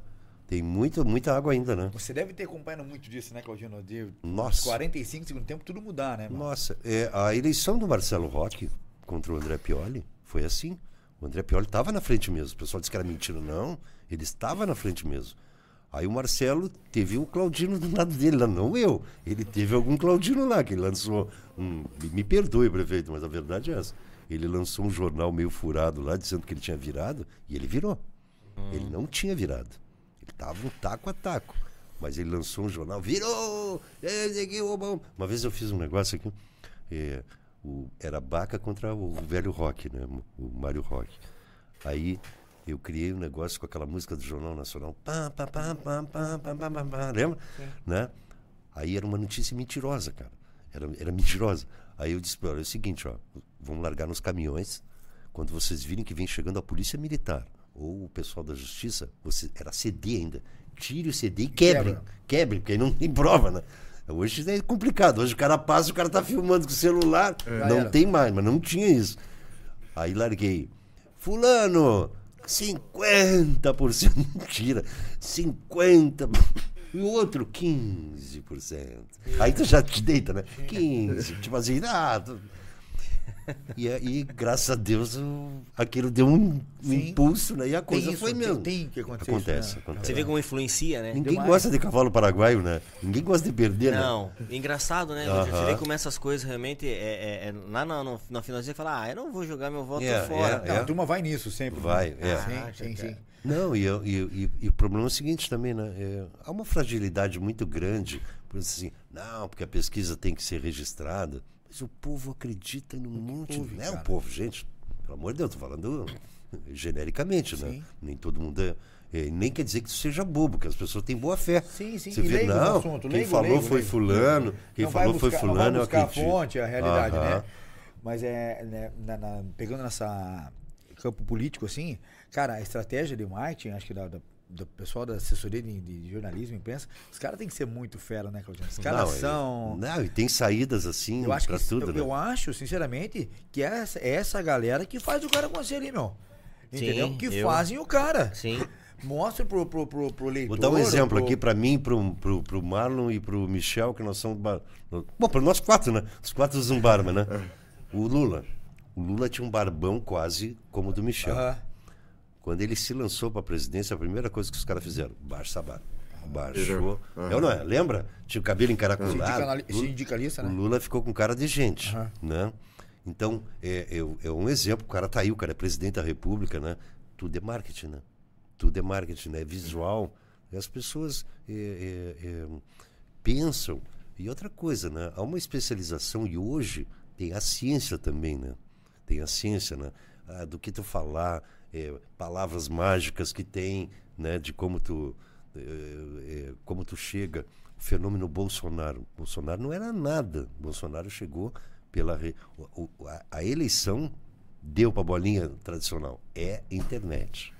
Tem muita, muita água ainda, né? Você deve ter acompanhado muito disso, né, Claudino? De Nossa. 45 segundo tempo, tudo mudar, né? mano? Nossa, é, a eleição do Marcelo Roque contra o André Pioli foi assim. O André Pioli estava na frente mesmo. O pessoal disse que era mentira. Não, ele estava na frente mesmo. Aí o Marcelo teve o Claudino do lado dele, lá, não eu. Ele teve algum Claudino lá, que ele lançou um. Me perdoe, prefeito, mas a verdade é essa ele lançou um jornal meio furado lá, dizendo que ele tinha virado, e ele virou. Hum. Ele não tinha virado. Ele tava um taco a taco. Mas ele lançou um jornal, virou! É, uma vez eu fiz um negócio aqui, é, o, era Baca contra o, velho rock, né? O Mário Rock. Aí eu criei um negócio com aquela música do Jornal Nacional. Lembra? Né? Aí era uma notícia mentirosa, cara. Era, era mentirosa. Aí eu disse para ela, é o seguinte, ó, vamos largar nos caminhões. Quando vocês virem que vem chegando a polícia militar ou o pessoal da justiça, você era CD ainda. Tire o CD e quebrem. Quebra. Quebrem, porque aí não tem [LAUGHS] prova, né? Hoje é complicado. Hoje o cara passa, o cara tá filmando com o celular. Não era. tem mais, mas não tinha isso. Aí larguei. Fulano, 50%. [LAUGHS] Mentira. 50%. E o outro, 15%. Aí tu já te deita, né? 15%. Tipo assim, ah. tu- E aí, graças a Deus, o- aquilo deu um, um Sim. impulso, né? E a Tem coisa isso, foi tem- mesmo. tem que acontecer Acontece, isso, né? acontece. Você vê como influencia, né? Ninguém Demais. gosta de cavalo paraguaio, né? Ninguém gosta de perder, né? Não, engraçado, né? Aham. Você vê como essas coisas realmente é, é- é- lá no, no, no finalzinho fala, ah, eu não vou jogar meu voto É, fora. é. Não, a turma vai nisso sempre. Vai, né? é. Sim, Ah, sim, já sim. Não, e, e, e- e o problema é o seguinte também, né? É, há uma fragilidade muito grande. Por assim, não, porque a pesquisa tem que ser registrada. Mas o povo acredita num monte. ouve, Não é o povo, gente. Pelo amor de Deus, tô falando [LAUGHS] genericamente, né? Sim. Nem todo mundo é. é, nem quer dizer que isso seja bobo, que as pessoas têm boa fé. Sim, sim, Você e vê, não, assunto, quem leigo, falou leigo, foi leigo. fulano, quem não falou buscar, foi fulano, não vai eu buscar a fonte, a realidade, né? Mas é, né, na- na- pegando nessa campo político assim, cara, a estratégia de marketing, acho que da, da- do pessoal da assessoria de, de jornalismo, imprensa, os caras têm que ser muito fera, né, Claudinho? Os caras Não, é- são... Não, e tem saídas assim Eu acho, pra que, tudo, eu, né? eu acho, sinceramente, que é essa, é essa galera que faz o cara acontecer ali, meu. Entendeu? Sim, que eu- fazem o cara. Sim. [LAUGHS] Mostra pro, pro, pro, pro leitor. Vou dar um exemplo pro... aqui para mim, pro, pro, pro Marlon e pro Michel, que nós somos. Bar... Bom, para nós quatro, né? Os quatro usam barba, né? O Lula. O Lula tinha um barbão quase como o do Michel. Aham. Quando ele se lançou para a presidência, a primeira coisa que os caras fizeram, baixa barba. Baixou. Virou. É não é? Lembra? Tinha o cabelo encaracolado. Sindicalista, né? o Lula ficou com cara de gente, Aham. né? Então, é, é, é um exemplo. O cara tá aí, o cara é presidente da república, né? Tudo é marketing, né? Tudo é marketing, né? É visual. E as pessoas é, é, é, pensam. E outra coisa, né? Há uma especialização e hoje tem a ciência também, né? Tem a ciência, né? Ah, do que tu falar, é, palavras mágicas que tem, né? De como tu, é, é, como tu chega. O fenômeno Bolsonaro. Bolsonaro não era nada. Bolsonaro chegou pela re- o- o- a, a eleição deu para bolinha tradicional. É internet.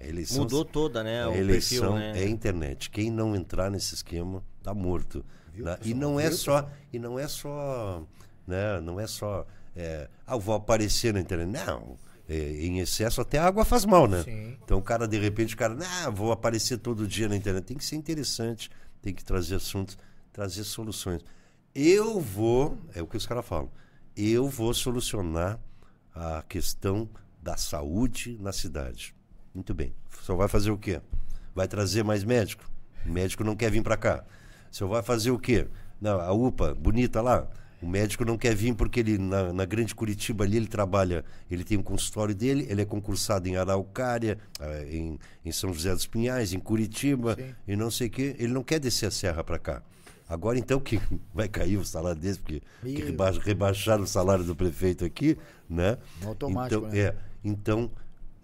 A eleição Mudou toda, né? a o eleição perfil, né? é internet. Quem não entrar nesse esquema tá morto. né? E não é Viu, só e não é só, né? Não é só é, ah, eu vou aparecer na internet. Não. É, em excesso até a água faz mal, né? Sim. Então o cara de repente o cara, não, vou aparecer todo dia na internet. Tem que ser interessante, tem que trazer assuntos, trazer soluções. Eu vou, é o que os caras falam. Eu vou solucionar a questão da saúde na cidade. Muito bem. Só vai fazer o quê? Vai trazer mais médico? O médico não quer vir para cá. Só vai fazer o quê? Não, a UPA, bonita lá. O médico não quer vir porque ele na, na grande Curitiba ali ele trabalha, ele tem um consultório dele, ele é concursado em Araucária, ah, em, em São José dos Pinhais, em Curitiba Sim. e não sei o quê. Ele não quer descer a serra para cá. Agora então que [LAUGHS] vai cair o salário desse, porque que reba- rebaixaram o salário do prefeito aqui, né? Automático, então, né? É, então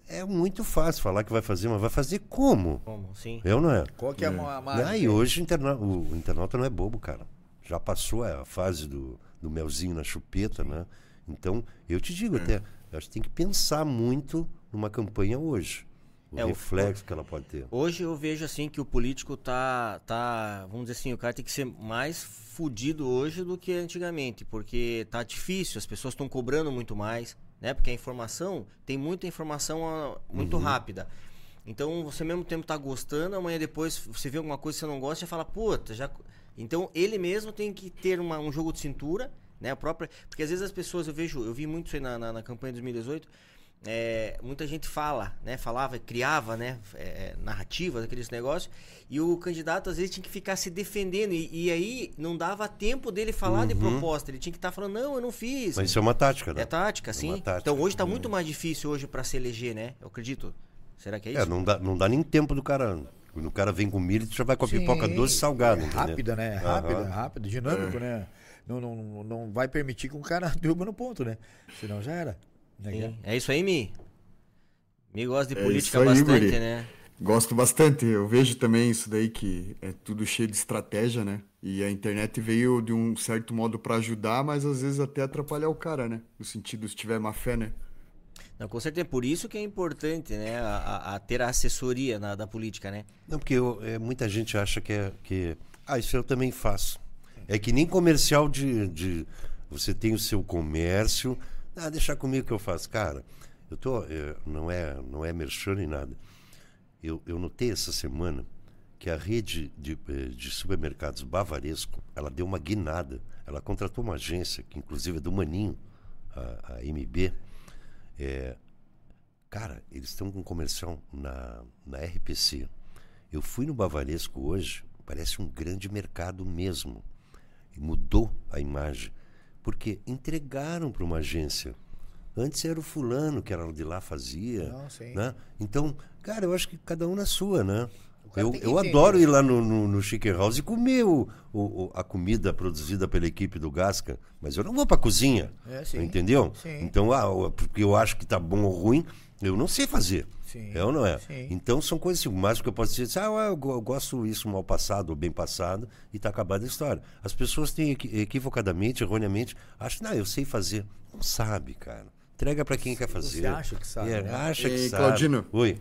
é muito fácil falar que vai fazer, mas vai fazer como? Como? Sim. Eu não é. Qual que é a ma- Ah, e hoje o, interna o, o internauta não é bobo, cara. Já passou a fase do, do melzinho na chupeta, né? Então, eu te digo até, eu acho que tem que pensar muito numa campanha hoje. O É, o- reflexo que ela pode ter. Hoje eu vejo assim que o político tá, tá, vamos dizer assim, o cara tem que ser mais fudido hoje do que antigamente, porque tá difícil, as pessoas estão cobrando muito mais, né? Porque a informação, tem muita informação muito rápida. Então você ao mesmo tempo tá gostando, amanhã depois você vê alguma coisa que você não gosta e fala, puta, já. Então ele mesmo tem que ter uma- um jogo de cintura, né? A própria. Porque às vezes as pessoas, eu vejo, eu vi muito isso aí na, na, na campanha de 2018. é, muita gente fala, né? Falava, criava, né? é, narrativas, aqueles negócios. E o candidato às vezes tinha que ficar se defendendo. E, e aí não dava tempo dele falar de proposta. Ele tinha que estar falando, não, eu não fiz. Mas isso é uma tática, né? É tática, sim. uma tática. Então hoje tá muito mais difícil hoje para se eleger, né? Eu acredito. Será que é isso? É, não dá, não dá nem tempo do cara. Quando o cara vem com milho, tu já vai com a Sim. pipoca doce e salgada. É rápida, né? Aham. Rápida, rápido, dinâmico, né? Não, não, não- vai permitir que um cara [LAUGHS] derruba no ponto, né? Senão já era. Né? Sim. É isso aí, Mi? Mi gosta de É política aí, bastante, guri. né? Gosto bastante. Eu vejo também isso daí que é tudo cheio de estratégia, né? E a internet veio de um certo modo para ajudar, mas às vezes até atrapalhar o cara, né? No sentido se tiver má fé, né? Não, com certeza, por isso que é importante, né? A, a- ter a assessoria na- da política, né? Não, porque eu- é, muita gente acha que é. Que, ah, isso eu também faço. É que nem comercial de. de você tem o seu comércio. Ah, deixa comigo que eu faço. Cara, eu tô. é, não, é, não é merchan nem nada. Eu, eu notei essa semana que a rede de, eh, de supermercados Bavaresco ela deu uma guinada. Ela contratou uma agência, que inclusive é do Maninho, a, a MB. É, Cara, eles estão com um comercial na, na RPC. Eu fui no Bavaresco hoje, parece um grande mercado mesmo. E mudou a imagem. Porque entregaram para uma agência. Antes era o fulano que era de lá fazia. Não. Né? Então, cara, eu acho que cada um na sua, né? Eu, que eu adoro ir lá no, no, no Chicken House e comer o, o- o- a comida produzida pela equipe do Gasca, mas eu não vou para cozinha. É, sim. Entendeu? Sim. Então, ah, porque eu acho que tá bom ou ruim, eu não sei fazer. Sim, É ou não é? sim. Então são coisas assim, o máximo que eu posso dizer, ah, eu, go- eu gosto isso mal passado ou bem passado e tá acabada a história. As pessoas têm equi- equivocadamente, erroneamente, acham, não, eu sei fazer. Não sabe, cara. Entrega para quem quer fazer. acha que sabe, É, né? Acha que E, sabe. Claudino? Oi.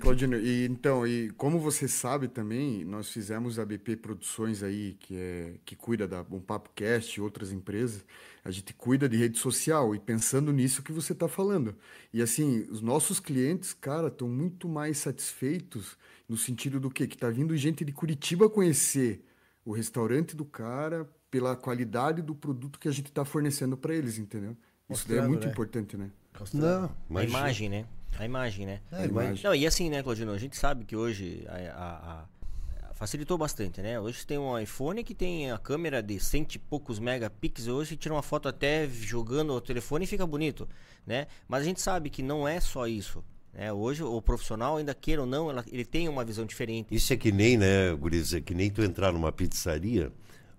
Claudino, e então, e como você sabe também, nós fizemos a BP Produções aí, que é que cuida da Bom Papo Cast e outras empresas. A gente cuida de rede social e pensando nisso que você está falando. E assim, os nossos clientes, cara, estão muito mais satisfeitos no sentido do quê? Que está vindo gente de Curitiba conhecer o restaurante do cara pela qualidade do produto que a gente está fornecendo para eles, entendeu? Isso daí é muito né? importante, né? Não, a imagem, né? A imagem, né? É, a imagem. Não, e assim, né, Claudino? A gente sabe que hoje a, a, a, facilitou bastante, né? Hoje tem um iPhone que tem a câmera de cento e poucos megapixels. Hoje tira uma foto até jogando o telefone e fica bonito, né? Mas a gente sabe que não é só isso. É, hoje o profissional, ainda queira ou não, ela, ele tem uma visão diferente. Isso é que nem, né, Guriz, é que nem tu entrar numa pizzaria,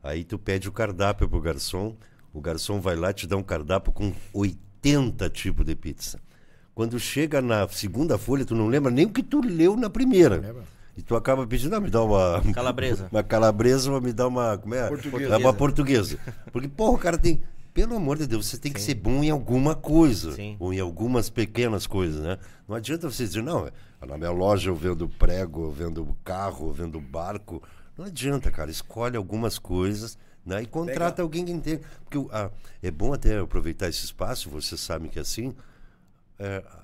aí tu pede o cardápio pro garçom, o garçom vai lá te dá um cardápio com 80 tipos de pizza. Quando chega na segunda folha, tu não lembra nem o que tu leu na primeira. E tu acaba pedindo, ah, me dá uma. Calabresa. [LAUGHS] Uma calabresa, me dá uma. Como é? Portuguesa. Uma portuguesa. Porque, porra, o cara tem. Pelo amor de Deus, você tem Sim. que ser bom em alguma coisa. Sim. Ou em algumas pequenas coisas, né? Não adianta você dizer, não, na minha loja eu vendo prego, eu vendo carro, eu vendo barco. Não adianta, cara. Escolhe algumas coisas né? e contrata Pega. alguém que entende. Porque ah, é bom até aproveitar esse espaço, você sabe que assim, é,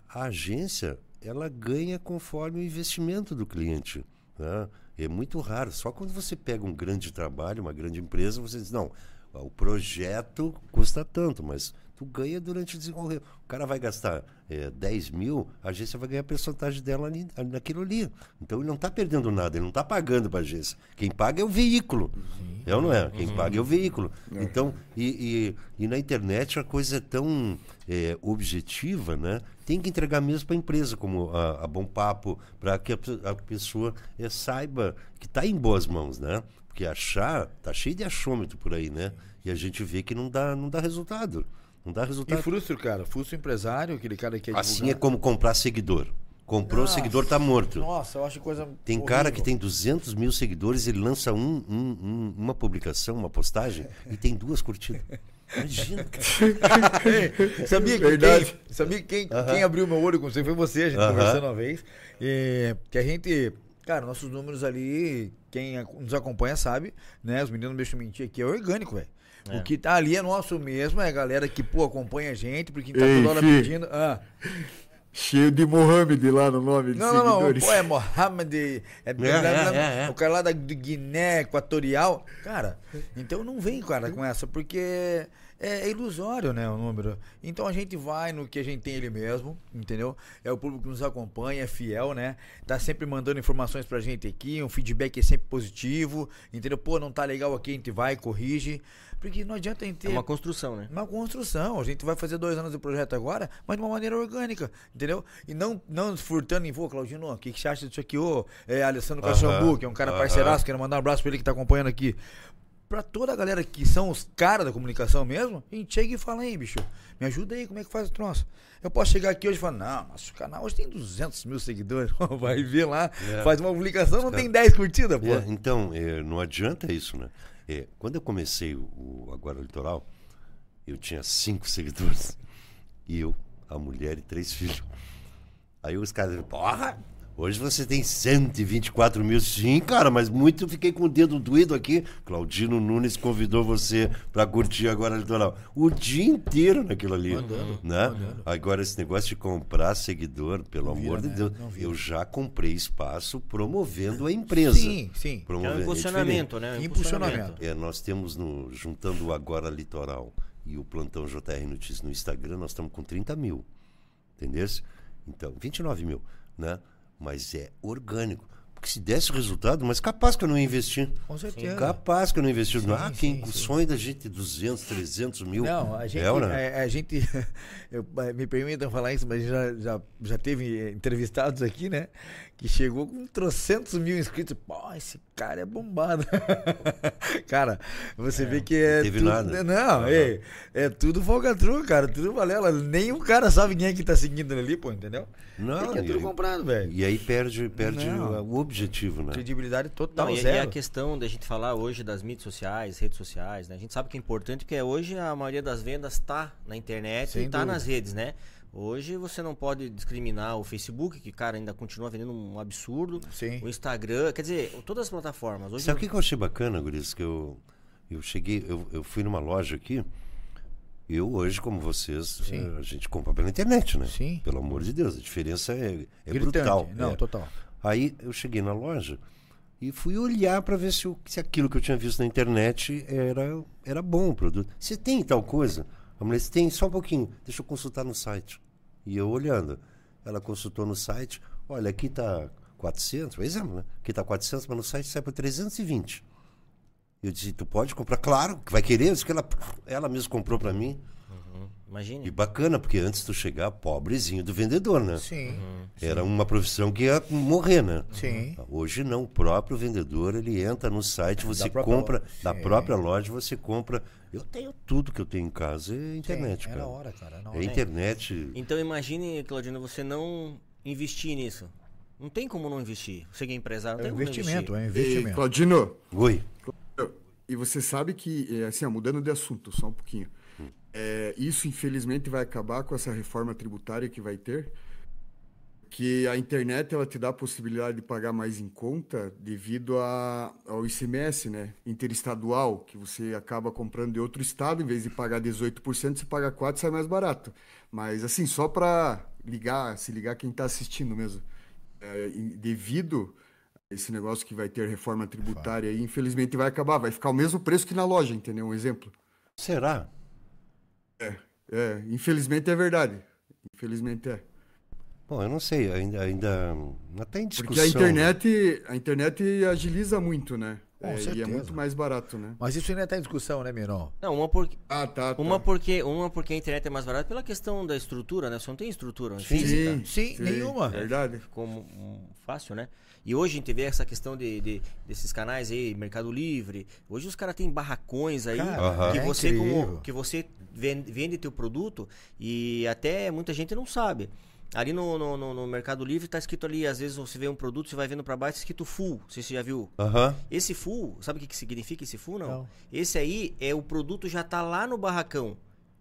a agência ela ganha conforme o investimento do cliente. Né? É muito raro. Só quando você pega um grande trabalho, uma grande empresa, você diz, não, o projeto custa tanto, mas tu ganha durante o desenvolvimento. O cara vai gastar é, 10 mil, a agência vai ganhar a porcentagem dela ali, naquilo ali. Então ele não está perdendo nada, ele não está pagando para a agência. Quem paga é o veículo. É ou não é? Quem uhum. paga é o veículo. É. Então, e, e, e, na internet a coisa é tão é, objetiva, né? Tem que entregar mesmo para a empresa, como a, a Bom Papo, para que a, a pessoa é, saiba que está em boas mãos, né? Porque achar, tá cheio de achômetro por aí, né? E a gente vê que não dá, não dá resultado. Não dá resultado. E frustra o cara, frustra o empresário, aquele cara que é Assim é como comprar seguidor. Comprou, o seguidor tá morto. Nossa, eu acho coisa. Tem horrível. cara que tem 200 mil seguidores, ele lança um, um, um, uma publicação, uma postagem, e tem duas curtidas. Imagina, cara. [LAUGHS] sabia que quem, sabia quem, uh -huh. quem abriu meu olho com você foi você, a gente uh -huh. conversando uma vez. E, que a gente. Cara, nossos números ali, quem nos acompanha sabe, né? Os meninos não deixam mentir aqui, é orgânico, velho. É. O que tá ali é nosso mesmo, é a galera que, pô, acompanha a gente, porque tá Ei, toda hora pedindo. Ah. Cheio de Mohamed lá no nome de não, seguidores. Não, não, pô, é Mohamed, é, é, é, é, o cara lá da Guiné Equatorial. Cara, então não vem, cara, com essa, porque é, ilusório, né, o número. Então a gente vai no que a gente tem ele mesmo, entendeu? É o público que nos acompanha, é fiel, né? Tá sempre mandando informações pra gente aqui, um feedback é sempre positivo, entendeu? Pô, não tá legal aqui, a gente vai, corrige. Porque não adianta a gente ter. É uma construção, né? Uma construção. A gente vai fazer dois anos de projeto agora, mas de uma maneira orgânica, entendeu? E não, não furtando em voo, Claudino, o que, que você acha disso aqui? Ô, é, Alessandro Cachambu, uh -huh, que é um cara uh -huh. parceiraço, quero mandar um abraço pra ele que tá acompanhando aqui pra toda a galera que são os caras da comunicação mesmo, a gente chega e fala, hein, bicho, me ajuda aí, como é que faz o troço? Eu posso chegar aqui hoje e falar, não, nosso canal hoje tem 200 mil seguidores, [LAUGHS] vai ver lá, é. faz uma publicação, não tem 10 curtidas, pô. É, então, é, não adianta isso, né? É, quando eu comecei o, o Agora Litoral, eu tinha cinco [LAUGHS] seguidores, e eu, a mulher e três filhos. Aí os caras, porra, Hoje você tem 124 mil. Sim, cara, mas muito fiquei com o dedo doído aqui. Claudino Nunes convidou você para curtir agora a litoral. O dia inteiro naquilo ali. Mandando, né? Mandando. Agora, esse negócio de comprar seguidor, pelo amor de né? Deus, eu já comprei espaço promovendo a empresa. Sim, sim. Promovendo. É um impulsionamento, né? Um impulsionamento. É, nós temos no, juntando o Agora Litoral e o Plantão JR Notícias no Instagram, nós estamos com 30 mil. Entendeu? Então, 29 mil, né? Mas é orgânico. Porque se desse o resultado, mas capaz que eu não ia investir. Com certeza. Capaz que eu não. Sim, ah, quem, o sonho da gente 200, 300 mil. Não, a gente. Né? a, a, gente [LAUGHS] eu, me permitam falar isso, mas já, já, já teve entrevistados aqui, né? Que chegou com trocentos mil inscritos. Pô, esse cara é bombado. [LAUGHS] cara, você é, vê que é. Não teve tudo, nada. Não, uhum. é, é tudo folgatru, cara. Tudo valela. Nem o cara sabe quem é que tá seguindo ali, pô, entendeu? Não, é, é tudo comprado, velho. E aí perde, perde o objetivo, né? Credibilidade total, Não, e, zero. E a questão da gente falar hoje das mídias sociais, redes sociais, né? A gente sabe que é importante porque hoje a maioria das vendas está na internet Sem e está nas redes, né? Hoje você não pode discriminar o Facebook, que, cara, ainda continua vendendo um absurdo. Sim. O Instagram, quer dizer, todas as plataformas. Hoje Sabe o que eu achei bacana, Guris? Que eu, eu cheguei, eu, eu fui numa loja aqui Eu hoje, como vocês, a gente compra pela internet, né? Sim. Pelo amor de Deus, a diferença é, é Gritante. brutal. Não, é. total. Aí eu cheguei na loja e fui olhar para ver se, o- se aquilo que eu tinha visto na internet era, era bom o produto. Você tem tal coisa? A mulher disse, tem, só um pouquinho, deixa eu consultar no site. E eu olhando. Ela consultou no site, olha, aqui tá 400, por exemplo, né? Aqui tá 400, mas no site sai por 320. Eu disse, tu pode comprar? Claro, que vai querer. Isso que ela, ela mesma comprou para mim. E Imagine. bacana, porque antes de tu chegar, pobrezinho do vendedor, né? Sim. Era uma profissão que ia morrer, né? Sim. Hoje não, o próprio vendedor, ele entra no site, você própria compra, loja. da Sim. própria loja, você compra. Eu tenho tudo que eu tenho em casa, é internet, Sim, é cara. na hora, cara. É na É hora. internet. Então imagine, Claudino, você não investir nisso. Não tem como não investir. Você que é empresário, não É tem um como não investimento, é um E, investimento. Claudino, Oi. e você sabe que, é, assim, ó, mudando de assunto só um pouquinho, é, isso infelizmente vai acabar com essa reforma tributária que vai ter, que a internet ela te dá a possibilidade de pagar mais em conta devido a, ao ICMS, né, interestadual, que você acaba comprando de outro estado, em vez de pagar 18%, você paga 4%, sai mais barato. Mas assim, só para ligar, se ligar quem está assistindo mesmo, é, devido esse negócio que vai ter reforma tributária aí, infelizmente vai acabar, vai ficar o mesmo preço que na loja, entendeu? Um exemplo. Será? É, infelizmente é verdade. Infelizmente é. Bom, eu não sei, ainda, ainda até em discussão. Porque a internet, a internet agiliza muito, né? Com É, e é muito mais barato, né? Mas isso ainda está em discussão, né, Miron? Não, uma porque, Ah, tá. tá. uma porque, uma porque a internet é mais barata pela questão da estrutura, né? Você não tem estrutura física. Sim, nenhuma. Verdade. Ficou hum, fácil, né? E hoje a gente vê essa questão de, de- desses canais aí, Mercado Livre. Hoje os caras têm barracões aí Cara, que é você como, que você vende, vende teu produto e até muita gente não sabe. Ali no, no, no- no Mercado Livre tá escrito ali, às vezes você vê um produto, você vai vendo para baixo, tá escrito full. Você já viu. Aham. Esse full, sabe o que, que significa esse full? Não. Não. Esse aí é o produto já tá lá no barracão.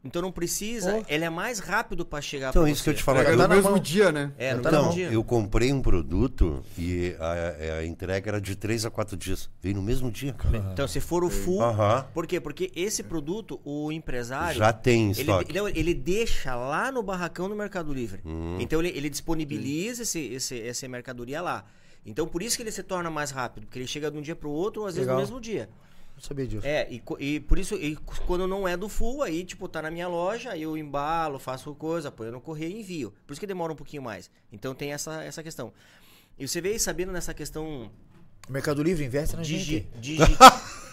Então não precisa, Oh. ele é mais rápido para chegar Então, pra isso que eu você. te falar. Pega tá no mesmo mão. dia, né? É, não Tá tá no dia. Eu comprei um produto e a, a entrega era de 3 a 4 dias. Veio no mesmo dia, cara. Então, se for o full, por quê? Porque esse produto, o empresário. Já tem em ele, estoque. não, ele deixa lá no barracão do Mercado Livre. Hum. Então ele, ele disponibiliza esse, esse, essa mercadoria lá. Então por isso que ele se torna mais rápido, porque ele chega de um dia para o outro, ou às vezes Legal. no mesmo dia. Não sabia disso. É, e, e por isso, e quando não é do full, aí, tipo, tá na minha loja, eu embalo, faço coisa, ponho no correio e envio. Por isso que demora um pouquinho mais. Então tem essa, essa questão. E você veio sabendo nessa questão O Mercado Livre investe na digi, gente. digi,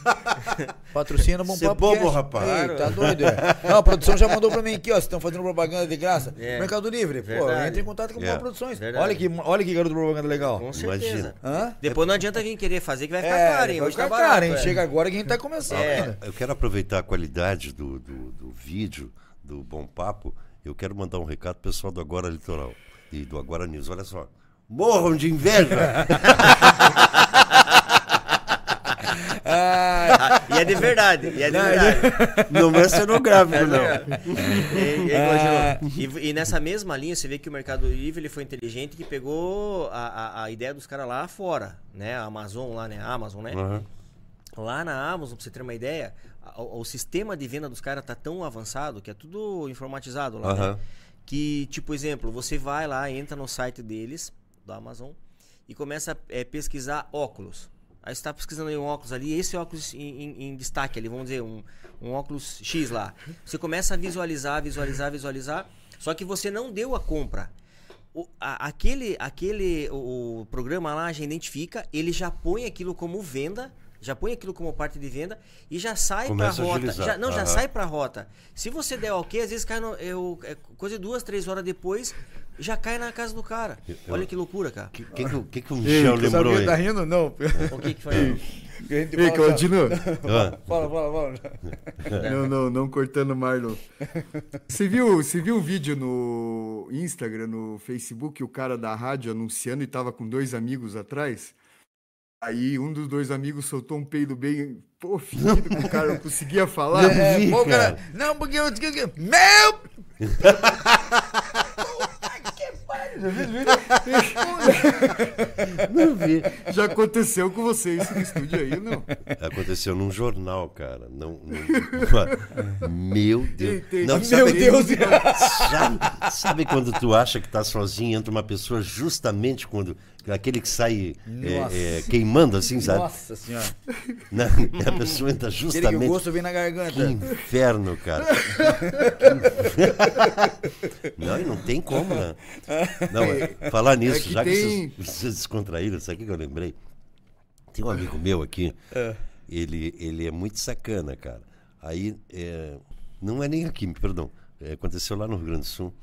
[LAUGHS] Patrocina Bom Cê é Papo bobo, Cast. rapaz. Ei, tá doido, é. [LAUGHS] Não, a produção já mandou pra mim aqui, ó. Vocês estão fazendo propaganda de graça. É. Mercado Livre, pô, entra em contato com o É. Boa Produções. Verdade. Olha que, olha que garoto propaganda legal. com certeza. Imagina. Hã? Depois não adianta vir querer fazer que vai ficar É, caro, hein? vai Hoje tá ficar barato, caro, hein? é. Chega agora que a gente tá começando É. ainda. Eu quero aproveitar a qualidade do, do, do vídeo, do Bom Papo. Eu quero mandar um recado pro pessoal do Agora Litoral e do Agora News. Olha só. Morram de inveja! [LAUGHS] E é de verdade, e é de verdade. não é cenográfico, não. E, e, Ah. E- e nessa mesma linha, você vê que o Mercado Livre ele foi inteligente que pegou a, a, a ideia dos caras lá fora, né? A Amazon lá, né? A Amazon, né? Aham. Lá na Amazon, pra você ter uma ideia, o, o sistema de venda dos caras tá tão avançado que é tudo informatizado lá, né? Aham. Que, tipo, exemplo, você vai lá, entra no site deles, da Amazon, e começa a é, pesquisar óculos. Aí você está pesquisando aí um óculos ali, esse óculos em, em- em destaque ali, vamos dizer, um, um óculos X lá. Você começa a visualizar, visualizar, visualizar, só que você não deu a compra. O- a- aquele aquele o, o programa lá já identifica, ele já põe aquilo como venda, já põe aquilo como parte de venda e já sai para rota. Já, não, já Aham. sai para rota. Se você der ok, às vezes cai no, eu, é coisa de duas, três horas depois, já cai na casa do cara. Eu- Olha que loucura, cara. O que, que, que, o- que que o Ei, Michel tu lembrou aí? tá rindo? Não. O que que foi? Ei, fala- Claudino, [LAUGHS] Ah, Fala, fala, fala. [LAUGHS] não, não, não cortando Marlon. Você viu, você viu um vídeo no Instagram, no Facebook, o cara da rádio anunciando e tava com dois amigos atrás? Aí um dos dois amigos soltou um peido bem, pô, fedido, que o cara não conseguia [LAUGHS] falar. É, vi, pô, cara. cara. Não, porque eu. Meu! Não vi. Já aconteceu com você isso no estúdio aí, não? Aconteceu num jornal, cara. Não, não- Meu Deus. Tem- Não, sabe, Meu Deus. sabe, sabe quando tu acha que tá sozinho, entra uma pessoa justamente quando. Aquele que sai é, é, queimando, assim, sabe? Nossa senhora. Não, a pessoa entra Aquele que o justamente. gosto vem na garganta. Que inferno, cara. [LAUGHS] não, e não tem como, né? Não, é- falar nisso, É que já que tem- vocês, vocês descontraíram, sabe o que que eu lembrei? Tem um amigo meu aqui, ele, ele é muito sacana, cara. Aí, é, não é nem aqui, me perdão, é, aconteceu lá no Rio Grande do Sul.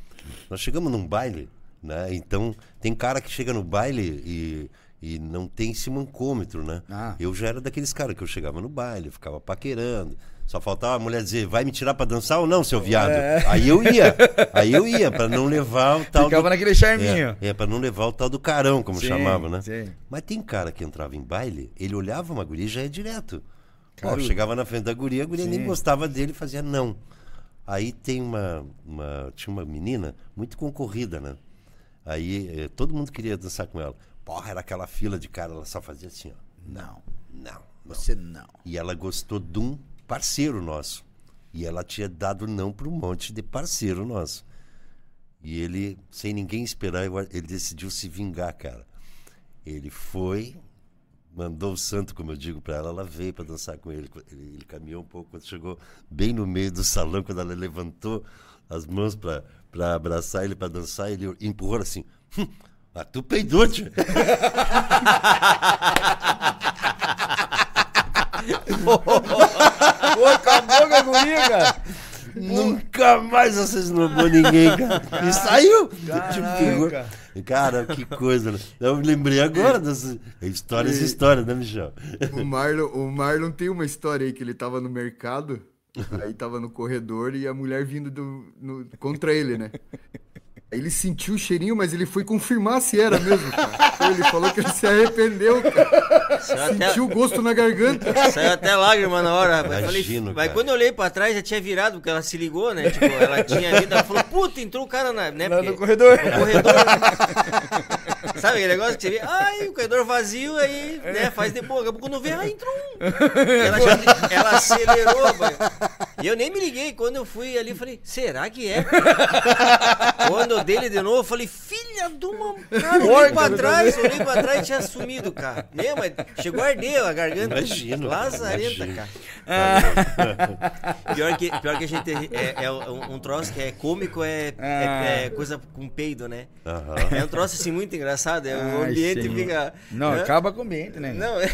Nós chegamos num baile, né? Então, tem cara que chega no baile e, e não tem esse mancômetro, né? Ah. Eu já era daqueles caras que eu chegava no baile, ficava paquerando. Só faltava a mulher dizer, vai me tirar pra dançar ou não, seu viado? Aí eu ia. Aí eu ia, pra não levar o tal. Ficava do... naquele charminho. É, é, pra não levar o tal do carão, como Sim, chamava, né? sim. Mas tem cara que entrava em baile, ele olhava uma guria e já ia direto. Pô, chegava na frente da guria, a guria nem Sim. gostava dele fazia não. Aí tem uma, uma- Tinha uma menina muito concorrida, né? Aí eh, todo mundo queria dançar com ela. Porra, era aquela fila de cara, ela só fazia assim, ó. Não, Não, não. você não. E ela gostou de um parceiro nosso. E ela tinha dado não para um monte de parceiro nosso. E ele, sem ninguém esperar, ele decidiu se vingar, cara. Ele foi, mandou o santo, como eu digo para ela, ela veio para dançar com ele. ele. Ele caminhou um pouco, quando chegou bem no meio do salão, quando ela levantou as mãos para abraçar ele, para dançar, ele empurrou assim. Hum, ah, tu peidou, tia. Pô, acabou com a guria, cara. Nunca mais você esnobou ninguém, cara. E saiu. Tipo. Caraca. Cara, que coisa. né? Eu me lembrei agora dessas histórias e histórias, né, Michel? O Marlon, o Marlon tem uma história aí que ele tava no mercado, aí tava no corredor e a mulher vindo do, no- contra ele, né? Ele sentiu o cheirinho, mas ele foi confirmar se era mesmo, cara. Ele falou que ele se arrependeu, cara. Saiu até, Sentiu o gosto na garganta. saiu até lágrima na hora, rapaz. Eu Falei, Imagino, mas quando eu olhei pra trás já tinha virado, porque ela se ligou, né? Tipo, ela tinha vindo, ela falou, puta, entrou o cara na. Né? Porque- no corredor. No corredor. né? Sabe aquele negócio que você vê? Ai, o corredor vazio, aí, né? Faz de boa. Daqui a pouco Quando vê, ah, entrou um. Ela, já, ela acelerou, rapaz. E eu nem me liguei. Quando eu fui ali, eu falei, será que é? Quando eu dei ele de novo, eu falei, filha de uma. Cara, eu olhei pra trás, olhei pra trás e tinha sumido, cara. Meu, mas chegou a arder a garganta. Imagino, Lazarenta, imagino. cara. [LAUGHS] Pior que, pior que a gente. É, é um, um troço que é cômico, é, Ah. é, é coisa com peido, né? Aham. É um troço assim muito engraçado. É, o Ai, ambiente senhor. fica. Não, Hã? acaba com o ambiente, né? Não, é.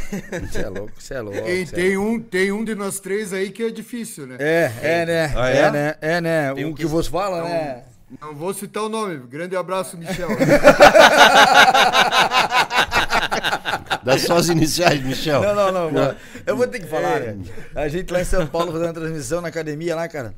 Você é louco, você é louco. Tem, é tem um, tem um de nós três aí que é difícil, né? É, é, né? Ah, é? é? né? É, né? Tem Um um que que- vos fala, né? Não vou citar o nome. Grande abraço, Michel. Dá só as iniciais, Michel. Não, não, não. mano. Eu vou ter que falar, né? A gente lá em São Paulo fazendo uma transmissão na academia lá, cara.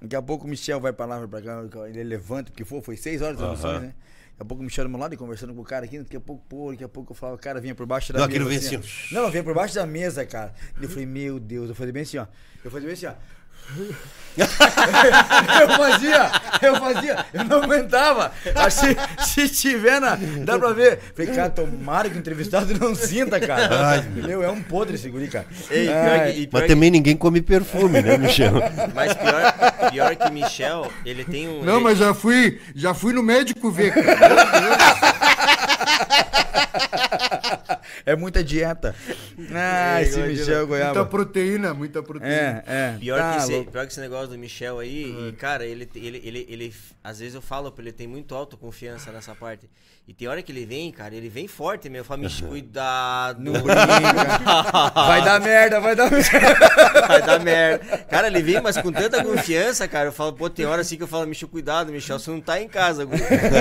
Daqui a pouco o Michel vai pra lá, vai pra cá, ele levanta, porque foi, foi seis horas de transmissão, Aham. né? Daqui a pouco o Michel do meu lado e conversando com o cara aqui, daqui a pouco, pô, daqui a pouco eu falava, o cara vinha por baixo da Não, mesa. aquilo vem assim, assim, ó. Não, vinha por baixo da mesa, cara. E eu falei, meu Deus, eu fazia bem assim, ó. Eu fazia bem assim, ó. [LAUGHS] eu fazia, eu fazia, eu não aguentava. Se, se tiver na. Dá pra ver. Falei, cara, tomara que o entrevistado não sinta, cara. Ai, meu, é um podre esse guri, cara. Ei, pior que, e pior Mas também ninguém come perfume, né, Michel? [LAUGHS] mas pior, pior que Michel, ele tem um. Não, mas já fui, já fui no médico ver, cara. [LAUGHS] É muita dieta. [LAUGHS] Ah, É, esse imagina. Michel Muita Goiaba. proteína, muita proteína. É, é. Pior, Tá que esse, louco. pior que esse negócio do Michel aí, e cara, ele, ele, ele, ele, às vezes eu falo pra ele, tem muito autoconfiança nessa parte. E tem hora que ele vem, cara, ele vem forte mesmo. Eu falo, Michel, cuidado. Não brinca. [LAUGHS] Vai dar merda, vai dar merda. [LAUGHS] Vai dar merda. Cara, ele vem, mas com tanta confiança, cara. Eu falo, pô, tem hora assim que eu falo, Michel, cuidado, Michel, você não tá em casa.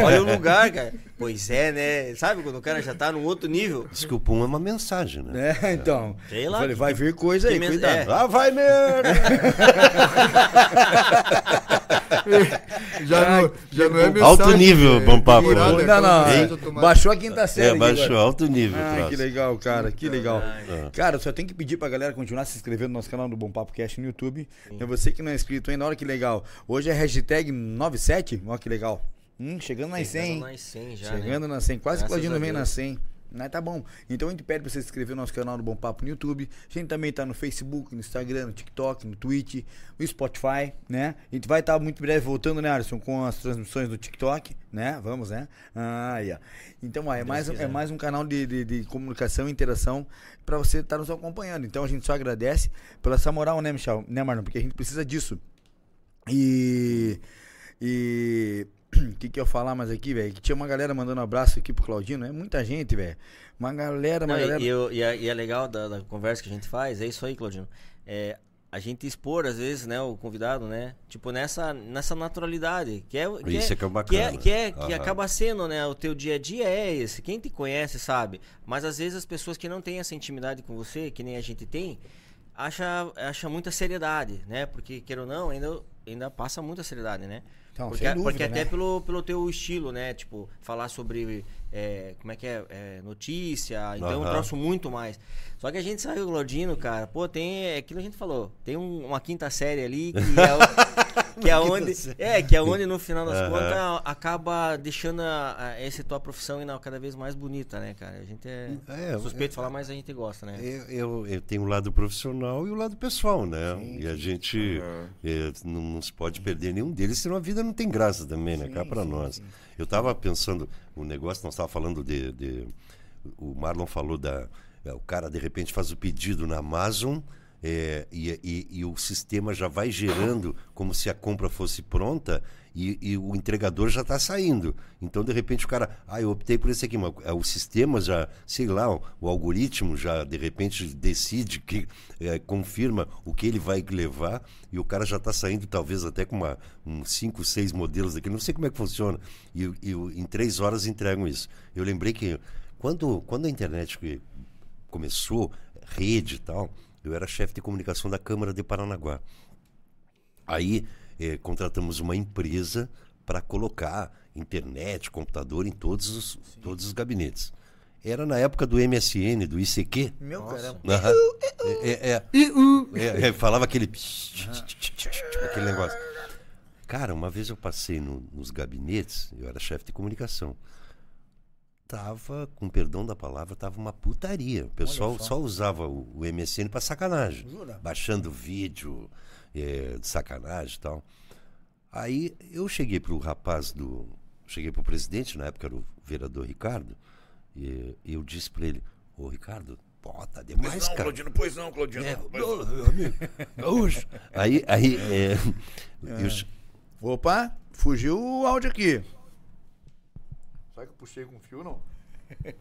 Olha o lugar, cara. Pois é, né? Sabe quando o cara já tá num outro nível? Desculpa, é uma mensagem, né? É, então. Sei Eu lá. falei, vai vir coisa aí, cuidado. é. Ah, vai merda! [LAUGHS] Já, não, já não é mensagem. Alto nível, bom papo, né? é Não, não. automática. Baixou a quinta série. É, baixou agora. alto nível. Ah, que legal, cara, que legal. Ah. Cara, só tem que pedir pra galera continuar se inscrevendo no nosso canal do Bom Papo Cast no YouTube. É você que não é inscrito ainda, olha que legal. Hoje é hashtag 97, olha que legal. Hum, chegando nas 100. Chegando hein? nas 100 já, né? Chegando na 100. Quase que o Graças Claudino a vem Deus. na 100. Mas tá bom. Então a gente pede pra você se inscrever no nosso canal do Bom Papo no YouTube. A gente também tá no Facebook, no Instagram, no TikTok, no Twitch, no Spotify, né? A gente vai estar muito breve voltando, né, Alisson, com as transmissões do TikTok, né? Vamos, né? Ah, ó. Então, ó, é, mais, um- é mais um canal de, de, de comunicação e interação pra você estar nos acompanhando. Então a gente só agradece pela essa moral, né, Michel? Né, Marlon? Porque a gente precisa disso. E. E. O [CLEARS THROAT] que, que eu ia falar mais aqui, velho? Que tinha uma galera mandando abraço aqui pro Claudino. É muita gente, velho. Uma galera, uma Não, e- galera. e, eu- e é, e é legal da, da conversa que a gente faz, é isso aí, Claudino. É, a gente expor, às vezes, né, o convidado, né? Tipo, nessa, nessa naturalidade. Que é, que Isso é, que é o que bacana. é, que, é- que Aham. acaba sendo, né? O teu dia a dia é esse. Quem te conhece sabe. Mas às vezes as pessoas que não têm essa intimidade com você, que nem a gente tem, acha, acha muita seriedade, né? Porque, queira ou não, ainda, ainda passa muita seriedade, né? Então, porque sem dúvida, porque né? até pelo, pelo teu estilo, né? Tipo, falar sobre. é, como é que é? É, notícia. Então eu Aham. troço muito mais. Só que a gente saiu, Glaudino, cara. Pô, tem. É aquilo que a gente falou. Tem um- uma quinta série ali que é, o- que é [LAUGHS] onde. É, que é onde no final das contas acaba deixando a, a, essa tua profissão ainda cada vez mais bonita, né, cara? A gente é, É, suspeito de falar, mas a gente gosta, né? Eu, eu, eu tenho o lado profissional e o lado pessoal, né? e a gente eh, não, não se pode perder nenhum deles, senão a vida não tem graça também, né? Cá para nós. Eu estava pensando, o negócio, nós estávamos falando de, de- O Marlon falou da. é, o cara de repente faz o pedido na Amazon. Eh, e, e- e o sistema já vai gerando como se a compra fosse pronta e, e o entregador já está saindo. Então, de repente, o cara, ah, eu optei por esse aqui, mas é, o sistema já, sei lá, o, o algoritmo já, de repente, decide, que é, confirma o que ele vai levar e o cara já está saindo, talvez até com uma, uns cinco, seis modelos daqui, não sei como é que funciona. E, e em três horas entregam isso. Eu lembrei que quando, quando a internet começou, rede e tal, eu era chefe de comunicação da Câmara de Paranaguá. Aí eh, contratamos uma empresa para colocar internet, computador em todos os, todos os gabinetes. Era na época do MSN, do ICQ. Meu caramba. É, é, é. É, é, falava aquele. aquele negócio. Cara, uma vez eu passei no- nos gabinetes, eu era chefe de comunicação. Tava, com perdão da palavra, tava uma putaria. O pessoal só. usava o, o MSN para sacanagem. Jura? Baixando vídeo é, de sacanagem e tal. Aí eu cheguei pro rapaz do. Cheguei pro presidente, na época era o vereador Ricardo, e eu disse para ele, ô Ricardo, pô, tá demais, cara. Claudino, pois não, Claudino. É, ô, meu amigo, gaúcho. Aí, aí é, [LAUGHS] eu che- Opa, fugiu o áudio aqui. Será que eu puxei com fio, não? [LAUGHS]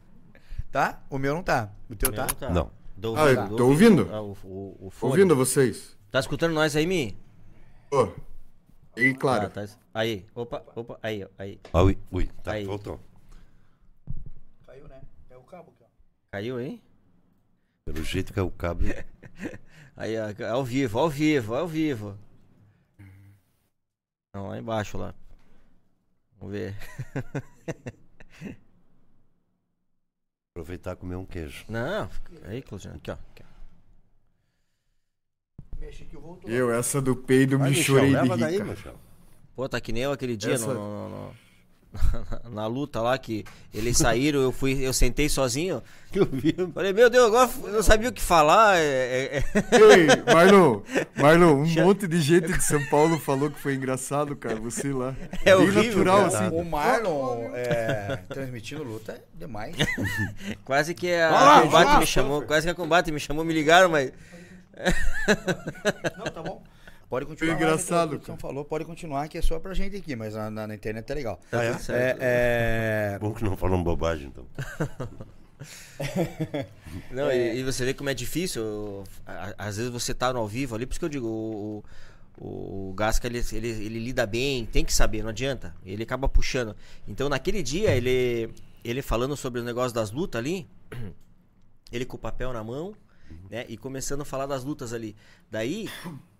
tá? O meu não tá. O teu tá? Não. Tô Ah, eu tô ouvindo. Ah, o, o, o fone. Ouvindo vocês? Tá escutando nós aí, Mi? Ô. E claro. Ah, tá. Aí, opa, opa, aí, ó, aí. Ah, ui, ui, tá, Aí. voltou. Caiu, né? É o cabo aqui, ó. Caiu aí? Pelo jeito que é o cabo. [LAUGHS] Aí, ó, ao vivo, ao vivo, ao vivo. Não, lá embaixo lá. Vamos ver. [LAUGHS] Aproveitar e comer um queijo. Não, aí, Claudinho. Aqui, ó. Aqui, ó. Mexe aqui, voltou. Eu, essa do peido, Vai, me Michel, chorei de rir, daí, cara. Michel. Pô, tá que nem eu aquele dia Essa- no, no- no- na, [LAUGHS] na luta lá que eles saíram, eu fui, eu sentei sozinho. Eu vi. Falei, meu Deus, agora eu não sabia o que falar. é- é- é. Ei, Marlon, [LAUGHS] Marlon, um monte de gente de São Paulo falou que foi engraçado, cara. Você lá. É Bem horrível, natural, cara. assim. O Marlon é, transmitindo luta é demais. [LAUGHS] Quase que a lá, combate lá. me chamou, quase que a combate me chamou, me ligaram, mas Não, tá bom. Pode continuar. Foi engraçado, A produção falou, pode continuar, que é só pra gente aqui, mas na, na- na internet tá legal. tá Ah, é? certo. É, é, [LAUGHS] Bom que não falam bobagem, então. [LAUGHS] Não, e, e você vê como é difícil. Às vezes você tá no ao vivo ali, por isso que eu digo, o, o, o Gasca ele, ele, ele lida bem, tem que saber, não adianta. Ele acaba puxando. Então naquele dia, ele, ele falando sobre o negócio das lutas ali, [CLEARS THROAT] ele com o papel na mão, né? E começando a falar das lutas ali. Daí,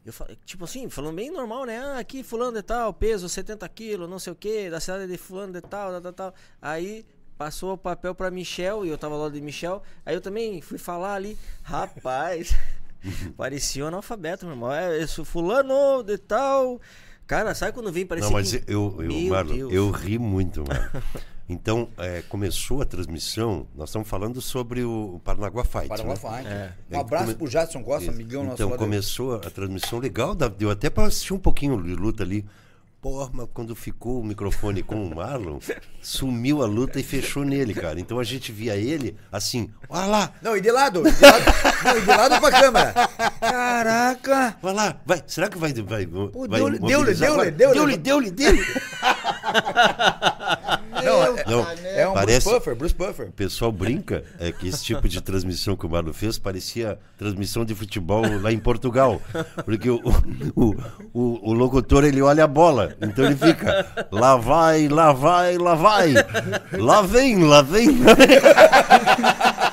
eu tipo assim, falando bem normal, né? Ah, aqui fulano de tal, peso 70 quilos, não sei o que, da cidade de fulano de tal, tal, tal, tal. Aí passou o papel pra Michel, e eu tava lá de Michel. Aí eu também fui falar ali, rapaz, [LAUGHS] parecia um analfabeto, meu irmão. É, esse fulano de tal, Cara, sabe quando vem parecer Não, mas que... eu, eu, Meu Marlon, Deus. eu ri muito, mano. [LAUGHS] Então, é, começou a transmissão, nós estamos falando sobre o Paranaguá Fight. Paraguai né? Fight. É. Um abraço Come- pro Jadson Costa, Isso. amigão nosso Então começou a transmissão legal, deu até para assistir um pouquinho de luta ali. Porra, mas quando ficou o microfone com o Marlon, [LAUGHS] sumiu a luta e fechou nele, cara. Então a gente via ele assim, olha lá, Não, e de lado, e de lado, [LAUGHS] não, e de lado pra câmera. Caraca! olha lá, vai, será que vai vai, Pô, vai deu-lhe, deu-lhe, agora? deu-lhe. deu-lhe, deu-lhe, deu-lhe. [LAUGHS] Não, é, Não, é um parece- Bruce Puffer, Bruce Puffer. O pessoal brinca é que esse tipo de transmissão que o Marlon fez parecia transmissão de futebol lá em Portugal. Porque o, o, o, o locutor ele olha a bola, então ele fica lá vai, lá vai, lá vai, lá vem, lá vem. [LAUGHS]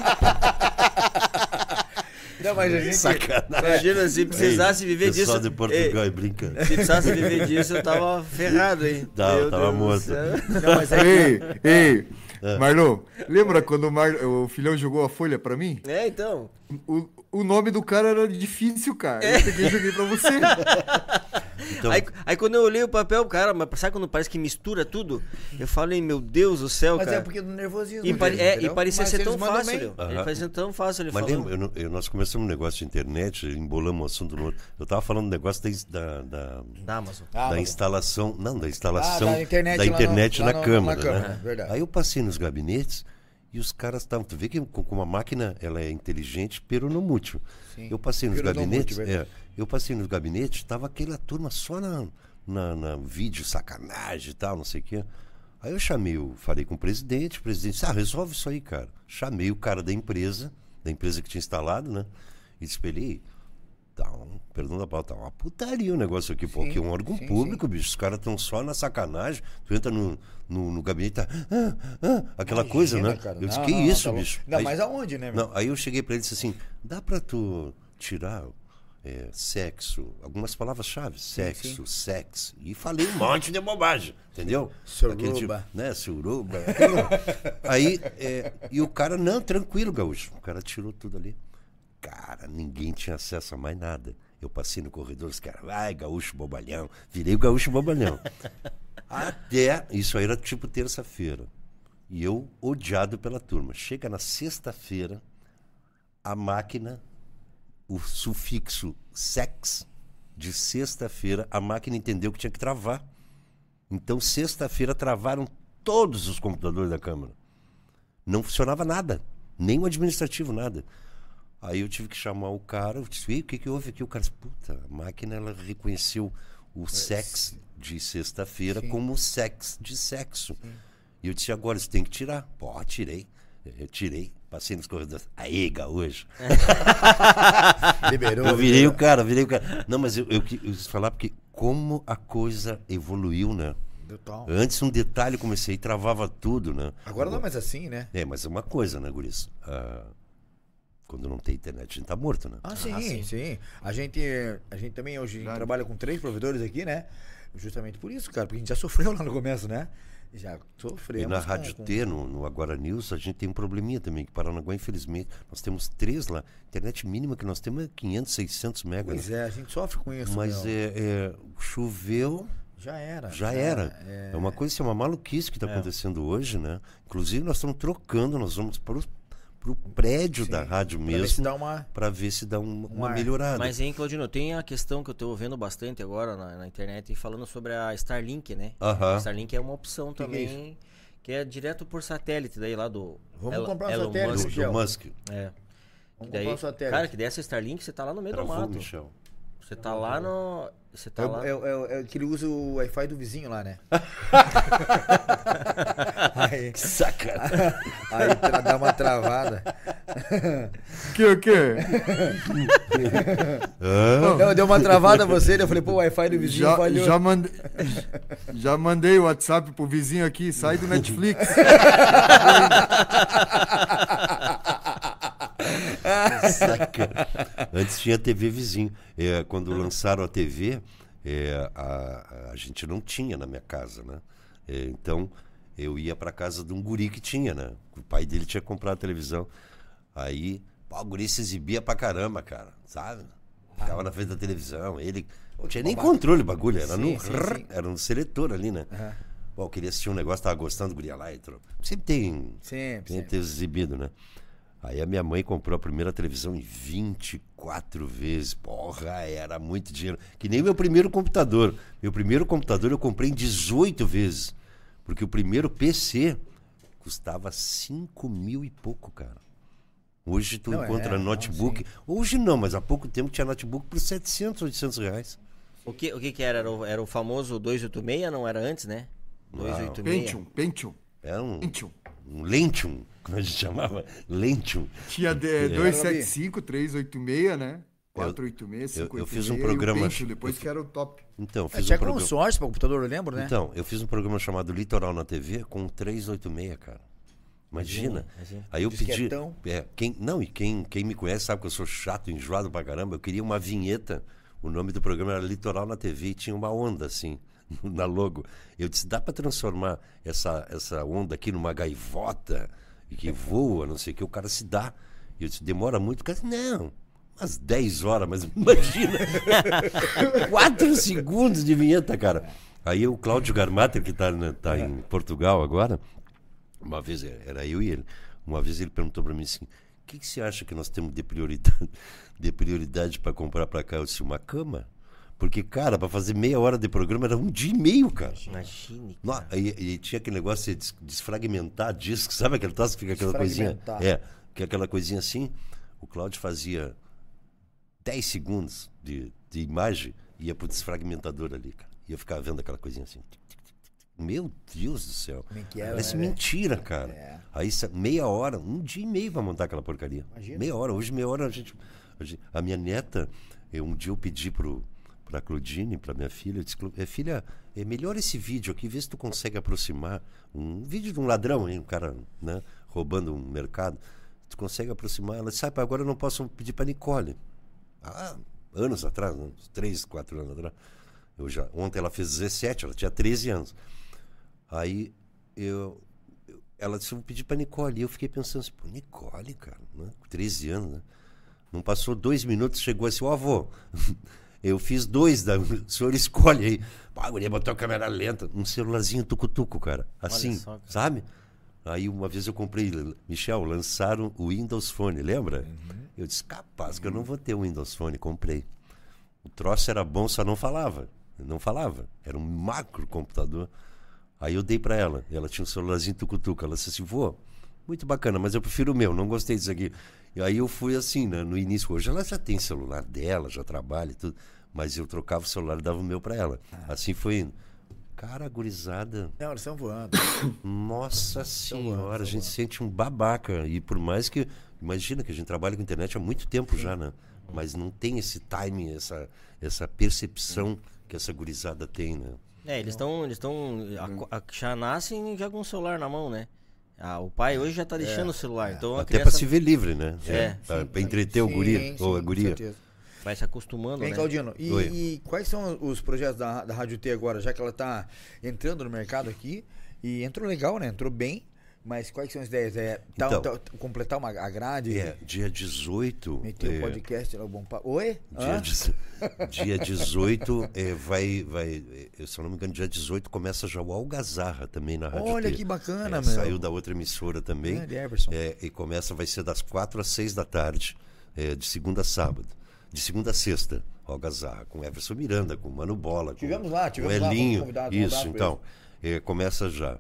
Não, mas a gente... Sacanagem. Imagina, se precisasse viver Pessoal disso... de Portugal Ei, é brinca. se precisasse viver disso, eu tava ferrado, hein? Tava- Meu tava Deus morto. Não, mas é que... Ei, ei, É. Marlon, lembra quando o, Mar... o filhão jogou a folha pra mim? É, então. O, o nome do cara era difícil, cara. Eu peguei e joguei pra você. [LAUGHS] Então, Aí, aí quando eu olhei o papel, cara, mas sabe quando parece que mistura tudo? Eu falei, meu Deus do céu, Mas cara. é porque do nervosismo. E, pare- é, e parecia Mas ser tão fácil. bem. Ele parecia tão fácil, ele Mas lembra, eu eu- nós começamos um negócio de internet, embolamos um assunto no outro. Eu tava falando um negócio da, da, da, Da Amazon. Ah, da mas- instalação, não, da instalação Ah, da internet da no- internet lá na no- na Câmara. Câmara, né? verdade. Aí eu passei nos gabinetes e os caras estavam. Tu vê que com com uma máquina ela é inteligente, peronomútil. Sim, Eu passei nos gabinetes, verdade. é, eu passei nos gabinetes, tava aquela turma só na, na, na vídeo, sacanagem e tal, não sei o quê. Aí eu chamei, o- falei com o presidente, o presidente disse, ah, resolve isso aí, cara. Chamei o cara da empresa, da empresa que tinha instalado, né? E espelhei. Tá um, perdão da palavra, tá uma putaria o negócio aqui, pô, Sim, que é um órgão sim, público, bicho. Os caras estão só na sacanagem. Tu entra no, no, no gabinete, tá. ah, ah, aquela coisa, Imagina, né? cara. Eu disse, Não, que não, isso, tá bicho? Não, Aí- mas aonde, né, meu? não, aí eu cheguei pra ele e disse assim: dá pra tu tirar é, sexo, algumas palavras-chave, sexo, sexo, e falei um monte de bobagem, entendeu? Suruba. Aquele tipo, né, suruba. [LAUGHS] aí, é, e o cara, não, tranquilo, gaúcho. O cara tirou tudo ali. Cara, ninguém tinha acesso a mais nada. Eu passei no corredor, os caras, vai, gaúcho bobalhão. Virei o gaúcho bobalhão. [LAUGHS] Até, isso aí era tipo terça-feira. E eu odiado pela turma. Chega na sexta-feira, a máquina, o sufixo sex, de sexta-feira, a máquina entendeu que tinha que travar. Então, sexta-feira, travaram todos os computadores da Câmara. Não funcionava nada, nem o administrativo, nada. Aí eu tive que chamar o cara, eu disse, "Ei, o que, que houve aqui? O cara disse, puta, a máquina ela reconheceu o sex de sexta-feira como sex de sexo. E eu disse, agora você tem que tirar. Pô, tirei. Eu tirei, passei nos corredores. Aí, gaúcho. [LAUGHS] Liberou. Eu virei o cara, virei o cara. Não, mas eu, eu, eu quis falar porque como a coisa evoluiu, né? Total. Antes um detalhe comecei e travava tudo, né? Agora não é mais assim, né? É, mas é uma coisa, né, Guris? Ah, quando não tem internet, a gente tá morto, né? Ah, sim, sim, A gente, a gente também hoje trabalha com três provedores aqui, né? Justamente por isso, cara, porque a gente já sofreu [LAUGHS] lá no começo, né? Já sofremos. E na Rádio com- T, no, no Agora News, a gente tem um probleminha também, que Paranaguá, infelizmente, nós temos três lá. Internet mínima que nós temos é 500, 600 megas. Pois é, a gente sofre com isso. Mas é, é, choveu, Já era. já era. É, uma coisa, é uma maluquice que está acontecendo hoje, né? Inclusive, nós estamos trocando, nós vamos para o prédio da rádio Pra ver se mesmo, dá uma. para ver se dá um- uma melhorada. Mas, hein, Claudino, tem a questão que eu tô vendo bastante agora na, na internet falando sobre a Starlink, né? Aham. A Starlink é uma opção que é também, que é direto por satélite, daí lá do. Vamos Elon- comprar Elon satélite, Musk. do, do Musk. É. Vamos Que daí, comprar satélite. cara, que dessa Starlink você tá lá no meio do Travou, mato. Michel. Você tá lá no. Você tá É, lá. é, é, é que ele usa o Wi-Fi do vizinho lá, né? [LAUGHS] aí, Saca! aí tra- dá uma travada. Que o quê? Não, deu uma travada você, daí eu falei, pô, o Wi-Fi do vizinho Já, falhou. já, mandei, já mandei o WhatsApp pro vizinho aqui, sai do Netflix. [LAUGHS] Saca. Antes tinha TV vizinho. É, quando lançaram a TV, é, a, a gente não tinha na minha casa, né? É, então eu ia para casa de um guri que tinha, né? O pai dele tinha comprado a televisão. Aí, pô, o guri se exibia pra caramba, cara, sabe? Ficava na frente da televisão, ele Não tinha nem controle o bagulho, era, Sim, no, sim, rrr, sim. era no seletor ali, né? Aham. Bom, eu queria assistir um negócio, tava gostando do Guria lá. Entrou. Sempre tem, Sempre, tem sempre. exibido, né? Aí a minha mãe comprou a primeira televisão em 24 vezes. Porra, era muito dinheiro. Que nem meu primeiro computador. Meu primeiro computador eu comprei em 18 vezes. Porque o primeiro PC custava 5 mil e pouco, cara. Hoje tu Não, é, encontra não, notebook. Hoje não, mas há pouco tempo tinha notebook por 700, 800 reais. O que, o que que era? Era o, era o famoso 286, não era antes, né? 286. Pentium, Pentium, Era um, Pentium. um Lentium, como a gente chamava. Lentium. Tinha de, 275, 386, né? 486, eu- eu 586. fiz um o programa- Pentium, depois que era o top. Então, eu É, fiz tinha um programa. consórcio para computador, eu lembro, né? Então, eu fiz um programa chamado Litoral na TV com 386, cara. Imagina. Imagina. Aí eu pedi. É, quem, não, e quem, quem me conhece sabe que eu sou chato, enjoado pra caramba. Eu queria uma vinheta. O nome do programa era Litoral na TV e tinha uma onda assim, [LAUGHS] na logo. Eu disse: dá pra transformar essa, essa onda aqui numa gaivota e que voa, não sei o que. O cara se dá. E eu disse: demora muito. O cara disse: não. Umas 10 horas, mas [LAUGHS] imagina. [LAUGHS] Quatro segundos de vinheta, cara. Aí o Cláudio Garmater, que está tá em Portugal agora, uma vez, é, era eu e ele, uma vez ele perguntou para mim assim, o que, que você acha que nós temos de prioridade, [LAUGHS] de prioridade para comprar para cá? Eu disse, uma cama? Porque, cara, para fazer meia hora de programa era um dia e meio, cara. Imagine. Não, e, e tinha aquele negócio de des- desfragmentar disco, [LAUGHS] sabe aquele troço que fica aquela coisinha? É, que é aquela coisinha assim. O Cláudio fazia 10 segundos de, de imagem e ia pro desfragmentador ali, cara. Ia ficar vendo aquela coisinha assim. Meu Deus do céu. Como é que é, Parece né, mentira, cara. É. Aí meia hora, um dia e meio pra montar aquela porcaria. Imagina. Meia hora. Hoje, meia hora, a gente. A, gente- a minha neta, eu, um dia eu pedi pro, pra Claudine, pra minha filha, eu disse, "Clau- é, filha, é melhor esse vídeo aqui, vê se tu consegue aproximar. Um vídeo de um ladrão, hein, um cara né, roubando um mercado. Tu consegue aproximar? Ela disse, ah, pai, agora eu não posso pedir pra Nicole. Ah, anos atrás, né? uns 3, 4 anos atrás. Eu já, ontem ela fez 17, ela tinha 13 anos. Aí eu, eu- ela disse, eu vou pedir pra Nicole. E eu fiquei pensando assim, Nicole, cara, né? Com 13 anos, né? Não passou dois minutos, chegou assim, ó avô, [LAUGHS] eu fiz dois, da, [LAUGHS] o senhor escolhe aí. Pá, a guria botou a câmera lenta, um celularzinho tucutuco, cara. Assim, só, cara. sabe? Aí uma vez eu comprei, Michel, lançaram o Windows Phone, lembra? Eu disse, capaz que eu não vou ter o Windows Phone, comprei. O troço era bom, só não falava. Não falava. Era um macro computador. Aí eu dei pra ela. Ela tinha um celularzinho tucutuca. Ela disse assim, vô, muito bacana, mas eu prefiro o meu, não gostei disso aqui. E aí eu fui assim, né, no início. Hoje ela já tem celular dela, já trabalha e tudo. Mas eu trocava o celular e dava o meu pra ela. Assim foi indo. Cara, gurizada. Não, eles estão voando. [COUGHS] Nossa senhora, a gente sente um babaca. E por mais que. Imagina que a gente trabalha com internet há muito tempo já, né? Mas não tem esse timing, essa, essa percepção que essa gurizada tem, né? É, eles estão. Eles estão. Já nascem já com o celular na mão, né? Ah, o pai hoje já tá deixando o celular. Então a Até criança pra se ver livre, né? É. Pra, pra entreter o Sim, guri sim, ou a com guria. certeza. vai se acostumando, Vem, né? Claudino, e, e quais são os projetos da, da Rádio T agora, já que ela tá entrando no mercado aqui? E entrou legal, né? Entrou bem, mas quais são as ideias? É tá- Então. tá- completar uma, a grade? É, dia 18. Meter o é, podcast lá, o bom pa... Oi? Dia, Hã? dia 18 é, vai, vai, é, se eu não me engano, dia 18 começa já o Algazarra também na Rádio Olha T. que bacana, É, meu. Saiu da outra emissora também. Grande Everson. É, e começa, vai ser das 4 às 6 da tarde, é, de segunda a sábado. De segunda a sexta, Algazarra, com Everson Miranda, com Mano Bola. Com, Tivemos lá, tivemos com lá, Elinho. um Isso, então. é, começa já.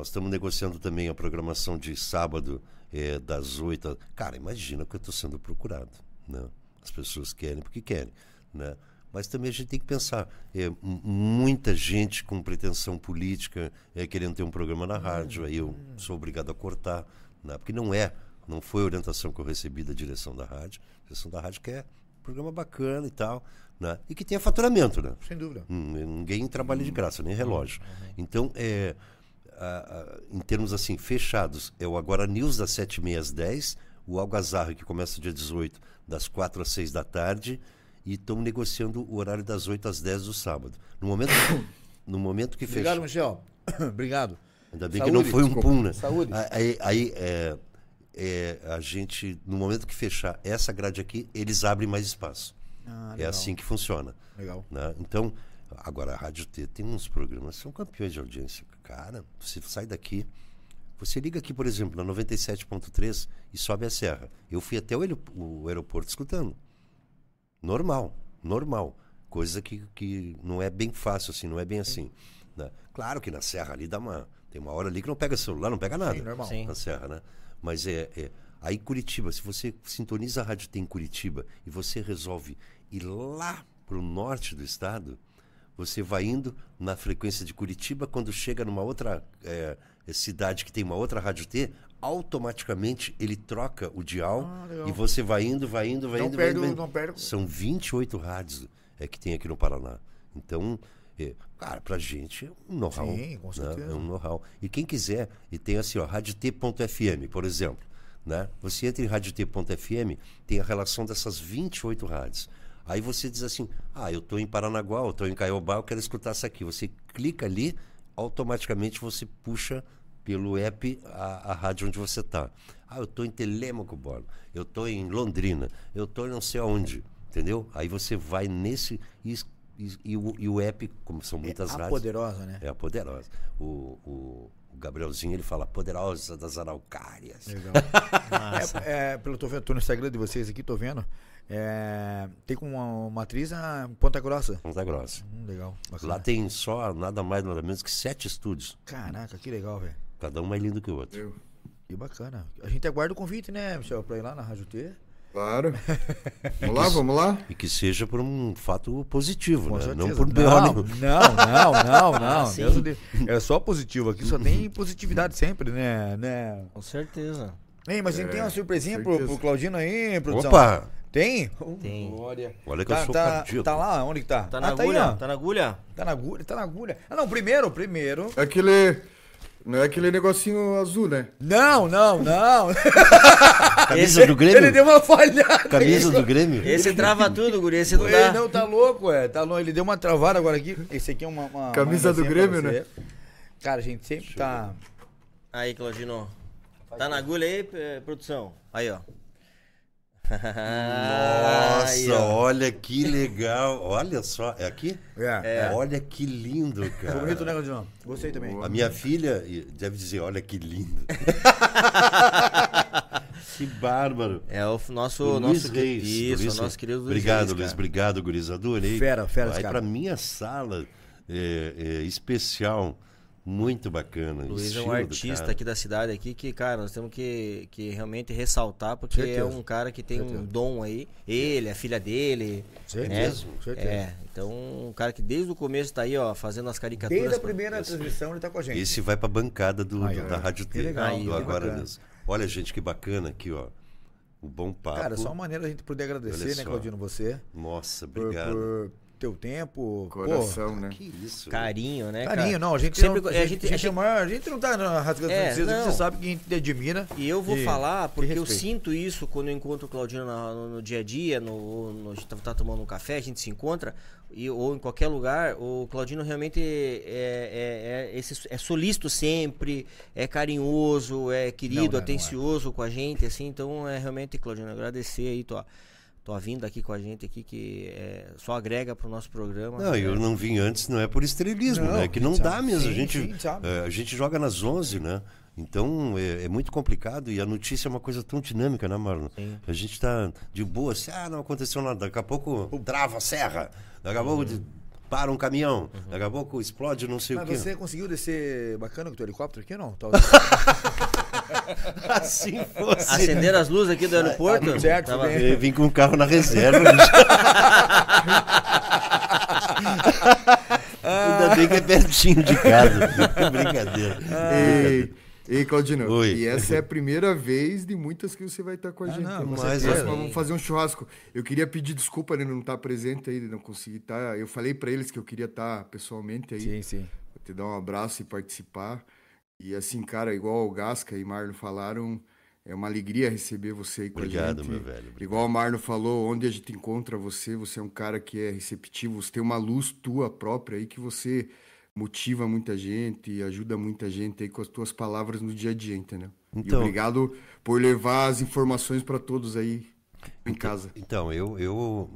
Nós estamos negociando também a programação de sábado, é, das 8 a... Cara, imagina que eu estou sendo procurado. Né? As pessoas querem porque querem. Né? Mas também a gente tem que pensar. É, muita gente com pretensão política é, querendo ter um programa na rádio, aí eu sou obrigado a cortar. Né? Porque não é, não foi a orientação que eu recebi da direção da rádio. A direção da rádio quer um programa bacana e tal. Né? E que tenha faturamento, né? Sem dúvida. Hum, Ninguém trabalha de graça, nem relógio. Então, é, a- a- em termos assim, fechados, é o Agora News das 7h30 às 10 o Algazarra, que começa dia 18, das 4 às 6 da tarde, e estamos negociando o horário das 8 às 10 do sábado. No momento, no momento que fecha. Obrigado, Michel. [COUGHS] Obrigado. Ainda bem Saúde, que não foi um desculpa. pum, né? Saúde. Aí, aí, é, é, a gente, no momento que fechar essa grade aqui, eles abrem mais espaço. Ah, é assim que funciona. Legal. né? Então, agora a Rádio T tem uns programas são campeões de audiência. Cara, você sai daqui, você liga aqui, por exemplo, na 97.3 e sobe a serra. Eu fui até o, o aeroporto escutando. Normal, normal. Coisa que, que não é bem fácil assim, não é bem assim. né? Claro que na serra ali dá uma. Tem uma hora ali que não pega celular, não pega nada. Sim, normal. Sim. Na serra, né? Mas é, é. Aí Curitiba, se você sintoniza a Rádio T em Curitiba e você resolve ir lá pro norte do estado, você vai indo na frequência de Curitiba, quando chega numa outra é, cidade que tem uma outra Rádio T, automaticamente ele troca o dial Ah, e você vai indo, vai indo, vai Não indo. vai perde indo, o- vai indo. não perde o- São 28 rádios é, que tem aqui no Paraná. Então, é, cara, pra gente é um know-how. Sim, com né? certeza. É um know-how. E quem quiser, e tem assim, ó, radiot.fm, por exemplo. Né? Você entra em radiot.fm, tem a relação dessas 28 rádios. Aí você diz assim, ah, eu estou em Paranaguá, eu estou em Caiobá, eu quero escutar isso aqui. Você clica ali, automaticamente você puxa pelo app a, a rádio onde você está. Ah, eu estou em Telêmaco, Borba. Eu estou em Londrina. Eu estou não sei aonde. Entendeu? Aí você vai nesse... E, e- e o, e o app, como são muitas a rádios... poderosa, né? É a poderosa. O, o, o Gabrielzinho ele fala poderosa das araucárias. Legal. [LAUGHS] é, é, pelo tô vendo, tô no Instagram de vocês aqui, tô vendo. É, tem com uma, uma atriz em Ponta Grossa. Ponta Grossa. Hum, legal. bacana. Lá tem só nada mais nada menos que sete estúdios. Caraca, que legal, velho. Cada um mais lindo que o outro. Eu. Que bacana. A gente aguarda o convite, né, Michel, pra ir lá na Rádio T. Claro. [LAUGHS] Vamos lá, vamos lá? E que seja por um fato positivo, Com né? certeza. Não por não, BO não, nenhum. não, não, não. [LAUGHS] Ah. Deus é só positivo aqui, só tem positividade sempre, né? né? Com certeza. Ei, mas a gente tem uma surpresinha pro, pro Claudino aí, produção. Opa! Tem? Tem. Glória. Olha que eu Tá, sou tá, cardíaco. tá lá? Onde que tá? Tá na ah, tá aí, agulha? tá na agulha? Tá na agulha, tá na agulha. Ah, não, primeiro, primeiro. É Aquele. Não é aquele negocinho azul, né? Não, não, não. Camisa do Grêmio? Ele deu uma falhada. Camisa aí. do Grêmio? Esse trava tudo, guri. Esse não Ele dá. não tá louco, é. Tá louco. Ele deu uma travada agora aqui. Esse aqui é uma. uma Camisa uma do Grêmio, você. Cara, a gente sempre tá. Aí, Claudino. Tá na agulha aí, eh, produção? Aí, ó. Nossa, ó. olha que legal. Olha só. É aqui? É. Olha que lindo, cara. Ficou bonito, né, Claudinho? Gostei também. A minha filha deve dizer, olha que lindo. [LAUGHS] que bárbaro. É o nosso. O nosso Luiz Reis. Isso, Luiz o nosso querido Luiz Obrigado, Reis, Luiz. Obrigado, guris. Adorei. Fera, fera Vai cara. pra minha sala é, é, especial. Muito bacana. o Luiz é um artista aqui da cidade aqui que, cara, nós temos que, que realmente ressaltar, porque Certeza. é um cara que tem um dom aí. Ele, a filha dele. Certeza, né? mesmo? certeza. É, então um cara que desde o começo tá aí, ó, fazendo as caricaturas. Desde a pra- primeira transmissão ele tá com a gente. Esse vai pra bancada do, Aí, do- da Rádio T. legal, do Agora mesmo. Olha, gente, que bacana aqui, ó. O bom papo. Cara, só uma maneira da gente poder agradecer, né. Claudino, você. Nossa, Por, obrigado. por teu tempo. Coração, né? Que isso? Carinho, né? Pô, cara? carinho, não, a gente sempre. não, a gente, a gente, é maior, a gente não tá na rasgando É, princesa, não. você sabe que a gente te admira. E eu vou E- falar porque eu sinto isso quando eu encontro o Claudino na- no, no dia a dia, no, no- a gente tá, tá tomando um café, a gente se encontra, e, ou em qualquer lugar, o Claudino realmente é, é, é, esse, é solícito sempre, é carinhoso, é querido, Não, não, não é. atencioso com a gente, assim, então é realmente, Claudino, agradecer aí tua, tua vinda aqui com a gente aqui, que é, só agrega pro nosso programa. Não, eu não vim antes, não é por estrelismo, Não, né? Que não dá sabe. mesmo. Sim, a, gente, sim, é, a gente joga nas 11, né? Então é, é muito complicado e a notícia é uma coisa tão dinâmica, né, Marlon? Sim. A gente tá de boa, assim, ah, não aconteceu nada. Daqui a pouco trava a serra, daqui a pouco de- para um caminhão, daqui a pouco explode não sei Mas o quê. você conseguiu descer bacana com o teu helicóptero aqui ou não? Tá- [LAUGHS] Assim fosse. Acender as luzes aqui do aeroporto. tudo certo, tava-. Eu vim com o carro na reserva. [LAUGHS] Ainda bem que é pertinho de casa. Brincadeira. Ei, ei, Claudino. Oi. E essa é a primeira vez de muitas que você vai estar com a Ah, gente. não, Mas, é. vamos fazer um churrasco. Eu queria pedir desculpa de não estar presente aí, de não conseguir estar. Eu falei para eles que eu queria estar pessoalmente aí. sim, sim. Vou te dar um abraço e participar. E assim, cara, igual o Gasca e Marlon falaram, é uma alegria receber você aí com Obrigado, a gente. meu velho. Igual o Marlon falou, onde a gente encontra você, você é um cara que é receptivo, você tem uma luz tua própria aí que você motiva muita gente e ajuda muita gente aí com as tuas palavras no dia a dia, entendeu? Então- E obrigado por levar as informações para todos aí em casa. Então, eu, eu,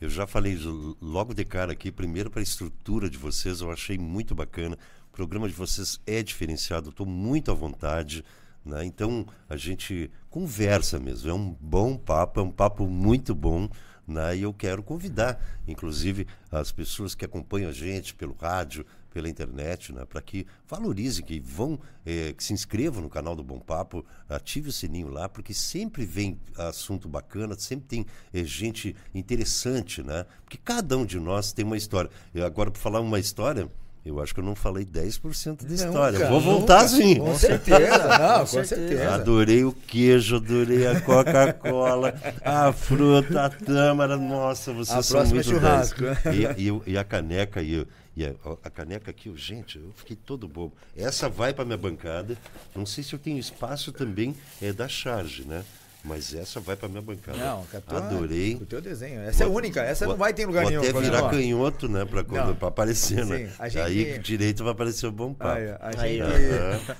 eu já falei logo de cara aqui, primeiro para a estrutura de vocês, eu achei muito bacana. O programa de vocês é diferenciado, estou muito à vontade. Né? Então a gente conversa mesmo, é um bom papo, é um papo muito bom. Né? E eu quero convidar, inclusive, as pessoas que acompanham a gente pelo rádio, pela internet, né? para que valorizem, que vão, é, que se inscrevam no canal do Bom Papo, ative o sininho lá, porque sempre vem assunto bacana, sempre tem é, gente interessante, né? Porque cada um de nós tem uma história. Eu, agora, para falar uma história, eu acho que eu não falei 10% da história. Cara, Vou voltar nunca. sim. Com certeza, não, com, certeza. certeza. Adorei o queijo, adorei a Coca-Cola, a fruta, a tâmara. Nossa, vocês a são muito é churrasco. E, e, e, a caneca e, e a, a, caneca aqui, gente, eu fiquei todo bobo. Essa vai para minha bancada. Não sei se eu tenho espaço também é da charge, né? Mas essa vai para minha bancada. Não, Catua, Adorei. O teu desenho. Essa vou, é única. Essa vou, não vai ter lugar vou nenhum. até virar canhoto, né? Para aparecer, né? Sim, gente, Aí direito vai aparecer o bom papo. Aí, a, gente,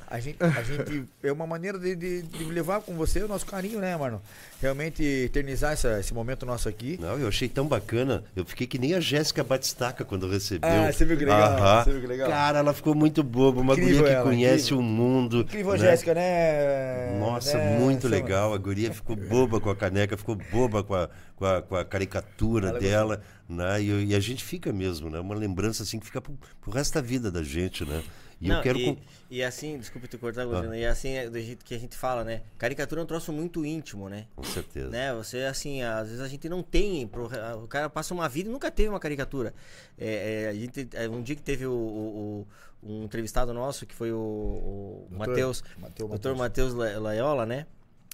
a, gente, a gente. É uma maneira de, de, de, levar com você o nosso carinho, né, mano? Realmente eternizar essa, esse momento nosso aqui. Não, eu achei tão bacana. Eu fiquei que nem a Jéssica Batistaca quando recebeu. Ah, você viu que legal. Você viu que legal. Cara, ela ficou muito boba. Uma incrível guria que ela, conhece incrível. o mundo. Incrível né? Jéssica, né? Nossa, né? muito legal. A guria ficou boba com a caneca, ficou boba com a, com a, com a caricatura Ela dela, né? E, e, a gente fica mesmo, né? Uma lembrança assim que fica pro, pro resto da vida da gente, né? E Não, eu quero. E, e assim, desculpe te cortar, ah. e assim é do jeito que a gente fala, né? Caricatura é um troço muito íntimo, né? Com certeza. Né? Você, assim, às vezes a gente não tem. Pro, o cara passa uma vida e nunca teve uma caricatura. É, é, a gente, é, um dia que teve o, o, o, um entrevistado nosso, que foi o, o Matheus, doutor Matheus Laiola, né?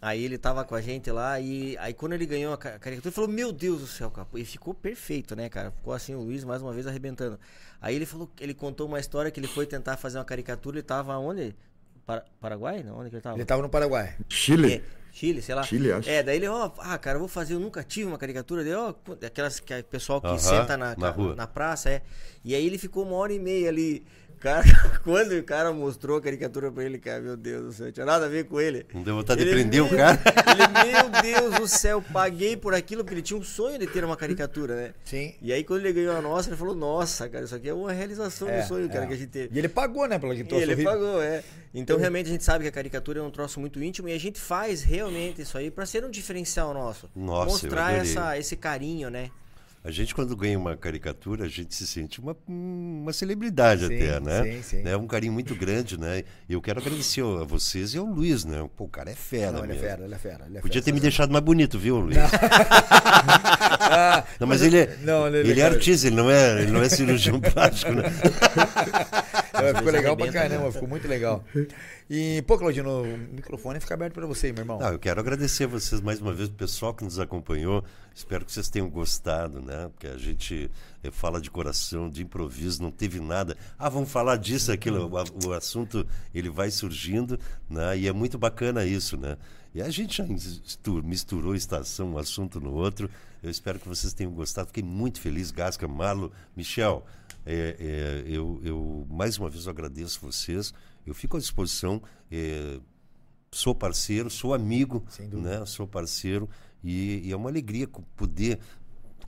Aí ele tava com a gente lá e aí quando ele ganhou a caricatura, ele falou: Meu Deus do céu, cara. E ficou perfeito, né, cara? Ficou assim o Luiz mais uma vez arrebentando. Aí ele falou, ele contou uma história que ele foi tentar fazer uma caricatura e tava onde? Para, Paraguai? Não, onde que ele tava? Ele tava no Paraguai. Chile. É, Chile, sei lá. Chile, acho. É, daí ele, ó, ah, cara, eu vou fazer, eu nunca tive uma caricatura, daí, ó, aquelas que é pessoal que uh -huh, senta na, na, na, praça, é. E aí ele ficou uma hora e meia ali Cara, [LAUGHS] quando o cara mostrou a caricatura pra ele, cara, meu Deus do céu, tinha nada a ver com ele. Não deu vontade ele, de prender o cara? Ele, meu Deus do céu, paguei por aquilo, porque ele tinha um sonho de ter uma caricatura, né? Sim. E aí, quando ele ganhou a nossa, ele falou, nossa, cara, isso aqui é uma realização é, do sonho, cara, é. que a gente teve. E ele pagou, né, pelo que trouxe. Ele pagou, é. Então, realmente, a gente sabe que a caricatura é um troço muito íntimo e a gente faz realmente isso aí para ser um diferencial nosso. Nossa, Mostrar essa, esse carinho, né? A gente, quando ganha uma caricatura, a gente se sente uma, uma celebridade sim, até, né? Sim, sim. É um carinho muito grande, né? E eu quero agradecer a vocês e ao Luiz, né? Pô, o cara é fera, Não, ele é fera, ele é fera. Ele é Podia fera, ter me deixado mais bonito, viu, Luiz? Não, ah, [LAUGHS] não mas, mas ele, é, não, ele, ele é artista, ele não é, ele não é cirurgião plástico, né? [LAUGHS] ficou legal pra caramba, ficou muito legal. E, pô, Claudino, o microfone fica aberto para você, meu irmão. Não, eu quero agradecer a vocês mais uma vez, o pessoal que nos acompanhou. Espero que vocês tenham gostado, né? Porque a gente eh, fala de coração, de improviso, não teve nada. Ah, vamos falar disso, aquilo. O, o assunto ele vai surgindo, né? E é muito bacana isso, né? E a gente já misturou estação, um assunto no outro. Eu espero que vocês tenham gostado. Fiquei muito feliz, Gasca, Marlo, Michel. É, é, eu, eu mais uma vez agradeço vocês. Eu fico à disposição. É, sou parceiro, sou amigo, né? Sou parceiro e, e, é uma alegria poder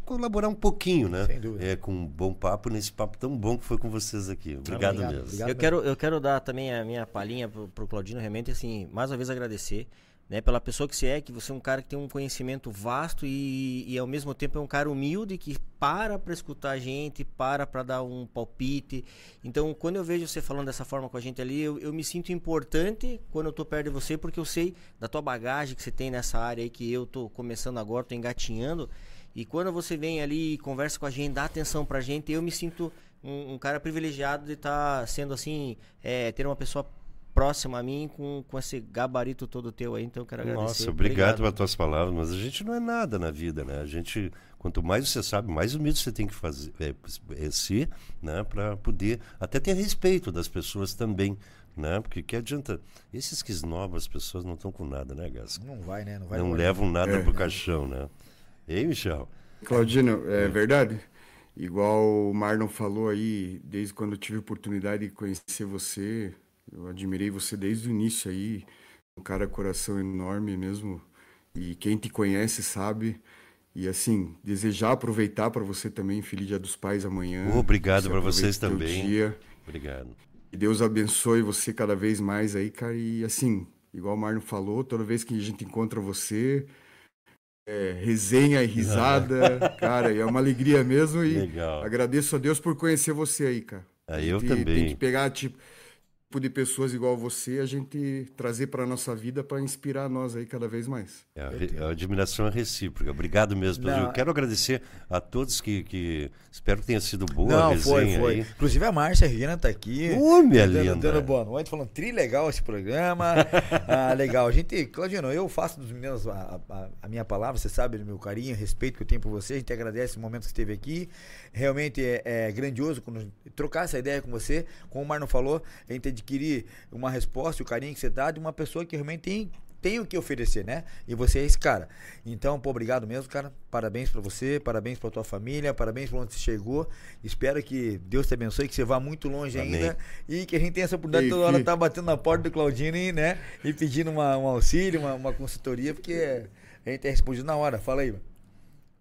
colaborar um pouquinho, né? É, com um bom papo nesse papo tão bom que foi com vocês aqui. Obrigado, obrigado mesmo. Obrigado eu, quero, eu quero dar também a minha palhinha pro, pro Claudino, realmente, assim, mais uma vez agradecer né, pela pessoa que você é, que você é um cara que tem um conhecimento vasto e, e ao mesmo tempo é um cara humilde que para para escutar a gente, para para dar um palpite. Então, quando eu vejo você falando dessa forma com a gente ali, eu, eu me sinto importante quando eu tô perto de você, porque eu sei da tua bagagem que você tem nessa área aí que eu tô começando agora, tô engatinhando. E quando você vem ali e conversa com a gente, dá atenção pra gente, eu me sinto um, um cara privilegiado de estar tá sendo assim, é, ter uma pessoa próximo a mim com, com esse gabarito todo teu aí, então eu quero agradecer. Nossa, obrigado, obrigado pelas tuas palavras, mas a gente não é nada na vida, né? A gente, quanto mais você sabe, mais humilde você tem que fazer, é, é ser, né? Para poder até ter respeito das pessoas também, né? Porque que adianta? Esses que esnobam as pessoas não estão com nada, né, Gas? Não vai, né? Não, vai não levam nada é. pro caixão, né? Ei, Michel? Claudino, é verdade. Igual o Marlon falou aí, desde quando eu tive a oportunidade de conhecer você, eu admirei você desde o início aí, um cara coração enorme mesmo. E quem te conhece sabe. E assim, desejar aproveitar para você também, Feliz Dia dos Pais amanhã. Obrigado Você para vocês também. Dia. Obrigado. Que Deus abençoe você cada vez mais aí, cara. E assim, igual o Marno falou, toda vez que a gente encontra você, é, resenha e risada, [LAUGHS] cara, e é uma alegria mesmo. E Legal. agradeço a Deus por conhecer você aí, cara. Ah, A eu gente também. Tem que pegar tipo tipo de pessoas igual você, a gente trazer para nossa vida para inspirar nós aí cada vez mais. É, a, a admiração é recíproca. Obrigado mesmo. Não, Eu quero agradecer a todos que, que espero que tenha sido boa a Não, resenha foi, foi. aí. Inclusive a Márcia Regina tá aqui. Ô, minha dando, linda. dando boa noite, falando tri legal esse programa. [LAUGHS] ah, legal. Gente, Claudino, eu faço dos meninos a, a- a minha palavra, você sabe do meu carinho, respeito que eu tenho por você. A gente agradece o momento que esteve aqui. Realmente é, é grandioso quando trocar essa ideia com você. Como o Marno falou, a gente adquirir uma resposta o carinho que você dá de uma pessoa que realmente tem tem o que oferecer, né? E você é esse cara. Então, pô, obrigado mesmo, cara. Parabéns pra você, parabéns pra tua família, parabéns por onde você chegou. Espero que Deus te abençoe, que você vá muito longe Amém. ainda e que a gente tenha essa oportunidade toda hora estar batendo na porta do Claudino e, né? E pedindo uma, um auxílio, uma, uma consultoria, porque a gente é respondido na hora. Fala aí, mano.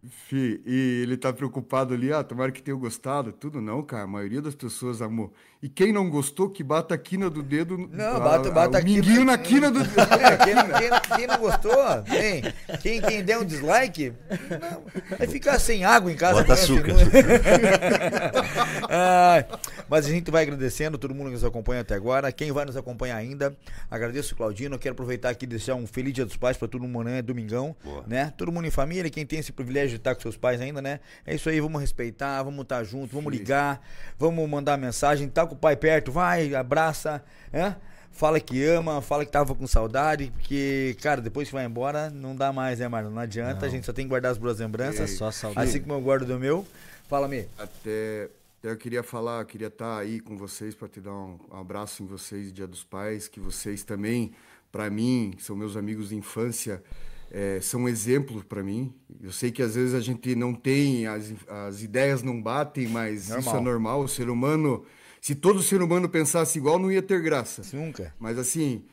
Fi, e ele tá preocupado ali, ah, tomara que tenha gostado. Tudo não, cara. A maioria das pessoas amou. E quem não gostou, que bata a quina do dedo. Não, a- bata, a- bata o aqui. minguinho na quina do dedo. [LAUGHS] É, quem, não- quem- quem não gostou, tem. Quem, quem der um dislike, não, vai ficar sem água em casa. Bota açúcar. [LAUGHS] Ai, mas a gente vai agradecendo todo mundo que nos acompanha até agora. Quem vai nos acompanhar ainda, agradeço o Claudino. Quero aproveitar aqui e deixar um feliz dia dos pais para todo mundo amanhã, domingão. Boa. Né? Todo mundo em família, quem tem esse privilégio de estar com seus pais ainda, né? É isso aí, vamos respeitar, vamos estar juntos, vamos ligar, vamos mandar mensagem. Tá com o pai perto, vai, abraça, né? Fala que ama, fala que tava com saudade, porque, cara, depois que vai embora, não dá mais, né, Marlon? Não adianta, a gente só tem que guardar as boas lembranças. É só saudade. Assim como eu guardo do meu. Fala, Me. Até, até eu queria falar, queria estar aí com vocês para te dar um, abraço em vocês, Dia dos Pais, que vocês também, para mim, são meus amigos de infância, eh, são exemplos para mim. Eu sei que às vezes a gente não tem, as, as ideias não batem, mas isso Normal. é normal. O ser humano, se todo ser humano pensasse igual, não ia ter graça. Nunca. Mas assim,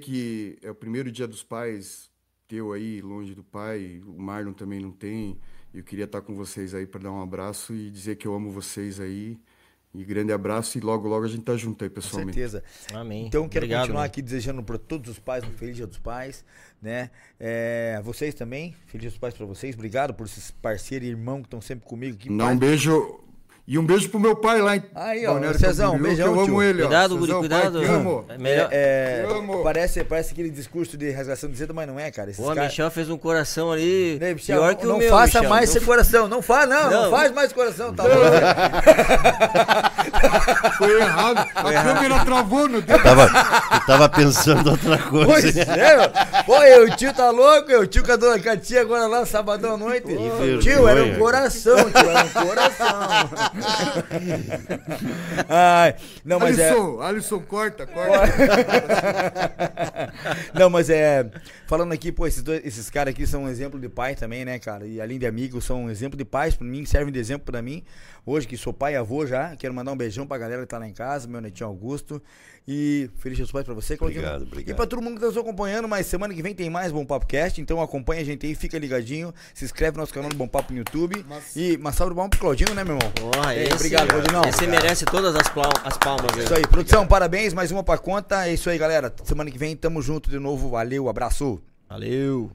que é o primeiro dia dos pais teu aí, longe do pai, o Marlon também não tem. Eu queria estar com vocês aí para dar um abraço e dizer que eu amo vocês aí. E grande abraço e logo, logo a gente tá junto aí, Com pessoalmente. certeza. Amém. Então quero Obrigado, continuar aqui desejando para todos os pais um feliz dia dos pais, né? É, vocês também, feliz dia dos pais para vocês. Obrigado por esses parceiros e irmãos que estão sempre comigo aqui. Dá Pai- um beijo. E um beijo pro meu pai lá em Aí, ó, Balneário Cezão, Camboriú, beijão, que eu tio. amo ele, ó. Cuidado, Guri, cuidado. Pai, te amo. É melhor- É, Te amo. parece, parece aquele discurso de rasgação de seda, mas não é, cara. Esses Pô, o caras- Michel fez um coração ali. Né, Michel, pior não, que o não meu. faça Michel. mais Não coração. Não faz, não, não, Não. faz mais coração, tá louco? [LAUGHS] Foi errado. [LAUGHS] A câmera travou no dedo. Tava, eu tava pensando outra coisa. Pois é, meu. Pô, e o tio tá louco, eu, o tio com a dona Catia agora lá, sabadão à noite. vergonha. Tio, era um coração, tio, era um coração. [LAUGHS] Ai, não, mas é. Alisson, Alisson, corta, corta. [LAUGHS] Não, mas é. Falando aqui, pô, esses, dois, esses caras aqui são um exemplo de pai também, né, cara? E além de amigos, são um exemplo de pais pra mim, servem de exemplo pra mim. Hoje que sou pai e avô já, quero mandar um beijão pra galera que tá lá em casa, meu netinho Augusto. E feliz dia dos pais pra você, Claudinho. Obrigado, obrigado. E pra todo mundo que tá nos acompanhando, mas semana que vem tem mais Bom Papo Cast, então acompanha a gente aí, fica ligadinho, se inscreve no nosso canal do Bom Papo no YouTube. E uma salva de palmas pro Claudinho, né, meu irmão? Porra, Ei, esse, obrigado, Claudinão. Esse merece todas as, plau- as palmas. Isso aí, produção, parabéns, mais uma pra conta. É isso aí, galera. Semana que vem tamo junto de novo. Valeu, abraço. Valeu.